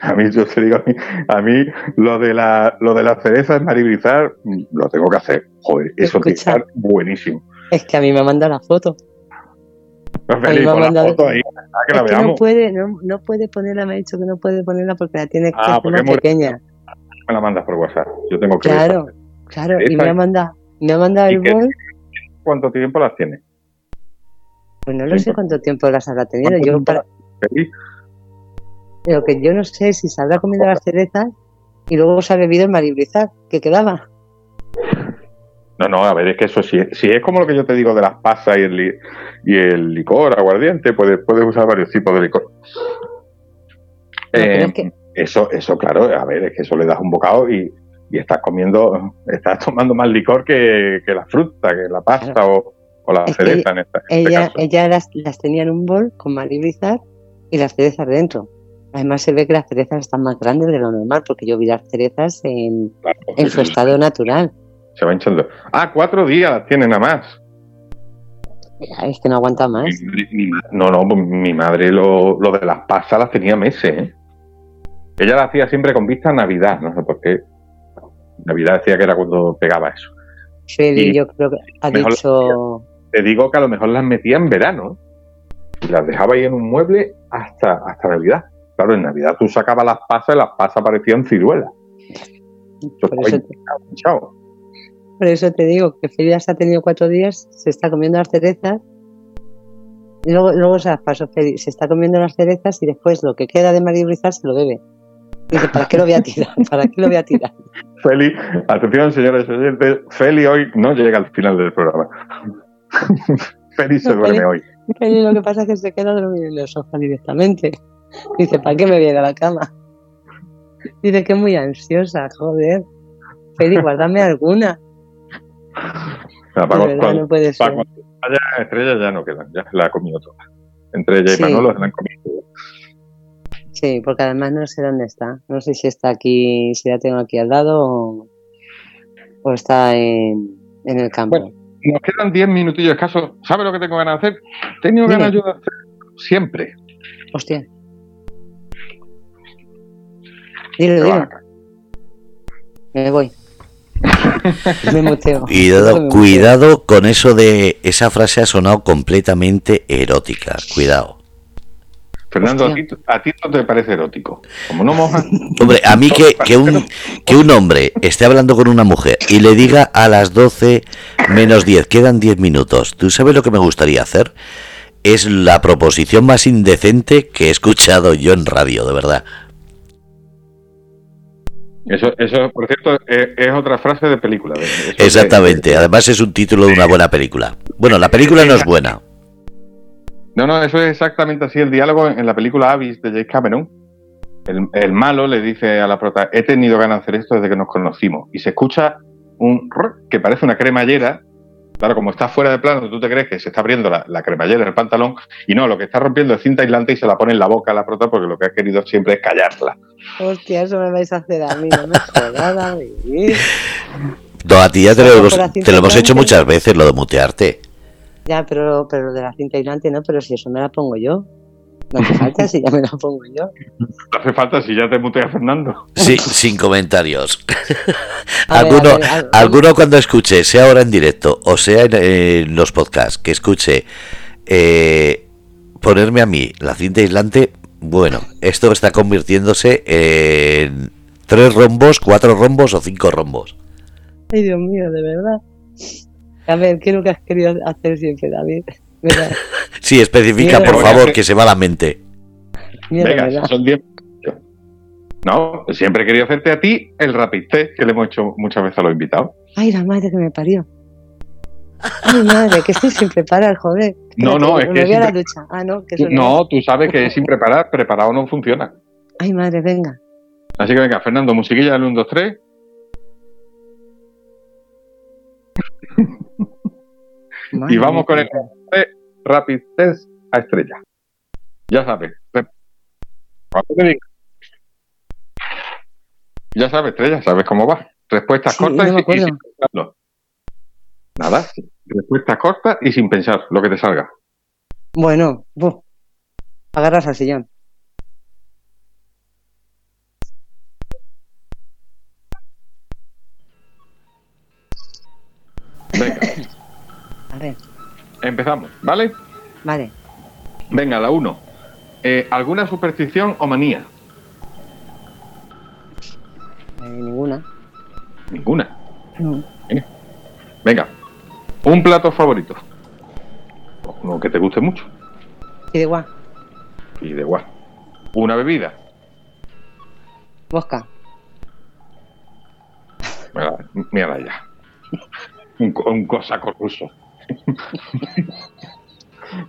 A mí, yo te digo, a mí, a mí lo de la lo de las cerezas maribrizar mm, lo tengo que hacer. Joder, eso tiene que estar buenísimo. es que a mí me manda la foto. Me la foto ahí, que la es que no puede, no, no puede ponerla, me ha dicho que no puede ponerla porque la tiene que Ah, hacer porque más pequeña. Me la mandas por WhatsApp. Yo tengo que ver Claro, claro, y me ha mandado, me ha mandado ¿Y el bol, cuánto tiempo las tienes. pues no lo sé pues- cuánto tiempo las habrá tenido. ¿Cuánto Yo tiempo para, Feliz. Lo que yo no sé es si se habrá comido las cerezas y luego se ha bebido el maribrizar que quedaba. No, no, a ver, es que eso sí, si es como lo que yo te digo de las pasas y el, li- y el licor, aguardiente, puedes, puedes usar varios tipos de licor. pero Eh, es que- Eso, eso, claro, a ver, es que eso le das un bocado y, y estás comiendo, estás tomando más licor que, que la fruta, que la pasta o, o la Es cereza en, esta- en este Ella, caso. ella las, las tenía en un bol con maribrizar y las cerezas dentro. Además se ve que las cerezas están más grandes de lo normal porque yo vi las cerezas en, Claro, en su sí, estado natural. Se va hinchando. Ah, cuatro días las tienen nada más. Es que no aguanta más. Mi no, no, pues mi madre lo, lo de las pasas las tenía meses. ¿eh? Ella las hacía siempre con vista a Navidad, no sé por qué. Navidad decía que era cuando pegaba eso. Feli, yo creo que ha dicho. Te digo que a lo mejor las metía en verano y las dejaba ahí en un mueble hasta, hasta Navidad. Claro, en Navidad tú sacabas las pasas y las pasas parecían ciruelas. Por eso, por te digo que Feli ya se ha tenido cuatro días, se está comiendo las cerezas. Y luego, luego se las pasó Feli, se está comiendo las cerezas y después lo que queda de maribrizar se lo bebe. Dice, ¿para qué lo voy a tirar? ¿Para qué lo voy a tirar? Feli, atención señores oyentes, Feli hoy no llega al final del programa. Feli se duerme hoy. Feli lo que pasa es que se queda dormido en el sofá directamente. Dice, ¿para qué me voy a la cama? Dice que es muy ansiosa, joder. Feli, guárdame alguna. De para, verdad, cuando- no puede para ser. cuando vaya estrella ya no quedan, ya se la ha comido toda. Entre ella y Sí. Manolo se la han comido toda. Sí, porque además no sé dónde está. No sé si está aquí, si la tengo aquí al lado o, o está en, en el campo. Bueno. Nos quedan 10 minutillos escasos. ¿Sabes lo que tengo ganas de hacer? Dime. ganas yo de hacer siempre. Hostia. Dilo, dilo. Me voy. me muteo. Cuidado, Me cuidado con eso de esa frase ha sonado completamente erótica. Cuidado. Fernando, a ti, a ti no te parece erótico. Como no mojas. Hombre, a mí que, que un, que un hombre esté hablando con una mujer y le diga a las 12 menos 10, quedan 10 minutos. ¿Tú sabes lo que me gustaría hacer? Es la proposición más indecente que he escuchado yo en radio, de verdad. Eso, eso por cierto, es, es otra frase de película. eso Exactamente. Además es un título de una buena película. Bueno, la película no es buena. No, no, eso es exactamente así el diálogo en la película Abyss de James Cameron. El, el malo le dice a la prota, he tenido ganas de hacer esto desde que nos conocimos. Y se escucha un rrr que parece una cremallera. Claro, como está fuera de plano, tú te crees que se está abriendo la, la cremallera en el pantalón. Y no, lo que está rompiendo es cinta aislante y se la pone en la boca a la prota porque lo que ha querido siempre es callarla. Hostia, eso me vais a hacer a mí, no me jodas, David. No, a ti ya te lo, hemos, te lo hemos hecho muchas veces, lo de mutearte. Ya, pero, pero lo de la cinta aislante no, pero si eso me la pongo yo. No hace falta si ya me la pongo yo. No hace falta si ya te mutea Fernando. Sí, sin comentarios. A ver, alguno, a ver, a ver. alguno cuando escuche, sea ahora en directo o sea en, en los podcasts, que escuche eh, ponerme a mí la cinta aislante, bueno, esto está convirtiéndose en tres rombos, cuatro rombos o cinco rombos. Ay, Dios mío, de verdad. A ver, ¿qué es lo que has querido hacer siempre, David? ¿Verdad? Sí, especifica, por favor, que se va la mente. Mira, Venga, ¿verdad? son 10. No, siempre he querido hacerte a ti el rapid test que le hemos hecho muchas veces a los invitados. Ay, la madre que me parió. Ay, madre, que estoy sin preparar, joder. No, no, es me que voy a la ducha. Ah, no, que eso No, tú sabes que sin preparar, preparado no funciona. Ay, madre, venga. Así que venga, Fernando, musiquilla del 1, 2, 3. Y vamos con el rapid test a estrella. Ya sabes. diga. Ya sabes, estrella, sabes cómo va. Respuestas Sí, cortas no me y sin- pensarlo. Nada, Respuesta corta y sin pensar, lo que te salga. Bueno, buf, agarras al sillón. Venga, A ver, empezamos, ¿vale? vale. Venga, la 1. ¿Alguna superstición o manía? Un plato favorito. Uno que te guste mucho. Y de igual, Y de igual. Una bebida. bosca. Mira, ya. Un, un cosaco ruso.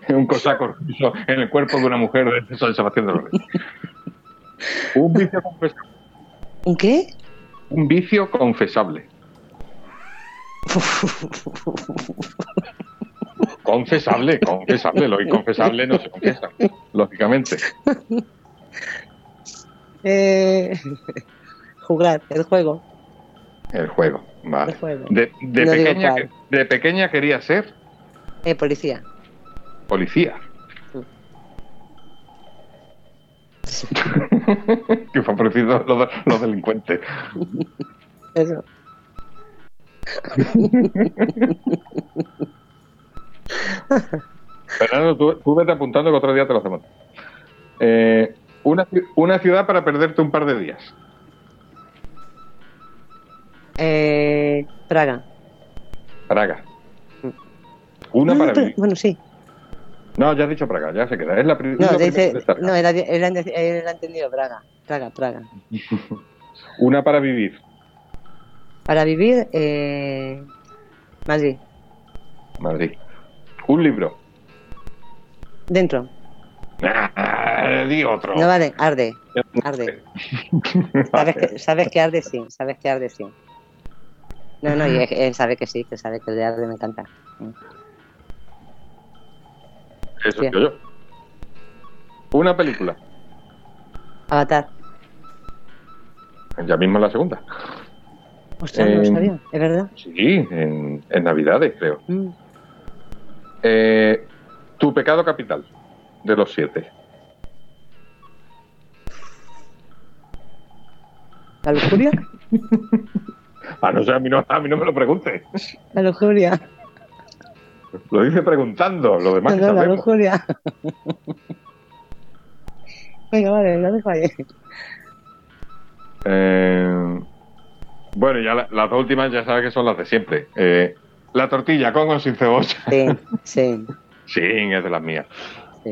un cosaco ruso en el cuerpo de una mujer de San Sebastián de los Reyes. Un vicio confesable. ¿Un qué? Un vicio confesable. Confesable, confesable. Lo inconfesable no se confiesa, lógicamente. eh, jugar, el juego. El juego, vale. El juego. De, de No digo pequeña, cuál. de pequeña quería ser Eh, policía. policía. que fue parecido los, los delincuentes. Eso. Fernando, tú, tú vete apuntando que otro día te lo hacemos. Eh, una, una ciudad para perderte un par de días. Eh, Praga. Praga. Una No, para vivir. bueno, sí. No, ya has dicho Praga, ya se queda. Es la, No, la dice, no él ha entendido Praga. Praga, Praga. Una para vivir. Para vivir, eh, Madrid. Madrid. Un libro. Dentro. Ah, di otro. No vale, arde. Arde. Sabes que, sabes que arde sí, sabes que arde sí. No, no, y él, él sabe que sí, que sabe que el de arde me encanta. Eso yo. Una película. Avatar. Ya mismo la segunda. Ostras, no lo Eh, sabía, es verdad. Sí, en, en Navidades, creo. Mm. Eh, tu pecado capital de los siete. ¿La lujuria? Ah, no sé, a mí no, a mí no me lo pregunte. La lujuria. Lo dice preguntando, lo demás No, no, la lujuria. Venga, vale, lo dejo ahí. Eh, bueno, ya la- las dos últimas ya sabes que son las de siempre. Eh, la tortilla con o sin cebolla. Sí, sí, Sí, es de las mías. sí.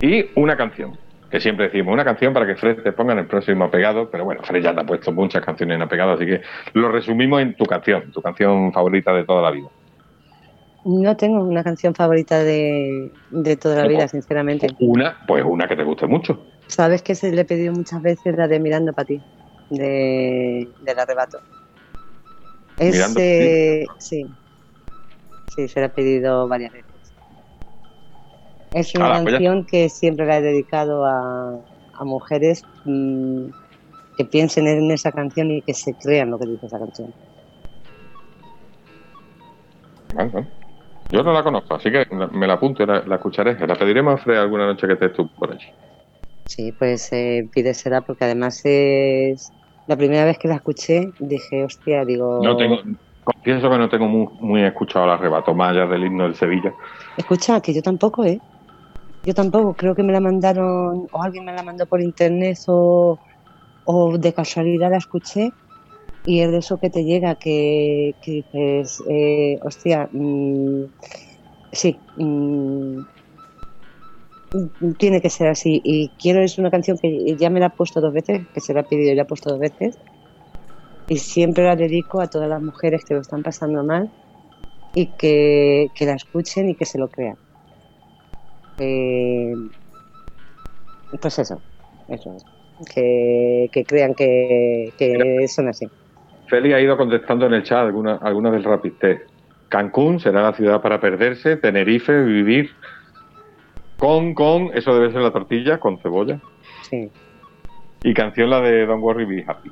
Y una canción. Que siempre decimos, una canción para que Fred te ponga en el próximo pegado. Pero bueno, Fred ya te ha puesto muchas canciones en apegado, así que lo resumimos en tu canción, tu canción favorita de toda la vida. No tengo una canción favorita de, de toda la vida, sinceramente. Una, pues una que te guste mucho. Sabes que se le he pedido muchas veces la de Mirando para ti, de, del arrebato. Es, eh, sí, sí, se la he pedido varias veces. Es una Ala, pues canción que siempre la he dedicado a, a mujeres mm, que piensen en esa canción y que se crean lo que dice esa canción. Vale, vale. Yo no la conozco, así que me la apunto y la, la escucharé. La pediremos a Fred alguna noche que estés tú por allí. Sí, pues eh, pídesela porque además es la primera vez que la escuché dije, hostia, digo, No tengo, confieso que no tengo muy, muy escuchado el arrebato, más allá del himno del Sevilla. escucha, que yo tampoco, ¿eh? Yo tampoco, creo que me la mandaron o alguien me la mandó por internet o, o de casualidad la escuché y es de eso que te llega, que, que dices, eh, hostia, mm, sí, mm, mm, tiene que ser así y quiero, es una canción que ya me la he puesto dos veces, que se la he pedido y la he puesto dos veces y siempre la dedico a todas las mujeres que lo están pasando mal y que, que la escuchen y que se lo crean. Eh, pues eso, eso es. Que, que crean que, que son así. Feli ha ido contestando en el chat algunas algunas del Rapid Test. Cancún será la ciudad para perderse, Tenerife, vivir con, con, eso debe ser la tortilla, con cebolla. Sí. Y canción la de Don't Worry Be Happy.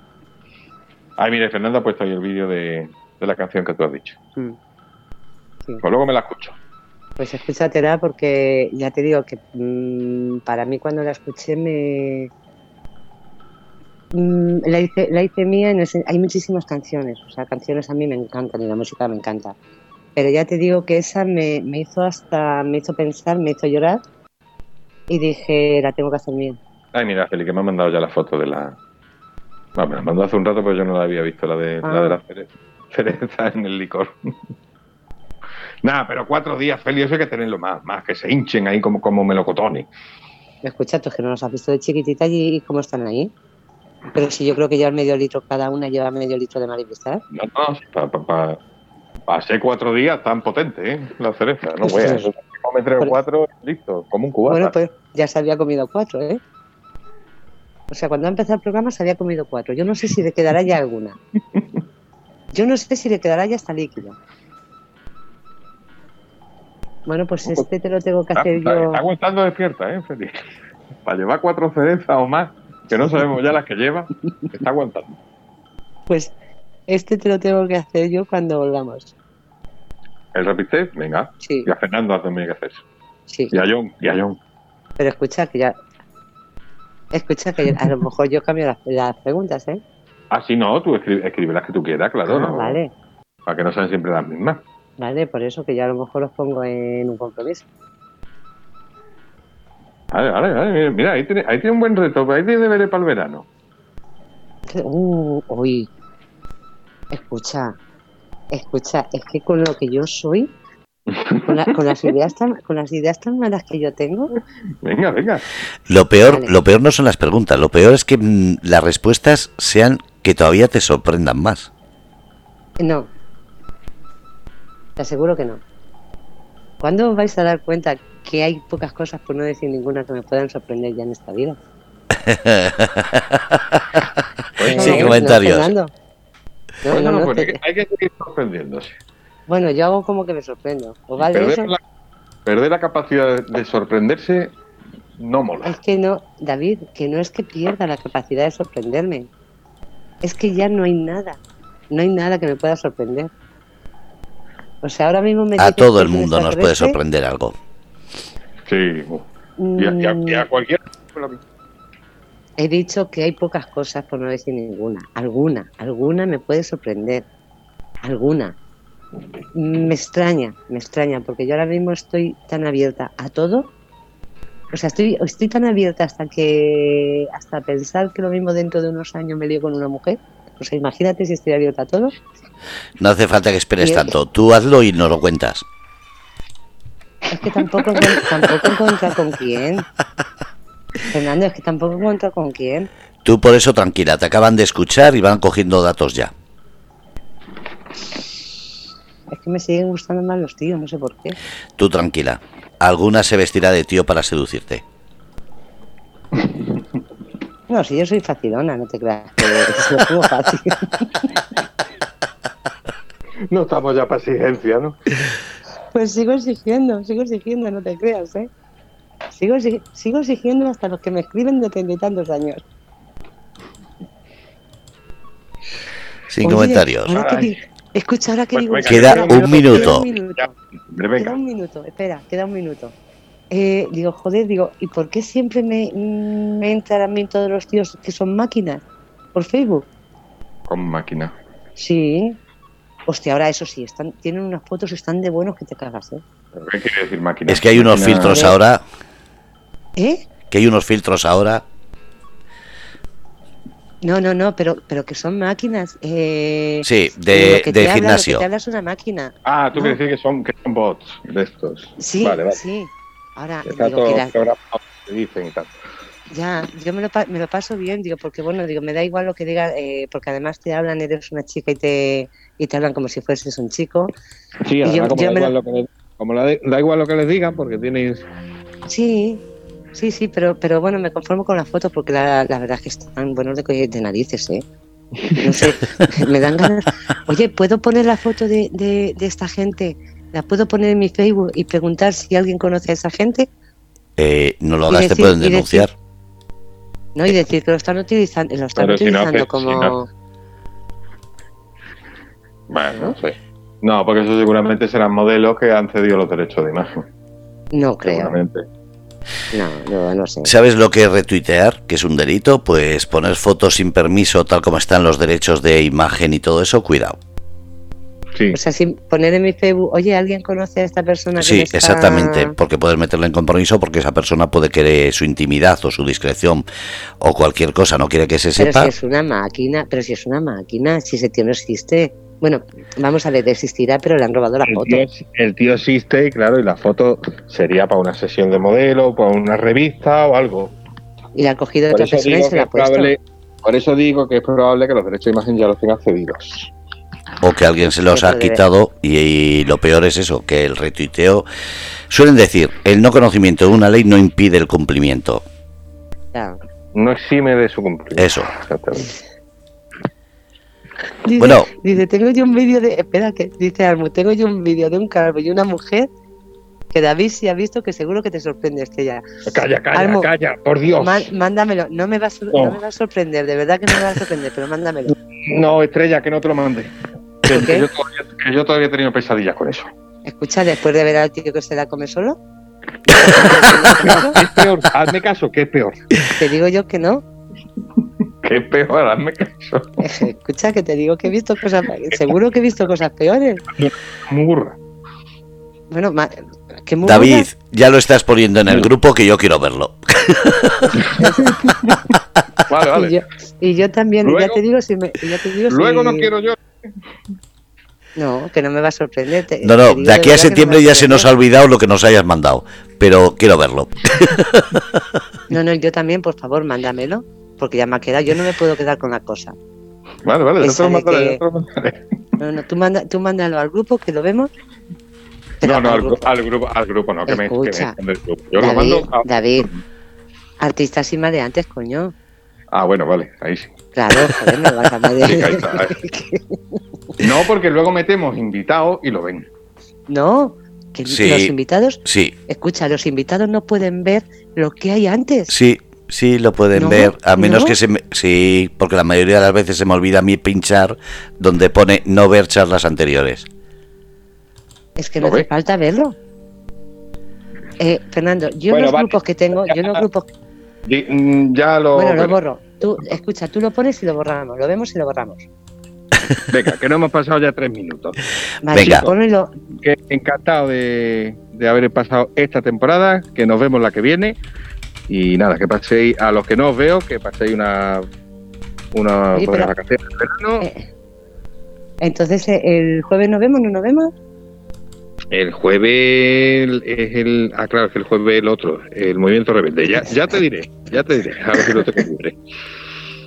Ay, mire, Fernanda ha puesto ahí el vídeo de, de la canción que tú has dicho. Mm. Sí. Pues luego me la escucho. Pues escúchatela porque ya te digo que mm, para mí cuando la escuché me... mm, la, hice, la hice mía, en el hay muchísimas canciones, o sea, canciones a mí me encantan y la música me encanta. Pero ya te digo que esa me, me hizo hasta, me hizo pensar, me hizo llorar y dije, la tengo que hacer mía. Ay, mira, Feli, que me ha mandado ya la foto de la. No, me la mandó hace un rato, pero yo no la había visto, la de, la, Ah. de la cere- cereza en el licor. Nada, pero cuatro días, Feli, eso hay que tenerlo más, más, que se hinchen ahí como, como melocotones. Escucha, tú es que no los has visto de chiquitita y, y cómo están ahí. Pero si yo creo que llevan medio litro cada una, lleva medio litro de maripestar. No, no, para pa, pa, cuatro días tan potente, ¿eh? La cereza, no veas. Come tres o cuatro, listo, como un cubata. Bueno, pues ya se había comido cuatro, ¿eh? O sea, cuando ha empezado el programa se había comido cuatro. Yo no sé si le quedará ya alguna. Yo no sé si le quedará ya hasta líquido. Bueno, pues este te lo tengo que hacer está- yo. está aguantando despierta, ¿eh? Para llevar cuatro cerezas o más, que no sabemos ya las que lleva, está aguantando. Pues este te lo tengo que hacer yo cuando volvamos. ¿El rapid test? Venga. Sí, Y a Fernando también hay que hacer eso. sí. Y a John, y a John. Pero escucha que ya. Escucha que a lo mejor yo cambio las, las preguntas, ¿eh? Ah, sí, no, tú escribe, escribe las que tú quieras, claro. Ah, no, vale, Para que no sean siempre las mismas. vale, por eso que yo a lo mejor los pongo en un compromiso. Vale, vale, vale. Mira, mira, ahí, tiene, ahí tiene un buen reto. Ahí tiene deberes para el verano. Uh, uy. Escucha, escucha, es que con lo que yo soy, con, la- con las ideas tan, con las ideas tan malas que yo tengo, Venga, venga. Lo peor, Vale. lo peor no son las preguntas, lo peor es que mm, las respuestas sean que todavía te sorprendan más. no. Te aseguro que no. ¿Cuándo os vais a dar cuenta que hay pocas cosas, por no decir ninguna, que me puedan sorprender ya en esta vida? Pues Sí, no, no, comentarios. No, Bueno, no, no, no, pues te- hay, que, seguir sorprendiéndose. Bueno, yo hago como que me sorprendo. ¿Os vale perder, eso? la, perder la capacidad de, de sorprenderse no mola. Es que no, David, que no es que pierda la capacidad de sorprenderme. Es que ya no hay nada. No hay nada que me pueda sorprender. O sea, ahora mismo me A todo el mundo nos puede sorprender algo. Sí. Y a, y a- y a mm, cualquier. He dicho que hay pocas cosas, por no decir ninguna. Alguna, alguna me puede sorprender. Alguna. Me extraña, me extraña, porque yo ahora mismo estoy tan abierta a todo. O sea, estoy, estoy tan abierta hasta que hasta pensar que lo mismo dentro de unos años me lío con una mujer. O sea, imagínate si estoy abierta a todo. No hace falta que esperes tanto. Tú hazlo y nos lo cuentas. Es que tampoco, tampoco encuentro con quién. Fernando, es que tampoco encuentro con quién. Tú por eso tranquila, te acaban de escuchar y van cogiendo datos ya. Es que me siguen gustando más los tíos, no sé por qué. Tú tranquila. Alguna se vestirá de tío para seducirte. No, si yo soy facilona, no te creas que fácil. No estamos ya para exigencia, ¿no? Pues sigo exigiendo, sigo exigiendo, no te creas, ¿eh? Sigo, exi- sigo exigiendo hasta los que me escriben de treinta y tantos años. Sin Oye, comentarios. ahora que Escucha, ahora que Pues digo... venga, Queda un minuto. un Queda un minuto, espera, queda un minuto. Eh, digo, joder, digo, ¿y por qué siempre me, me entran a mí todos los tíos que son máquinas? ¿Por Facebook? Con máquina. Sí. Hostia, ahora eso sí, están, tienen unas fotos, están de buenos que te cagas, ¿eh? ¿Pero ¿Qué quiere decir máquina? Es que hay unos Máquina- filtros ahora, ¿Eh? que hay unos filtros ahora. No, no, no, pero, pero que son máquinas. Eh, Sí, lo de, que de te habla- lo que gimnasio. te habla es una máquina. Ah, tú No. quieres decir que son, que son bots de estos. Sí, Vale, vale. sí. Ahora, Está digo, todo que las- programado, te dicen y tal. ya, yo me lo, pa- me lo paso bien, digo, porque bueno, digo, me da igual lo que diga, eh, porque además te hablan, eres una chica y te, y te hablan como si fueses un chico. Sí, Y yo- como, yo da me igual lo- lo que les, como la de- da igual lo que les digan, porque tienes. Sí, sí, sí, pero, pero bueno, me conformo con las fotos porque la, la verdad es que están buenos de, narices, ¿eh? No sé, me dan ganas. Oye, ¿puedo poner la foto de, de, de esta gente? ¿La puedo poner en mi Facebook y preguntar si alguien conoce a esa gente? Eh, no lo hagas, te decir- pueden y decir- denunciar. ¿No? Y decir que lo están utilizando, lo están Pero si no utilizando hace- como. si no- Bueno, sí. No, porque eso seguramente serán modelos que han cedido los derechos de imagen. No creo. Seguramente. No, no, no sé. ¿Sabes lo que es retuitear? Que es un delito. Pues poner fotos sin permiso, tal como están los derechos de imagen y todo eso, cuidado. Sí. O sea, sin poner en mi Facebook, oye, ¿alguien conoce a esta persona? que Sí, me está-" exactamente, porque puedes meterle en compromiso porque esa persona puede querer su intimidad o su discreción o cualquier cosa, no quiere que se Pero sepa. si es una máquina, pero si es una máquina, si ese tío no existe. Bueno, vamos a ver, existirá, pero le han robado la El foto. tío, el tío existe y claro, y la foto sería para una sesión de modelo, para una revista o algo. Y la ha cogido de Por otra persona y se la ha puesto. probable, por eso digo que es probable que los derechos de imagen ya los tengan cedidos. o que alguien se los ha debe- quitado y, y lo peor es eso, que el retuiteo suelen decir, el no conocimiento de una ley no impide el cumplimiento. No exime de su cumplimiento. Eso. Exactamente. Dice, Bueno. dice, tengo yo un vídeo de. Espera, que dice Almu, tengo yo un vídeo de un calvo y una mujer que David sí ha visto que seguro que te sorprende, Estrella. Calla, calla, Almo, calla, por Dios. Mándamelo, no me, va a No. no me va a sorprender, de verdad que no me va a sorprender, pero mándamelo. No, estrella, que no te lo mande. Que, que yo todavía, que yo todavía he tenido pesadillas con eso. Escucha, después de ver al tío que se la come solo, ¿Qué es peor? Hazme caso, ¿qué es peor? te digo yo que no. ¿Qué es peor? Hazme caso. Escucha, que te digo que he visto cosas, seguro que he visto cosas peores. Murra. Bueno, ma- que muy David, ya lo estás poniendo en el grupo que yo quiero verlo. Vale, Y vale. yo, y yo también, y ya Luego- te digo si me, y ya te digo si- Luego no quiero yo. No, que no me va a sorprender. te- No, no, de aquí a no me septiembre a ya se nos ha olvidado lo que nos hayas mandado, pero quiero verlo. No, no, yo también, por favor, mándamelo, porque ya me ha quedado. Yo no me puedo quedar con la cosa. Vale, vale, yo te lo de mandaré. que- yo te lo mandaré. No, no, tú, manda, tú mándalo al grupo, que lo vemos. Pero No, no, al grupo. gru- al grupo, al grupo no, que me, que me Escucha, esconde el grupo. Yo lo David, mando a- David, artistas y maleantes, coño. Ah, bueno, vale, ahí sí. Claro, joder, me vas a meter- Sí, ahí está, No, porque luego metemos invitados y lo ven. No, que Sí. los invitados, Sí, escucha, los invitados no pueden ver lo que hay antes. sí, sí, lo pueden No, ver, a menos no. que se me... Sí, porque la mayoría de las veces se me olvida a mí pinchar donde pone no ver charlas anteriores. Es que ¿Lo no hace ve? falta verlo. Eh, Fernando, yo Bueno, los vale. grupos que tengo, yo los grupos, mm, Ya lo. bueno, lo borro. Tú, escucha, tú lo pones y lo borramos, lo vemos y lo borramos. Venga, que no hemos pasado ya tres minutos. Vale, Venga. Que encantado de, de haber pasado esta temporada, que nos vemos la que viene. Y nada, que paséis, a los que no os veo, que paséis una, una Oye, buena pero- vacaciones de verano. eh, entonces, eh, ¿el jueves nos vemos? ¿No nos vemos? El jueves es el. Ah, claro, es que el jueves es el otro, el movimiento rebelde. Ya, ya te diré, ya te diré. A ver si lo tengo libre.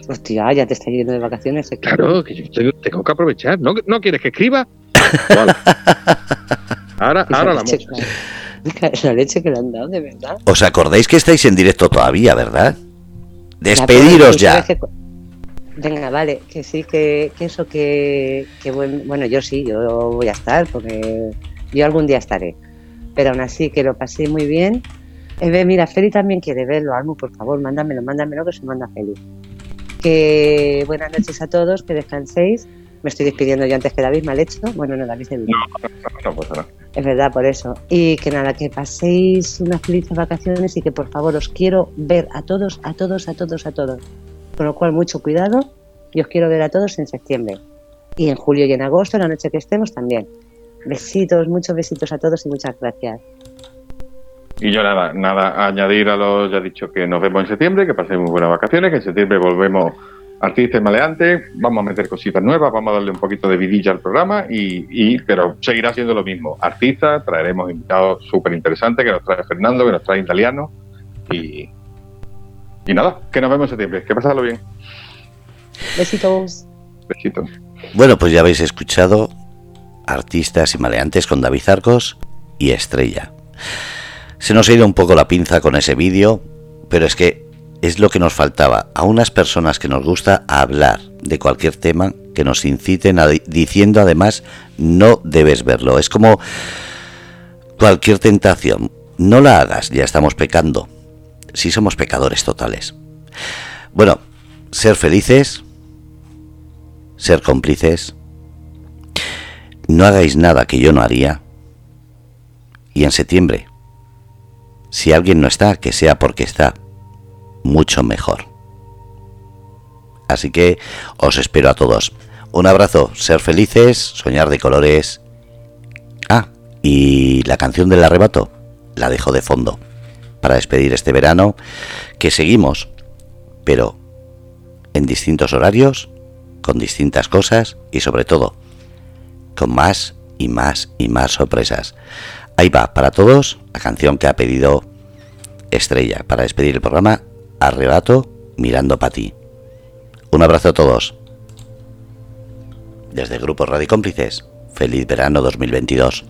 Hostia, ya te está yendo de vacaciones. Claro, que yo tengo, tengo que aprovechar. ¿No, ¿No quieres que escriba? Vale. Ahora, ahora la leche, música. la, leche que le han dado, de verdad. ¿Os acordáis que estáis en directo todavía, verdad? Despediros ya. que Venga, vale, que sí, que, que eso, que, que buen- bueno, yo sí, yo voy a estar, porque yo algún día estaré. Pero aún así, que lo pasé muy bien. Eh, mira, Feli también quiere verlo, Almu, por favor, mándamelo, mándamelo, que se manda Feli. Que buenas noches a todos, que descanséis. Me estoy despidiendo yo antes que David, mal hecho. Bueno, no, David se No, no pasa nada. es verdad, por eso. Y que nada, que paséis unas felices vacaciones y que por favor os quiero ver a todos, a todos, a todos, a todos. Con lo cual, mucho cuidado y os quiero ver a todos en septiembre. Y en julio y en agosto, la noche que estemos también. Besitos, muchos besitos a todos y muchas gracias. Y yo nada, nada, añadir a lo ya dicho que nos vemos en septiembre, que paséis muy buenas vacaciones, que en septiembre volvemos artistas y maleantes, vamos a meter cositas nuevas, vamos a darle un poquito de vidilla al programa, y, y pero seguirá siendo lo mismo. Artistas, traeremos invitados súper interesantes que nos trae Fernando, que nos trae Italiano, y, y nada, que nos vemos en septiembre, que pasadlo bien. Besitos. Besitos. Bueno, pues ya habéis escuchado Artistas y Maleantes con David Arcos y Estrella. Se nos ha ido un poco la pinza con ese vídeo, pero es que es lo que nos faltaba. A unas personas que nos gusta hablar de cualquier tema, que nos inciten a, diciendo además, no debes verlo. Es como cualquier tentación. No la hagas, ya estamos pecando. Si somos pecadores totales. Bueno, ser felices, ser cómplices no hagáis nada que yo no haría. Y en septiembre, si alguien no está, que sea porque está mucho mejor. Así que os espero a todos. Un abrazo, ser felices, soñar de colores. Ah, y la canción del arrebato la dejo de fondo para despedir este verano, que seguimos, pero en distintos horarios, con distintas cosas y sobre todo con más y más y más sorpresas. Ahí va, para todos, la canción que ha pedido Estrella para despedir el programa Arrebato mirando para ti. Un abrazo a todos. Desde el Grupo Radio Cómplices, feliz verano 2022.